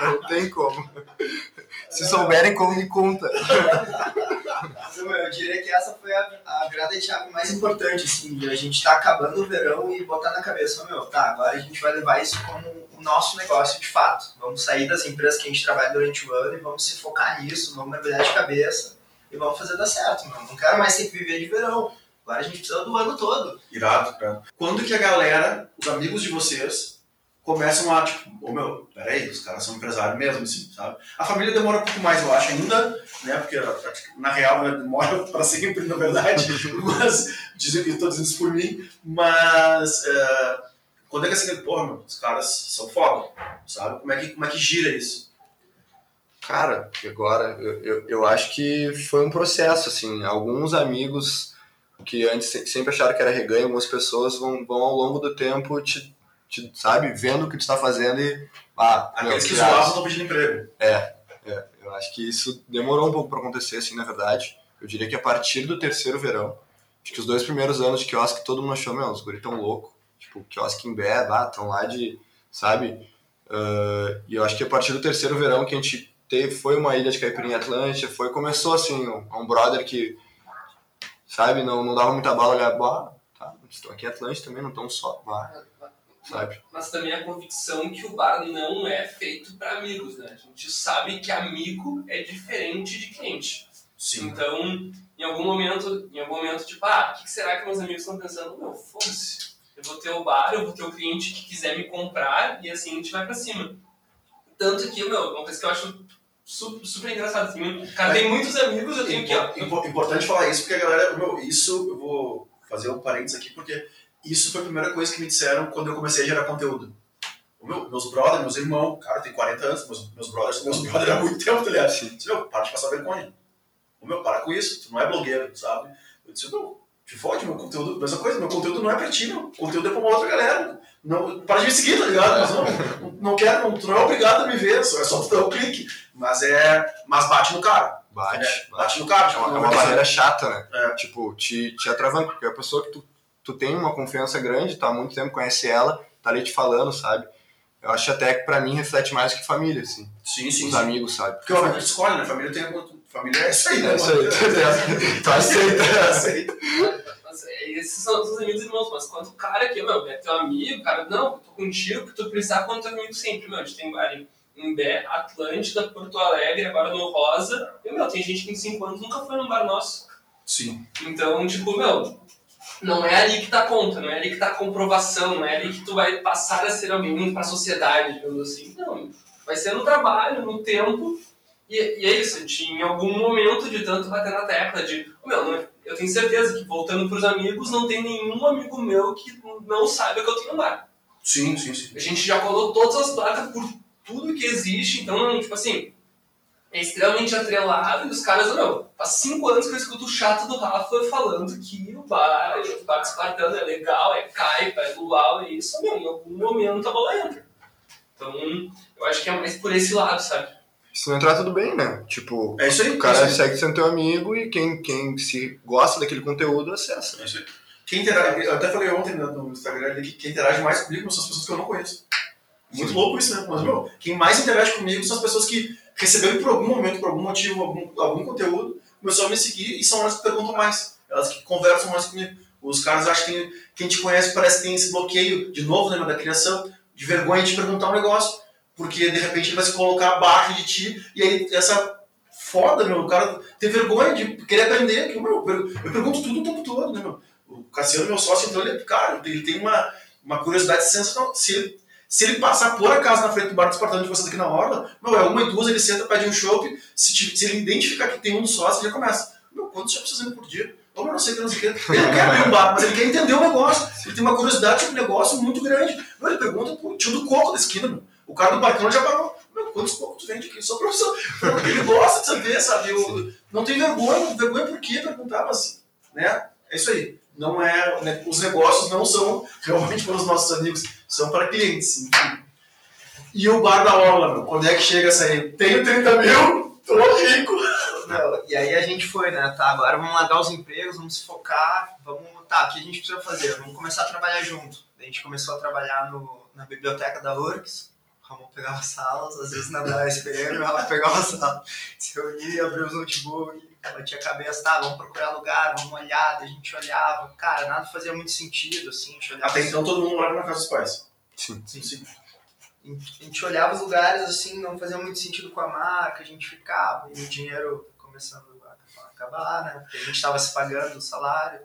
Não tem como. Se souberem como, me conta. Mas, meu, eu diria que essa foi a, a virada de chave mais importante, assim, de a gente tá acabando o verão e botar na cabeça, meu, tá, agora a gente vai levar isso como o nosso negócio de fato. Vamos sair das empresas que a gente trabalha durante o ano e vamos se focar nisso, vamos mergulhar de cabeça e vamos fazer dar certo, meu. Não quero mais ter que viver de verão. Agora a gente precisa do ano todo. Irado, irado. Quando que a galera, os amigos de vocês, começam a, tipo, ô meu, peraí, os caras são empresários mesmo, assim, sabe? A família demora um pouco mais, eu acho, ainda, né? Porque na real né, demora <laughs> pra sempre, na verdade. <laughs> mas, dizem que tô dizendo isso por mim, mas é, quando é que assim, porra, meu, os caras são foda, sabe? Como é que, como é que gira isso? Cara, agora eu, eu, eu acho que foi um processo, assim. Alguns amigos que antes se- sempre acharam que era reganho, algumas pessoas vão, vão ao longo do tempo te, te, sabe, vendo o que tu está fazendo e. Ah, Aqueles que zoavam estão pedindo emprego. É, eu acho que isso demorou um pouco para acontecer, assim, na verdade. Eu diria que a partir do terceiro verão, acho que os dois primeiros anos de quiosque todo mundo achou, meu, os guri tão louco. Tipo, quiosque em Bé, ah, tão lá de, sabe? Ah, e eu acho que a partir do terceiro verão que a gente teve, foi uma ilha de caipirinha Atlântica, foi, começou assim, um, um brother que, sabe, não, não dava muita bala, olhava, bah, tá, estão aqui em Atlântica também, não estão só, bah, sabe? Mas também a convicção que o bar não é feito para amigos, né? A gente sabe que amigo é diferente de cliente. Sim. Então, em algum momento, em algum momento, tipo, ah, o que será que meus amigos estão pensando? Meu, foda-se. Eu vou ter o bar, eu vou ter o cliente que quiser me comprar e assim a gente vai pra cima. Tanto que, meu, uma coisa que eu acho super, super engraçado. Assim, cara tem muitos amigos, eu tenho que. Impo- Importante falar isso, porque a galera, meu, isso eu vou fazer um parênteses aqui, porque isso foi a primeira coisa que me disseram quando eu comecei a gerar conteúdo. Meu, meus brothers, meus irmãos, cara, tem 40 anos, meus, meus brothers são meus brothers há muito tempo, tá ligado? Disse, meu, para de passar vergonha. O meu, para com isso, tu não é blogueiro, sabe? Eu disse, meu, te fode, meu conteúdo, mesma coisa, meu conteúdo não é pra ti, meu conteúdo é pra uma outra galera. Não, para de me seguir, tá ligado? Mas não, não quero, não, tu não é obrigado a me ver, só- é só tu dar o clique. Mas é. Mas bate no cara. Bate, É, bate. bate no cara. É Tipo, uma, é uma é barreira chata, né? É. Tipo, te, te atravanca, porque a pessoa que tu, tu tem uma confiança grande, tá há muito tempo, conhece ela, tá ali te falando, sabe? Eu acho até que pra mim reflete mais que família, assim. Sim, sim, Os sim. amigos, sabe? Porque a família escolhe, né? Família tem. Família é isso aí, né? É isso aí. <laughs> Tu aceita. aceita. É, esses são os amigos e irmãos, mas quando o cara aqui, meu, é teu amigo, cara, não, eu tô contigo, que tu precisar quando teu amigo sempre, meu, a gente tem bar em Imbé, Atlântida, Porto Alegre, agora no Rosa, e, meu, tem gente que em 5 anos nunca foi num bar nosso. Sim. Então, tipo, meu, não é ali que tá a conta, não é ali que tá a comprovação, não é ali que tu vai passar a ser alguém pra sociedade, digamos assim. Não, vai ser no trabalho, no tempo, e, e é isso, em algum momento de tanto bater na tecla de, "Ô, meu, não, eu tenho certeza que voltando pros amigos, não tem nenhum amigo meu que não saiba que eu tenho um bar. Sim, sim, sim. A gente já colou todas as placas por tudo que existe, então, tipo assim, é extremamente atrelado e os caras, meu, faz cinco anos que eu escuto o chato do Rafa falando que o bar, o bar espartano é legal, é caipa, é luau, é isso, meu, em algum momento a bola entra. Então, eu acho que é mais por esse lado, sabe? Se não entrar, tudo bem, né? Tipo, É isso aí. o cara é isso segue sendo teu amigo e quem, quem se gosta daquele conteúdo, acessa. É isso aí. Quem interage, eu até falei ontem no Instagram que quem interage mais comigo são as pessoas que eu não conheço. Muito Sim. louco isso, né? Mas, meu, quem mais interage comigo são as pessoas que receberam por algum momento, por algum motivo, algum, algum conteúdo, começou a me seguir e são elas que perguntam mais. Elas que conversam mais comigo. Os caras acham que quem te conhece parece que tem esse bloqueio, de novo, né, da criação, de vergonha de perguntar um negócio. Porque de repente ele vai se colocar abaixo de ti e aí essa foda, meu, o cara tem vergonha de querer aprender. Que, meu, eu per- eu pergunto tudo o tempo todo, né, meu? O Cassiano, meu sócio, então ele, cara, ele tem uma, uma curiosidade sensacional. Se ele, se ele passar por acaso na frente do bar do Espartano de vocês aqui na Orla, meu, é uma e duas, ele senta, pede um chopp, se, se ele identificar que tem um sócio, ele já começa. Meu, quantos chopps vocês por dia? Ou eu não sei o que, não sei o que. Ele não quer abrir um bar, mas ele quer entender o negócio. Ele tem uma curiosidade sobre o negócio muito grande. Meu, ele pergunta pro tio do coco da esquina, meu. O cara do balcão já pagou. Meu, quantos tu vende aqui? Só professor. Porque ele gosta de saber, sabe? Eu, não tem vergonha. Vergonha por quê? Perguntar, mas, né? É isso aí. Não é, né, os negócios não são realmente para os nossos amigos, são para clientes. E o bar da Orla, meu, quando é que chega essa aí? Tenho 30 mil, tô rico. Não, e aí a gente foi, né? Tá, agora vamos largar os empregos, vamos se focar, vamos. Tá, o que a gente precisa fazer? Vamos começar a trabalhar junto. A gente começou a trabalhar no, na biblioteca da URCS. Ramon pegava salas, às vezes na da SPM, o Rafa pegava a sala. Se reunia, abria os notebooks, batia a cabeça, tá, vamos procurar lugar, vamos olhar, a gente olhava. Cara, nada fazia muito sentido, assim, a gente olhava. Até então todo mundo morava na casa dos pais. Sim. Sim, sim. A gente olhava os lugares assim, não fazia muito sentido com a marca, a gente ficava e o dinheiro começando a acabar, né? Porque a gente estava se pagando o salário.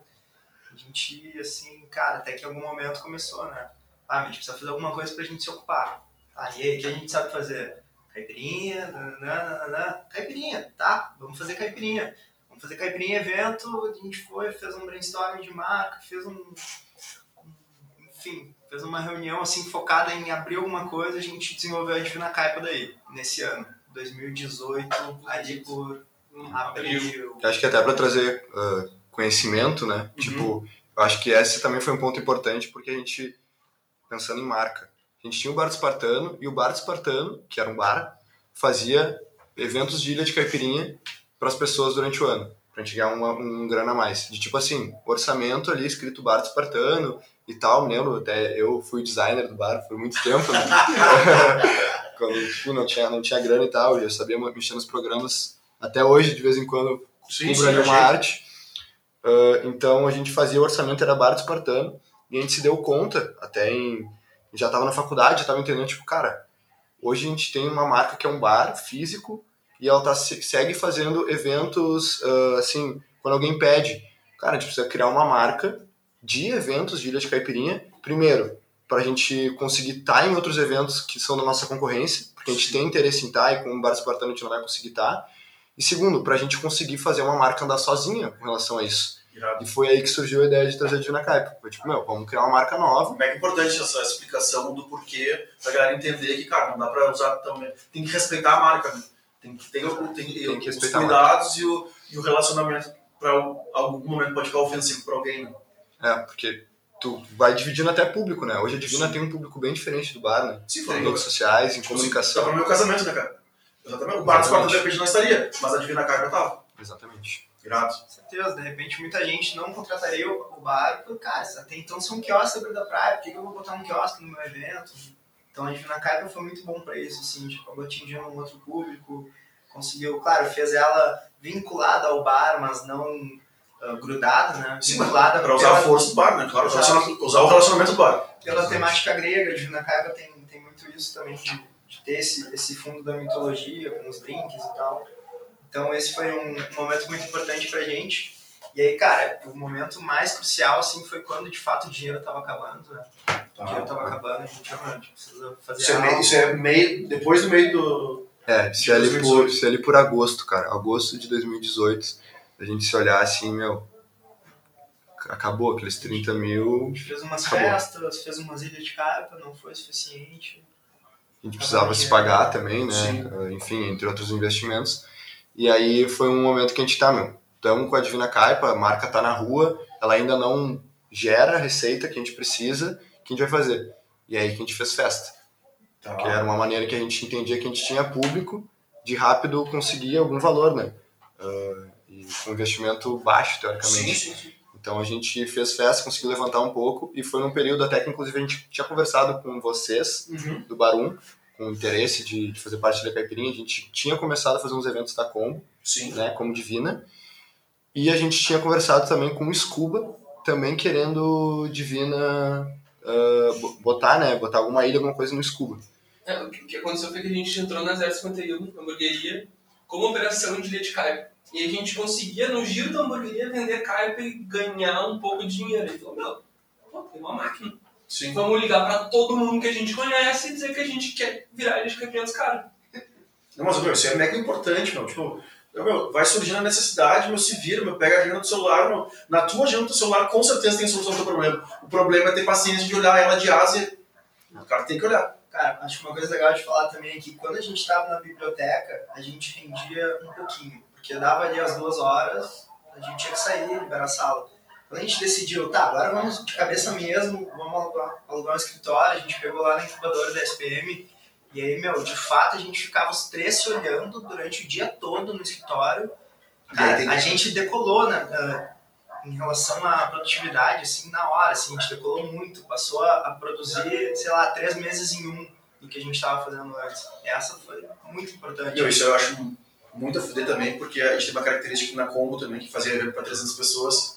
A gente ia assim, cara, até que em algum momento começou, né? Ah, a gente precisa fazer alguma coisa pra gente se ocupar. Aí, o que a gente sabe fazer? Caipirinha, nananana. caipirinha, tá? Vamos fazer caipirinha. Vamos fazer caipirinha evento, a gente foi, fez um brainstorming de marca, fez um, enfim, fez uma reunião assim focada em abrir alguma coisa, a gente desenvolveu a Divina Caipa daí, nesse ano, 2018, ali por abril. Acho que até para trazer ah, conhecimento, né? Tipo, eu acho que esse também foi um ponto importante porque a gente, pensando em marca, a gente tinha o Bar do Espartano e o Bar do Espartano, que era um bar, fazia eventos de ilha de caipirinha para as pessoas durante o ano, pra gente ganhar uma, um grana a mais. De tipo assim, orçamento ali escrito Bar do Espartano e tal, me lembro, até eu fui designer do bar por muito tempo, né? <laughs> Quando tipo, não, tinha, não tinha grana e tal, eu sabia mexer nos programas. Até hoje, de vez em quando, Sim, ali sim, uma arte. Ah, então a gente fazia o orçamento, era bar do espartano, e a gente se deu conta, até em. Já estava na faculdade, já estava entendendo, tipo, cara, hoje a gente tem uma marca que é um bar físico e ela tá, se- segue fazendo eventos, ah, assim, quando alguém pede, cara, a gente precisa criar uma marca de eventos de Ilha de Caipirinha, primeiro, para a gente conseguir estar em outros eventos que são da nossa concorrência, porque a gente tem interesse em estar e com o Bar Espartano a gente não vai conseguir estar. E segundo, para a gente conseguir fazer uma marca andar sozinha com relação a isso. Irado. E foi aí que surgiu a ideia de trazer a Divina Caipa. Foi tipo, meu, vamos criar uma marca nova. Como é que é importante essa explicação do porquê pra galera entender que, cara, não dá pra usar também. Tem que respeitar a marca, né? Tem que ter tem, Tem que os cuidados e o, e o relacionamento pra algum momento pode ficar ofensivo pra alguém, né? É, porque tu vai dividindo até público, né? Hoje a Divina tem um público bem diferente do bar, né? Sim, Em foi. redes sociais, em Tá comunicação. pro meu casamento, né, cara? Exatamente. O bar dos quartos de repente não estaria, mas a Divina Carga tava. Exatamente. Irado. Com certeza, de repente muita gente não contrataria o, o bar, porque, cara, até então são um quiosque da beira da praia, por que, eu vou botar um quiosque no meu evento? Então a Divina Carga foi muito bom pra isso, assim, tipo, acabou atingindo um outro público, conseguiu, claro, fez ela vinculada ao bar, mas não ah, grudada, né? Sim, vinculada Pra usar a força do bar, né? Claro, usar o relacionamento do bar. pela temática grega, a Divina Carga tem, tem muito isso também, de, de ter esse, esse fundo da mitologia, com os drinks e tal. Então esse foi um momento muito importante pra gente. E aí, cara, o momento mais crucial, assim, foi quando de fato o dinheiro tava acabando, né? O dinheiro tava acabando, a gente, a precisa fazer Isso é, algo. meio, isso é meio. Depois do meio do. É, se ali, por, se ali por agosto, cara, agosto de 2018, a gente se olhar assim, meu, acabou aqueles 30 A mil, gente fez umas Acabou. festas, fez umas ilhas de carpa, não foi suficiente. a gente precisava se pagar também, né? Sim. Enfim, entre outros investimentos. E aí foi um momento que a gente tá, meu, estamos com a Divina Caipa, a marca tá na rua, ela ainda não gera a receita que a gente precisa, o que a gente vai fazer? E aí que a gente fez festa. Tá. que era uma maneira que a gente entendia que a gente tinha público de rápido conseguir algum valor, né? Ah, e com investimento baixo, Sim, teoricamente. sim, sim. Então a gente fez festa, conseguiu levantar um pouco e foi num período até que inclusive a gente tinha conversado com vocês Uhum. do Barum, com o interesse de, de fazer parte da Caipirinha. A gente tinha começado a fazer uns eventos da Combo, Sim. né, como Divina. E a gente tinha conversado também com o Scuba, também querendo Divina bo- botar, né, botar alguma ilha, alguma coisa no Scuba. É, o que aconteceu foi que a gente entrou na 051, na hamburgueria, como operação de leite caipa. E a gente conseguia, no giro da hamburgueria, vender caipa e ganhar um pouco de dinheiro. Ele falou, meu, pô, tem uma máquina. Sim. Vamos ligar pra todo mundo que a gente conhece e dizer que a gente quer virar de caipirinha dos caras. Não, mas, meu, isso é mega importante, meu. Tipo, meu, vai surgindo a necessidade, meu, se vira, meu, pega a agenda do celular, meu, na tua agenda do celular com certeza tem solução do teu problema. O problema é ter paciência de olhar ela de asa e o cara tem que olhar. Cara, acho que uma coisa legal de falar também é que quando a gente estava na biblioteca, a gente rendia um pouquinho. Porque dava ali as duas horas, a gente tinha que sair, liberar a sala. Quando a gente decidiu, tá, agora vamos de cabeça mesmo, vamos alugar, alugar um escritório, a gente pegou lá na incubadora da SPM, e aí, meu, de fato a gente ficava os três se olhando durante o dia todo no escritório. Cara, a gente decolou, né? ah, em relação à produtividade, assim, na hora, assim, a gente decolou muito. Passou a, a produzir, sei lá, três meses em um do que a gente estava fazendo antes. Essa foi muito importante. Meu, isso eu acho muito a fuder também, porque a gente tem uma característica na Combo também, que fazia evento para 300 pessoas,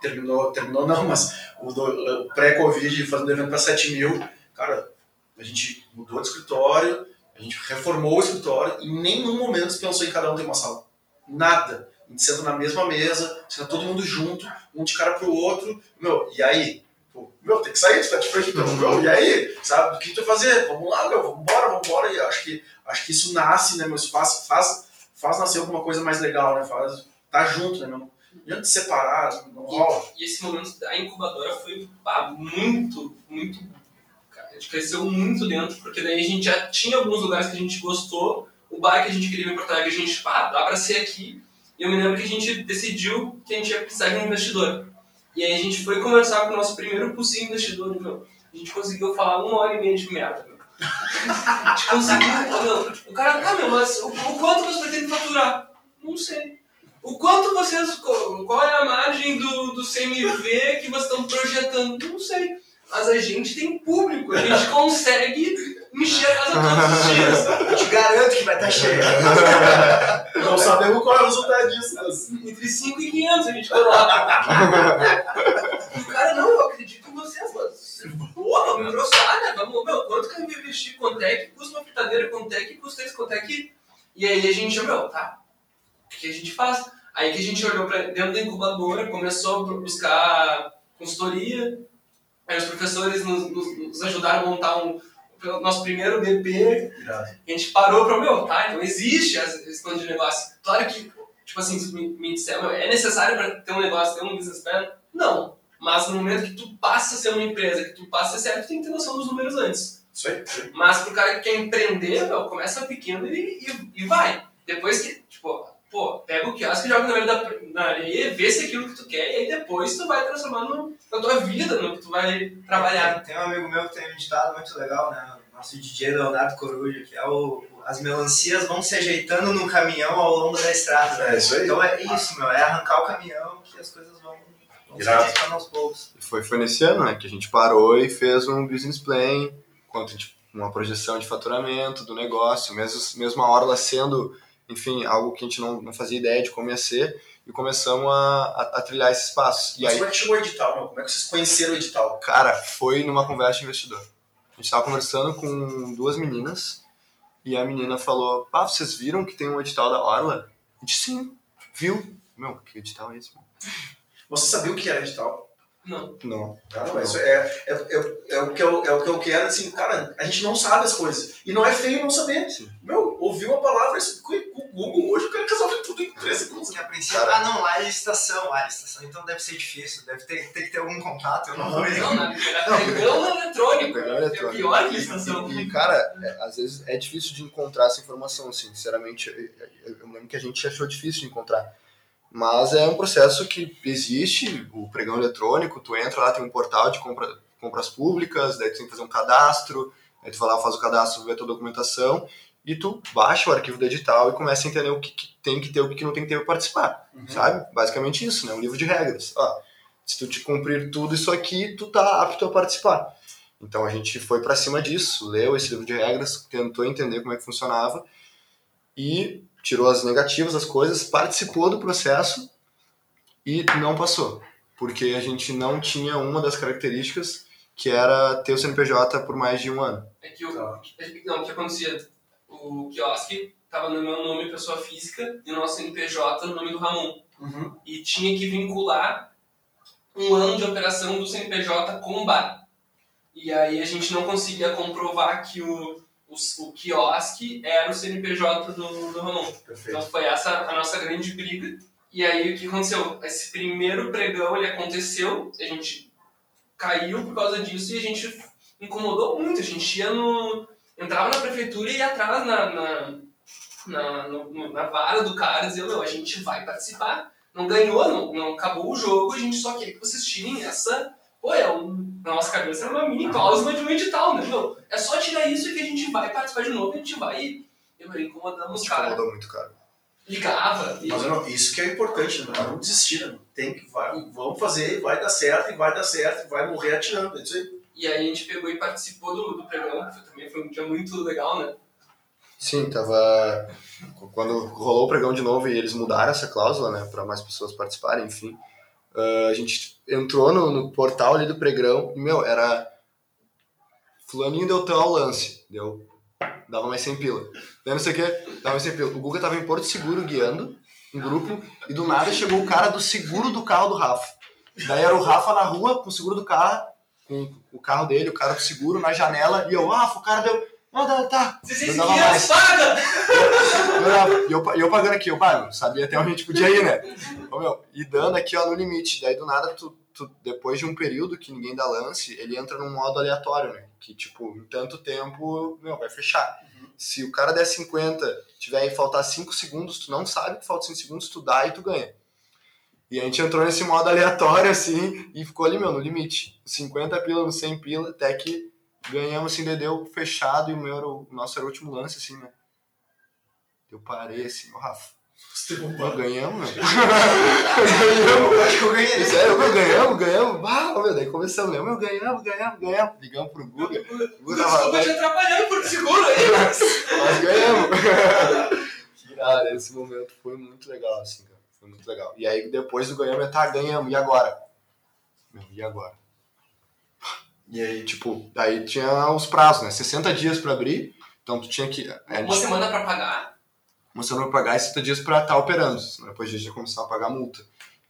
terminou, terminou não, mas o o pré-Covid fazendo evento para 7 mil, cara, a gente mudou de escritório, a gente reformou o escritório, e em nenhum momento se pensou em cada um ter uma sala. Nada. A gente senta na mesma mesa, senta todo mundo junto, um de cara pro outro, meu, e aí? Pô, meu, tem que sair, tu tá de frente, meu, e aí? Sabe, o que tu vai fazer? Vamos lá, meu, vamos embora, vamos embora, e acho que, acho que isso nasce, né, meu, faz, faz, faz nascer alguma coisa mais legal, né, faz, tá junto, né, meu, não adianta separar, não rola. E esse momento da incubadora foi pá, muito, muito. cara, A gente cresceu muito dentro, porque daí a gente já tinha alguns lugares que a gente gostou, o bar que a gente queria em Porto Alegre, a gente, pá, dá pra ser aqui. E eu me lembro que a gente decidiu que a gente ia precisar de um investidor. E aí a gente foi conversar com o nosso primeiro possível investidor, e, meu, a gente conseguiu falar uma hora e meia de merda. meu. A gente conseguiu, meu, o cara, tá, meu, mas o, o quanto você pretende faturar? Não sei. O quanto vocês. Qual é a margem do, do CMV que vocês estão projetando? Não sei. Mas a gente tem público, a gente <laughs> consegue mexer a casa todos os dias. Eu te garanto que vai estar cheio. <laughs> Não sabemos qual é o resultado disso, mas... Entre 5 e 500 a gente coloca. E o cara, não, eu acredito em vocês, mas. Porra, me grossar, né? Vamos, meu, quanto que eu vou investir? Quanto é que custa uma fritadeira? Quanto é que custa isso? Quanto é que. E aí a gente, meu, tá. O que a gente faz? Aí que a gente olhou pra dentro da incubadora, começou a buscar consultoria. Aí os professores nos, nos- nos ajudaram a montar um, o nosso primeiro BP, Irado. a gente parou para meu, tá, então existe esse plano de negócio. Claro que Tipo assim, se me, me disser, meu, é necessário para ter um negócio, ter um business plan? Não. Mas no momento que tu passa a ser uma empresa, que tu passa a ser certo, tu tem que ter noção dos números antes. Isso aí. Mas pro cara que quer empreender, meu, começa pequeno e, e, e vai. Depois que, tipo, pô, pega o quiosque, joga na areia, da, na areia, vê se é aquilo que tu quer, e aí depois tu vai transformando na tua vida, no que tu vai trabalhar. Tem um amigo meu que tem um ditado muito legal, né? O nosso DJ Leonardo Coruja, que é o. As melancias vão se ajeitando no caminhão ao longo da estrada. É isso aí. Então é isso, meu. É arrancar o caminhão que as coisas vão, vão se ajeitando aos poucos. E foi, foi nesse ano, né, que a gente parou e fez um business plan, quanto a gente- uma projeção de faturamento do negócio, mesmo, mesmo a Orla sendo, enfim, algo que a gente não, não fazia ideia de como ia ser, e começamos a, a, a trilhar esses passos. E Mas aí, como é que chegou o edital, meu? Como é que vocês conheceram o edital? cara, foi numa conversa de investidor. A gente estava conversando com duas meninas, e a menina falou, pá, vocês viram que tem um edital da Orla? A gente, sim, viu. Meu, que edital é esse? mano? Você sabia o que era edital? Não. Não. Não, isso é, é, é, é o que eu, é o que eu quero, assim, cara, a gente não sabe as coisas. E não é feio não saber. Sim. Meu, ouviu a palavra, isso, o Google hoje, o cara resolve tudo em três segundos. Que a princípio, Cara. ah não, lá é licitação, lá é licitação, então deve ser difícil, deve ter, ter que ter algum contato, eu não vou Não, na, Não, pregão eletrônico. É eletrônico. pior que licitação. E, e, cara, é, às vezes é difícil de encontrar essa informação, assim, sinceramente. Eu, eu- eu lembro que a gente achou difícil de encontrar. Mas é um processo que existe, o pregão eletrônico, tu entra lá, tem um portal de compra, compras públicas, daí tu tem que fazer um cadastro, aí tu vai lá, faz o cadastro, vê a tua documentação, e tu baixa o arquivo do edital e começa a entender o que, que tem que ter, o que que não tem que ter para participar, sabe? Basicamente isso, né? Um livro de regras. Ó, se tu te cumprir tudo isso aqui, tu tá apto a participar. Então a gente foi para cima disso, leu esse livro de regras, tentou entender como é que funcionava e tirou as negativas, as coisas, participou do processo e não passou, porque a gente não tinha uma das características que era ter o CNPJ por mais de um ano. É que o, não, o que acontecia? O quiosque tava no meu nome, pessoa física, e o nosso NPJ no nome do Ramon. Uhum. E tinha que vincular um ano de operação do CNPJ com o bar. E aí a gente não conseguia comprovar que o, o, o quiosque era o CNPJ do, do Ramon. Perfeito. Então foi essa a nossa grande briga. E aí o que aconteceu? Esse primeiro pregão ele aconteceu, a gente caiu por causa disso e a gente incomodou muito. A gente ia no. entrava na prefeitura e ia atrás na, na, na, no- na vara do cara e dizia, não, a gente vai participar. Não ganhou, não, não acabou o jogo, a gente só quer que vocês tirem essa. Pô, é um, na nossa cabeça era uma mini cláusula de um edital, né? Meu, é só tirar isso que a gente vai participar de novo e a gente vai. E, eu incomodamos os caras Incomodou muito, cara. ligava. E, Mas não- isso que é importante, né? Não desistir, né? Tem que, vai, vamos fazer, vai dar certo, e vai dar certo, e vai morrer atirando. É isso aí. e aí a gente pegou e participou do, do programa, que também foi um dia muito legal, né? Sim, tava. Quando rolou o pregão de novo e eles mudaram essa cláusula, né, para mais pessoas participarem, enfim. Ah, a gente entrou no, no portal ali do pregão e, meu, era. Fulaninho deu tal lance, deu. Dava mais 100 pila. Daí não sei o que, dava mais 100 pila. O Guga tava em Porto Seguro guiando um grupo e do nada chegou o cara do seguro do carro do Rafa. Daí era o Rafa na rua com o seguro do carro, com o carro dele, o cara do seguro na janela e eu, Rafa, o cara deu. Não, tá, tá. Se Não dava mais. paga! Eu, eu, e eu, eu pagando aqui, eu pago, sabia até onde a gente podia ir, né? Ô, meu, e dando aqui, ó, no limite. Daí, do nada, tu, tu, depois de um período que ninguém dá lance, ele entra num modo aleatório, né? Que, tipo, em tanto tempo, meu, vai fechar. Se o cara der 50, tiver e faltar 5 segundos, tu não sabe que falta 5 segundos, tu dá e tu ganha. E a gente entrou nesse modo aleatório, assim, e ficou ali, meu, no limite. 50 pila no 100 pila, até que ganhamos, assim, deu fechado, e o meu era o, o nosso era o último lance, assim, né? Eu parei assim, ó, Rafa, nós ganhamos, meu. <laughs> ganhamos. Eu acho que eu ganhei. Sério, meu, ganhamos, ganhamos. Ah, meu, daí começamos, meu, meu, ganhamos, ganhamos, ganhamos. Ligamos pro Guga. O Guga tava Desculpa te atrapalhando por seguro aí, mas... nós ganhamos. <laughs> cara, esse momento foi muito legal, assim, cara. Foi muito legal. E aí, depois do ganhamos, eu, tá, ganhamos, e agora? Meu, e agora? E aí, tipo, daí tinha os prazos, né? 60 dias pra abrir, então tu tinha que... a gente- Uma semana pra pagar. uma semana pra pagar e 60 dias pra estar operando, senão depois a gente ia começar a pagar multa.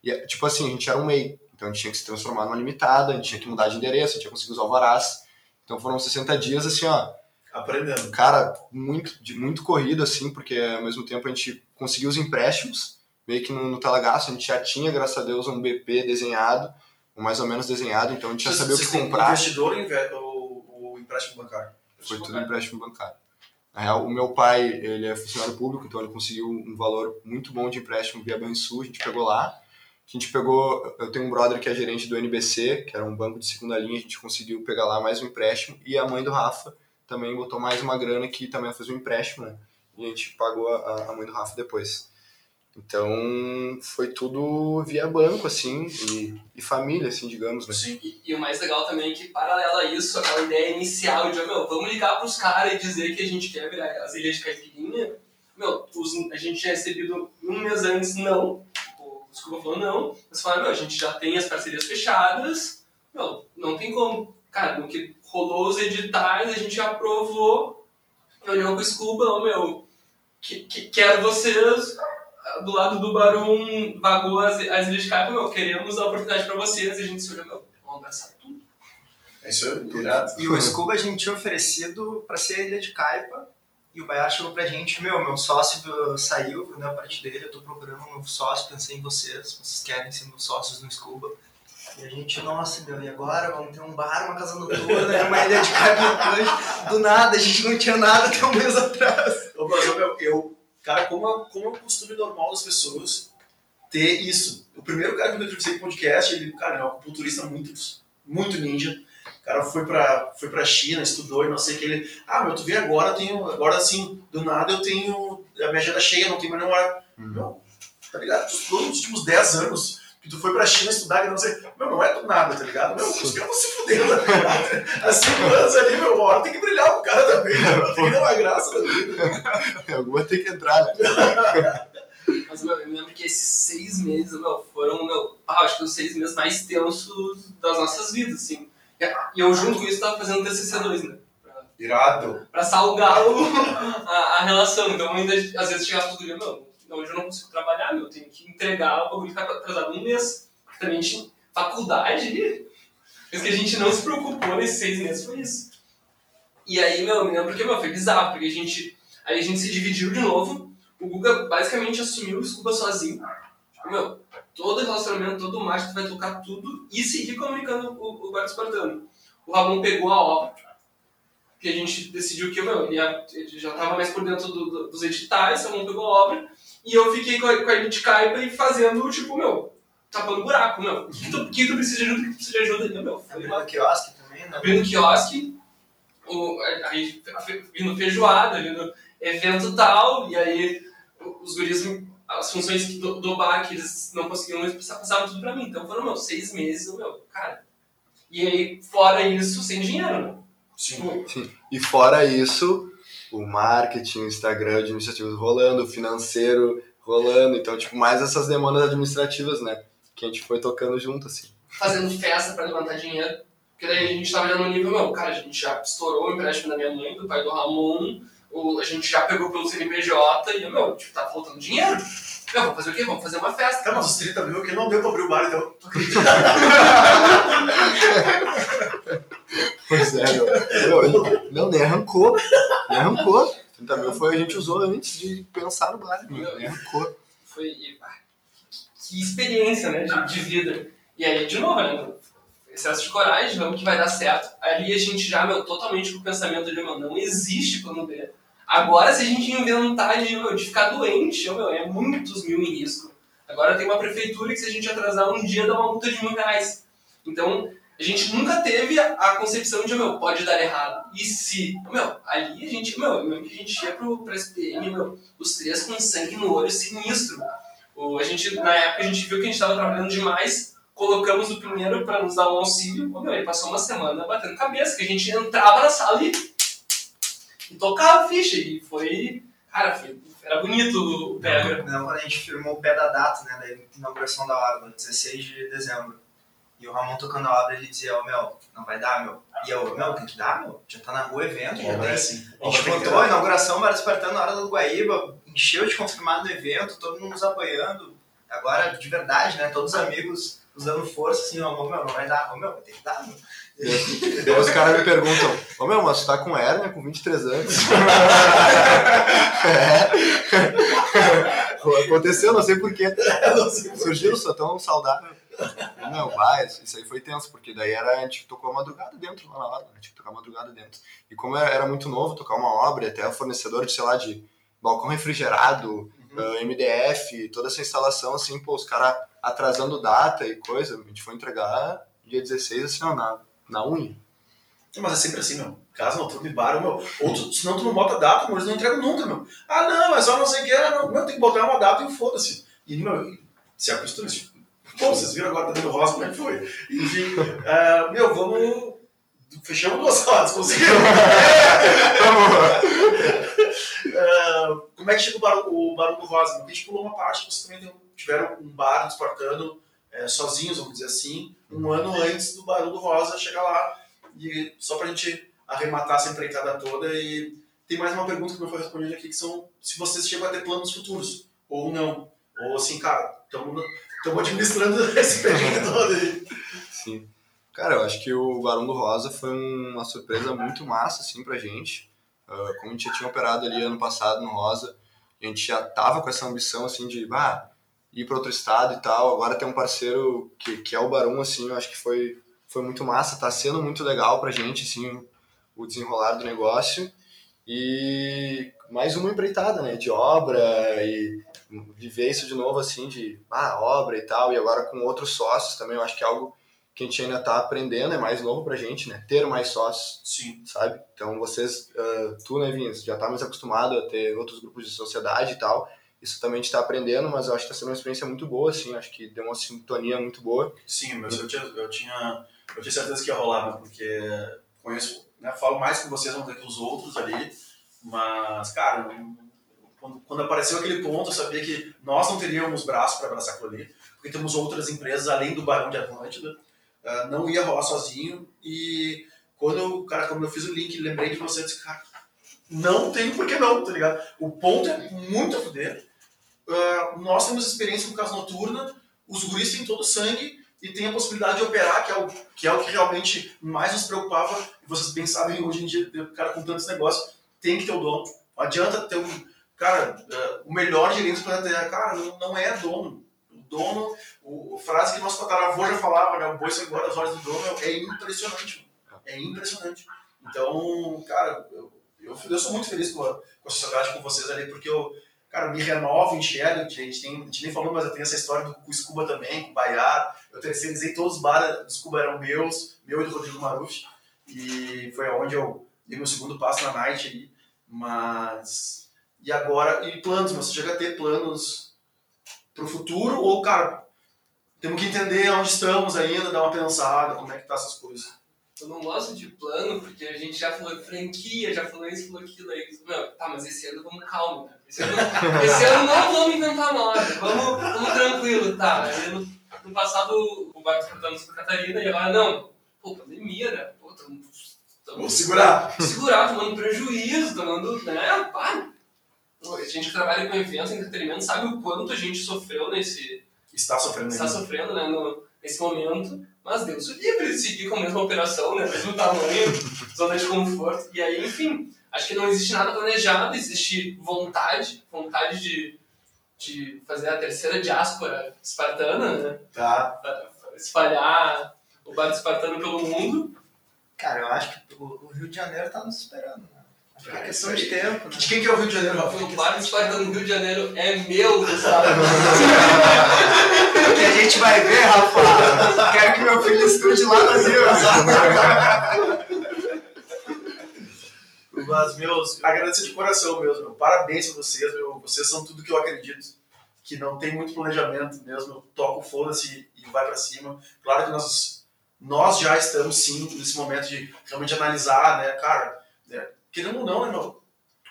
E, é, tipo assim, a gente era um MEI, então a gente tinha que se transformar numa limitada, a gente tinha que mudar de endereço, a gente tinha que conseguir os alvarás. Então foram 60 dias, assim, ó, Aprendendo. cara, muito, de- muito corrido, assim, porque ao mesmo tempo a gente conseguiu os empréstimos, meio que no, no talagaço, a gente já tinha, graças a Deus, um BP desenhado, mais ou menos desenhado, então a gente já sabia o que comprar. investidor ou ou empréstimo bancário? Foi tudo empréstimo bancário. Na real, o meu pai, ele é funcionário público, então ele conseguiu um valor muito bom de empréstimo via Banrisul, a gente pegou lá. A gente pegou, eu tenho um brother que é gerente do NBC, que era um banco de segunda linha, a gente conseguiu pegar lá mais um empréstimo, e a mãe do Rafa também botou mais uma grana que também fez um empréstimo, né? E a gente pagou a, a mãe do Rafa depois. Então, foi tudo via banco, assim, e, e família, assim, digamos, né? Sim. E, e o mais legal também é que, paralelo a isso, aquela ideia inicial de, meu, vamos ligar pros caras e dizer que a gente quer virar as ilhas de caipirinha, meu, os- a gente tinha recebido um mês antes, não. O Desculpa falou não. Mas falaram, meu, a gente já tem as parcerias fechadas, meu, não tem como. Cara, no que rolou os editais, a gente aprovou, olhou pro Scuba, ó, meu, que, que, quero vocês, do lado do Barum vagou as, as ilhas de Caipa, meu, queremos a oportunidade pra vocês, e a gente se olhou, meu, vamos abraçar tudo. É isso aí, irado. E o Scuba a gente tinha oferecido pra ser a ilha de Caipa. E o Baiar chegou pra gente, meu, meu sócio saiu, vendeu a parte dele, eu tô procurando um novo sócio, pensei em vocês, vocês querem ser meus sócios no Scuba. E a gente, nossa, meu, e agora vamos ter um bar, uma casa noturna, era uma ilha de Caipa do nada, a gente não tinha nada até um mês atrás. Ô, mas, meu, eu, cara, como, é- como é o costume normal das pessoas ter isso. O primeiro cara que eu entrevistei no podcast, ele, cara, é um culturista muito, muito ninja. O cara foi pra, foi pra China, estudou e não sei o que. Ele, ah, meu, tu vê agora, tenho, agora assim, do nada eu tenho, a minha agenda cheia, não tem mais nenhuma hora. Meu, tá ligado? Estudou nos últimos 10 anos, que tu foi pra China estudar, que não sei. Meu, não é do nada, tá ligado? Meu, os caras vão se fudendo, tá ligado? Há 5 anos ali, meu, hora tem que brilhar pro cara também, né? tem que dar uma graça na vida. Alguma tem que entrar, né? <laughs> Mas, meu, eu me lembro que esses seis meses, meu, foram, meu, ah, acho que os seis meses mais tensos das nossas vidas, assim. E eu, junto com isso, tava fazendo TCC2, né? Pra, Irado. pra salgar o, <laughs> a, a relação. Então, ainda, às vezes, chegava tudo e meu, hoje eu não consigo trabalhar, meu, eu tenho que entregar o bagulho que tá atrasado um mês. Tinha faculdade, mas que a gente não se preocupou nesses seis meses foi isso. E aí, meu, eu me lembro que, meu, foi bizarro, porque a gente, aí a gente se dividiu de novo, o Guga basicamente assumiu o Scuba sozinho. Tipo, meu, todo relacionamento, todo marketing vai tocar tudo e seguir comunicando o, o Guarda Espartano. O Ramon pegou a obra, que a gente decidiu que, meu, ele já estava mais por dentro do- do- dos editais, o Ramon pegou a obra, e eu fiquei com a, com a e fazendo, tipo, meu, tapando buraco, meu. O que tu, que tu precisa de ajuda, o que tu precisa de ajuda? Meu, foi Abrindo quiosque também, né? abrindo quiosque, o, aí vindo feijoada, vindo evento tal, e aí os guris, as funções que do, do bar que eles não conseguiam mais passar, passavam tudo pra mim. Então foram, meu, seis meses, meu, cara. E aí, fora isso, sem dinheiro, né? Sim. Tipo, E fora isso, o marketing, o Instagram administrativos rolando, o financeiro rolando. Então, tipo, mais essas demandas administrativas, né? Que a gente foi tocando junto, assim. fazendo festa pra levantar dinheiro. Porque daí a gente tava olhando no nível, meu, cara, a gente já estourou o empréstimo da minha mãe, do pai do Ramon, o, a gente já pegou pelo CNPJ e, meu, tipo, tá faltando dinheiro. Meu, vamos fazer o quê? Vamos fazer uma festa. Cara, mas os 30 mil que não deu pra abrir o bar, então. <laughs> Pois é, meu. Não, nem arrancou. Nem arrancou. 30 mil foi a gente usou antes de pensar no bar, meu. Nem arrancou. Foi. ah, Que experiência, né, de, de vida. E aí, de novo, né, excesso de coragem, vamos que vai dar certo. Ali a gente já, meu, totalmente com o pensamento de, meu, não existe plano B. Agora, se a gente inventar de, meu, de ficar doente, meu, é muitos mil em risco. Agora tem uma prefeitura que se a gente atrasar um dia dá uma multa de mil reais. Então, a gente nunca teve a, concepção de, meu, pode dar errado. E se? Meu, ali a gente, meu, que a gente ia pro, pra SPM, meu, os três com sangue no olho, sinistro. O, a gente, na época, a gente viu que a gente estava trabalhando demais, colocamos o primeiro para nos dar um auxílio. Meu, ele passou uma semana batendo cabeça, que a gente entrava na sala e, e tocava a ficha. E foi. Cara, foi, era bonito o pega. Não, quando a gente firmou o pé da data, né, da inauguração da obra, 16 de dezembro. E o Ramon tocando a obra, ele dizia, ô meu, não vai dar, meu. E eu, meu, tem que dar, meu. Já tá na rua evento, já é tem. assim. A gente botou a inauguração Bar Espartano na hora do Guaíba, encheu de confirmado no evento, todo mundo nos apoiando. Agora, de verdade, né, todos os amigos usando força, assim, ó, meu, não vai dar, ô meu, vai ter que dar, meu. Daí os caras me perguntam, ô meu, mas tu tá com hérnia com 23 anos? <laughs> é. <laughs> Aconteceu, não sei porquê. <laughs> Surgiram, só tão saudável. Não, vai, isso aí foi tenso, porque daí era, a gente tocou a madrugada dentro lá na hora, a gente tocou a madrugada dentro. E como era, era muito novo tocar uma obra, até o fornecedor de, sei lá, de balcão refrigerado, ah, MDF, toda essa instalação, assim, pô, os caras atrasando data e coisa, a gente foi entregar dia 16, assim, ó, na, na unha. Mas é sempre assim, meu. Casa noturno e bar, meu. Ou tu, senão tu não bota data, mas eles não entregam nunca, meu. Ah, não, é só não sei o que. ah, Não, meu, tem que botar uma data e foda-se. E, meu, se acostuma. tipo, Pô, vocês viram agora dentro do Rosa como é que foi. Enfim, ah, meu, vamos. Fechamos duas horas, conseguimos. Ah, como é que chega o bar, o Barão do Rosa? A gente pulou uma parte, vocês também tiveram um bar espartano é, sozinhos, vamos dizer assim, um ano antes do Barão do Rosa chegar lá. E só pra gente arrematar essa empreitada toda. E tem mais uma pergunta que não foi respondida aqui, que são se vocês chegam a ter planos futuros, ou não. Ou assim, cara, estamos administrando <laughs> esse período todo aí. Sim. Cara, eu acho que o Barão do Rosa foi uma surpresa muito massa, assim, pra gente. Ah, como a gente já tinha operado ali ano passado no Rosa, a gente já tava com essa ambição, assim, de bah, ir para outro estado e tal. Agora tem um parceiro que, que é o Barão, assim, eu acho que foi, foi muito massa. Tá sendo muito legal pra gente, assim, o desenrolar do negócio. E mais uma empreitada, né, de obra e viver isso de novo, assim, de ah, obra e tal. E agora com outros sócios também, eu acho que é algo que a gente ainda tá aprendendo, é mais novo pra gente, né, ter mais sócios Sim. sabe? Então vocês, ah, tu, né, Vinhas, já tá mais acostumado a ter outros grupos de sociedade e tal. Isso também a gente tá aprendendo, mas eu acho que tá sendo uma experiência muito boa, assim. Acho que deu uma sintonia muito boa. Sim, mas eu tinha, eu tinha, eu tinha certeza que ia rolar, né? porque conheço, né? falo mais com vocês do que com os outros ali, mas, cara, quando, apareceu aquele ponto, eu sabia que nós não teríamos braço para abraçar aquilo ali, porque temos outras empresas além do Barão de Atlântida, ah, não ia rolar sozinho, e quando eu, cara, quando eu fiz o link, lembrei de você, eu disse, cara, não tem por que não, tá ligado? O ponto é muito a fuder, Ah, nós temos experiência com casa noturna, os guris têm todo o sangue e tem a possibilidade de operar, que é o que, é o que realmente mais nos preocupava. Vocês bem sabem, hoje em dia, cara com tantos negócios, tem que ter o dono. Não adianta ter um. Cara, eh, o melhor gerente do planeta Terra, cara, não, não é dono. O dono, o, a frase que nosso tataravô já falava, né? O boi sai embora as horas do dono, é impressionante. É impressionante. Então, cara, eu, eu, eu sou muito feliz com a, com a sociedade, com vocês ali, porque eu, cara, me renovo, enxergo. A gente, tem, a gente nem falou, mas eu tenho essa história do, com o Scuba também, com o Baiar. Eu terceirizei todos os bares do Scuba eram meus, meu e do Rodrigo Maruf. E foi onde eu dei meu segundo passo na Night ali. Mas. E agora, e planos, mas você chega a ter planos pro futuro? Ou, cara, temos que entender onde estamos ainda, dar uma pensada, como é que tá essas coisas. Eu não gosto de plano, porque a gente já falou de franquia, já falou isso, falou aquilo aí. Meu, tá, mas esse ano vamos calmo, né? Esse ano, <laughs> esse ano não vamos inventar moda, vamos, vamos tranquilo, tá? No, no passado o Barco disputando Santa Catarina e agora não. Pô, pandemia, né? Vamos segurar. segurar, tomando prejuízo, tomando, né? Pá. A gente que trabalha com eventos, entretenimento, sabe o quanto a gente sofreu nesse, Está sofrendo está ainda. sofrendo né, no, nesse momento, mas Deus o livre, seguir com a mesma operação, né, mesmo tamanho, <laughs> zona de conforto, e aí, enfim, acho que não existe nada planejado, existe vontade, vontade de, de fazer a terceira diáspora espartana, né, Tá. espalhar o bar espartano pelo mundo, Cara, eu acho que o, o Rio de Janeiro tá nos esperando. Né? Acho que é Cara, questão de tempo. Né? De quem que é o Rio de Janeiro, Rafa? o bar espartano do Rio de Janeiro é meu, <laughs> Gustavo. que a gente vai ver, Rafa. Quero que meu filho estude lá no Rio. <laughs> Mas, meus, agradeço de coração mesmo. meu. Parabéns pra vocês, meu. Vocês são tudo que eu acredito. Que não tem muito planejamento mesmo. Eu toco foda-se e vai pra cima. Claro que nós, nós já estamos, sim, nesse momento de realmente analisar, né? Cara, né? querendo ou não, né, meu?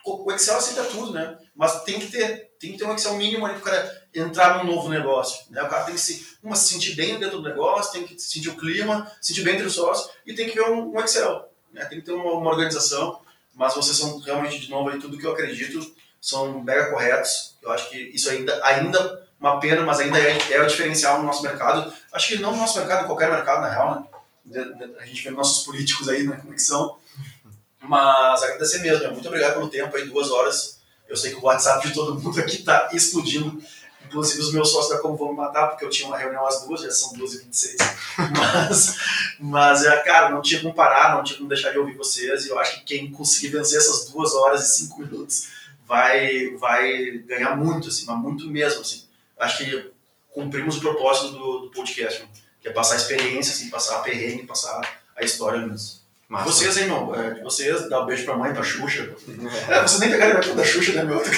O Excel aceita tudo, né? Mas tem que ter, tem que ter um Excel mínimo ali pro cara entrar num novo negócio. Né? O cara tem que se, uma, se sentir bem dentro do negócio, tem que sentir o clima, sentir bem entre os sócios e tem que ver um, um Excel. Né? Tem que ter uma, uma organização mas vocês são realmente, de novo, aí, tudo que eu acredito são mega corretos. Eu acho que isso ainda, ainda uma pena, mas ainda é, é o diferencial no nosso mercado. Acho que não no nosso mercado, qualquer mercado, na real, né? A gente vê nossos políticos aí, né, como é que são. Mas agradecer mesmo, né? muito obrigado pelo tempo aí, duas horas Eu sei que o WhatsApp de todo mundo aqui tá explodindo. Inclusive os meus sócios da Como vão me matar, porque eu tinha uma reunião às duas, já são 2h26. <laughs> Mas, mas é, cara, não tinha como parar, não tinha como deixar de ouvir vocês. E eu acho que quem conseguir vencer essas duas horas e cinco minutos vai, vai ganhar muito, assim, mas muito mesmo, assim. Acho que cumprimos o propósito do, do podcast, né? que é passar a experiência, assim, passar a perrengue, passar a história mesmo. Massa. Vocês, hein, meu? É, vocês, dá um beijo pra mãe, pra Xuxa. <laughs> É, vocês nem pegaram a da Xuxa, né, meu? <laughs>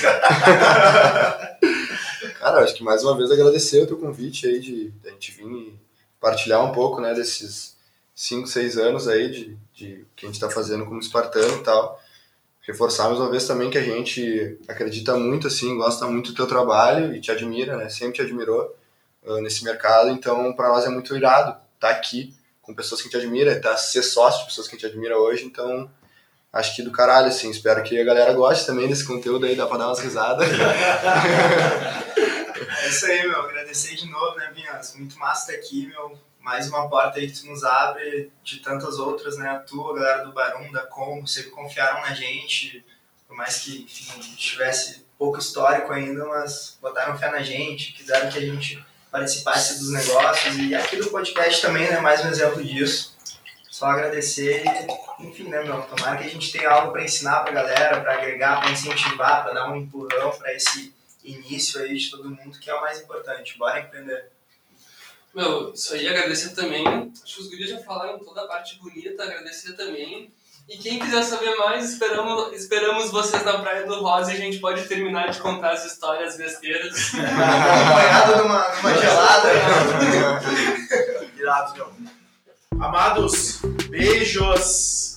Cara, acho que mais uma vez agradecer o teu convite aí de, de a gente vir e partilhar um pouco, né, desses 5, 6 anos aí de, de que a gente está fazendo como espartano e tal. Reforçar mais uma vez também que a gente acredita muito, assim, gosta muito do teu trabalho e te admira, né, sempre te admirou uh, nesse mercado, então para nós é muito irado estar tá aqui com pessoas que gente admira, tá, ser sócio de pessoas que gente admira hoje, então acho que do caralho, assim, espero que a galera goste também desse conteúdo aí, dá pra dar umas risadas. <laughs> É isso aí, meu. Agradecer de novo, né, Vinhas? Muito massa estar aqui, meu. Mais uma porta aí que tu nos abre de tantas outras, né? A tua, a galera do Barum, da Combo, sempre confiaram na gente, por mais que, enfim, tivesse pouco histórico ainda, mas botaram fé na gente, quiseram que a gente participasse dos negócios. E aqui do podcast também, né? Mais um exemplo disso. Só agradecer e, enfim, né, meu? Tomara que a gente tenha algo para ensinar pra galera, para agregar, para incentivar, para dar um empurrão para esse início aí de todo mundo, que é o mais importante. Bora empreender. Meu, isso aí, agradecer também. Acho que os guris já falaram toda a parte bonita, agradecer também. E quem quiser saber mais, esperamos, esperamos vocês na Praia do Rosa e a gente pode terminar de contar as histórias besteiras. <laughs> Acompanhado numa, numa gelada. <laughs> Irado, meu. Amados, beijos.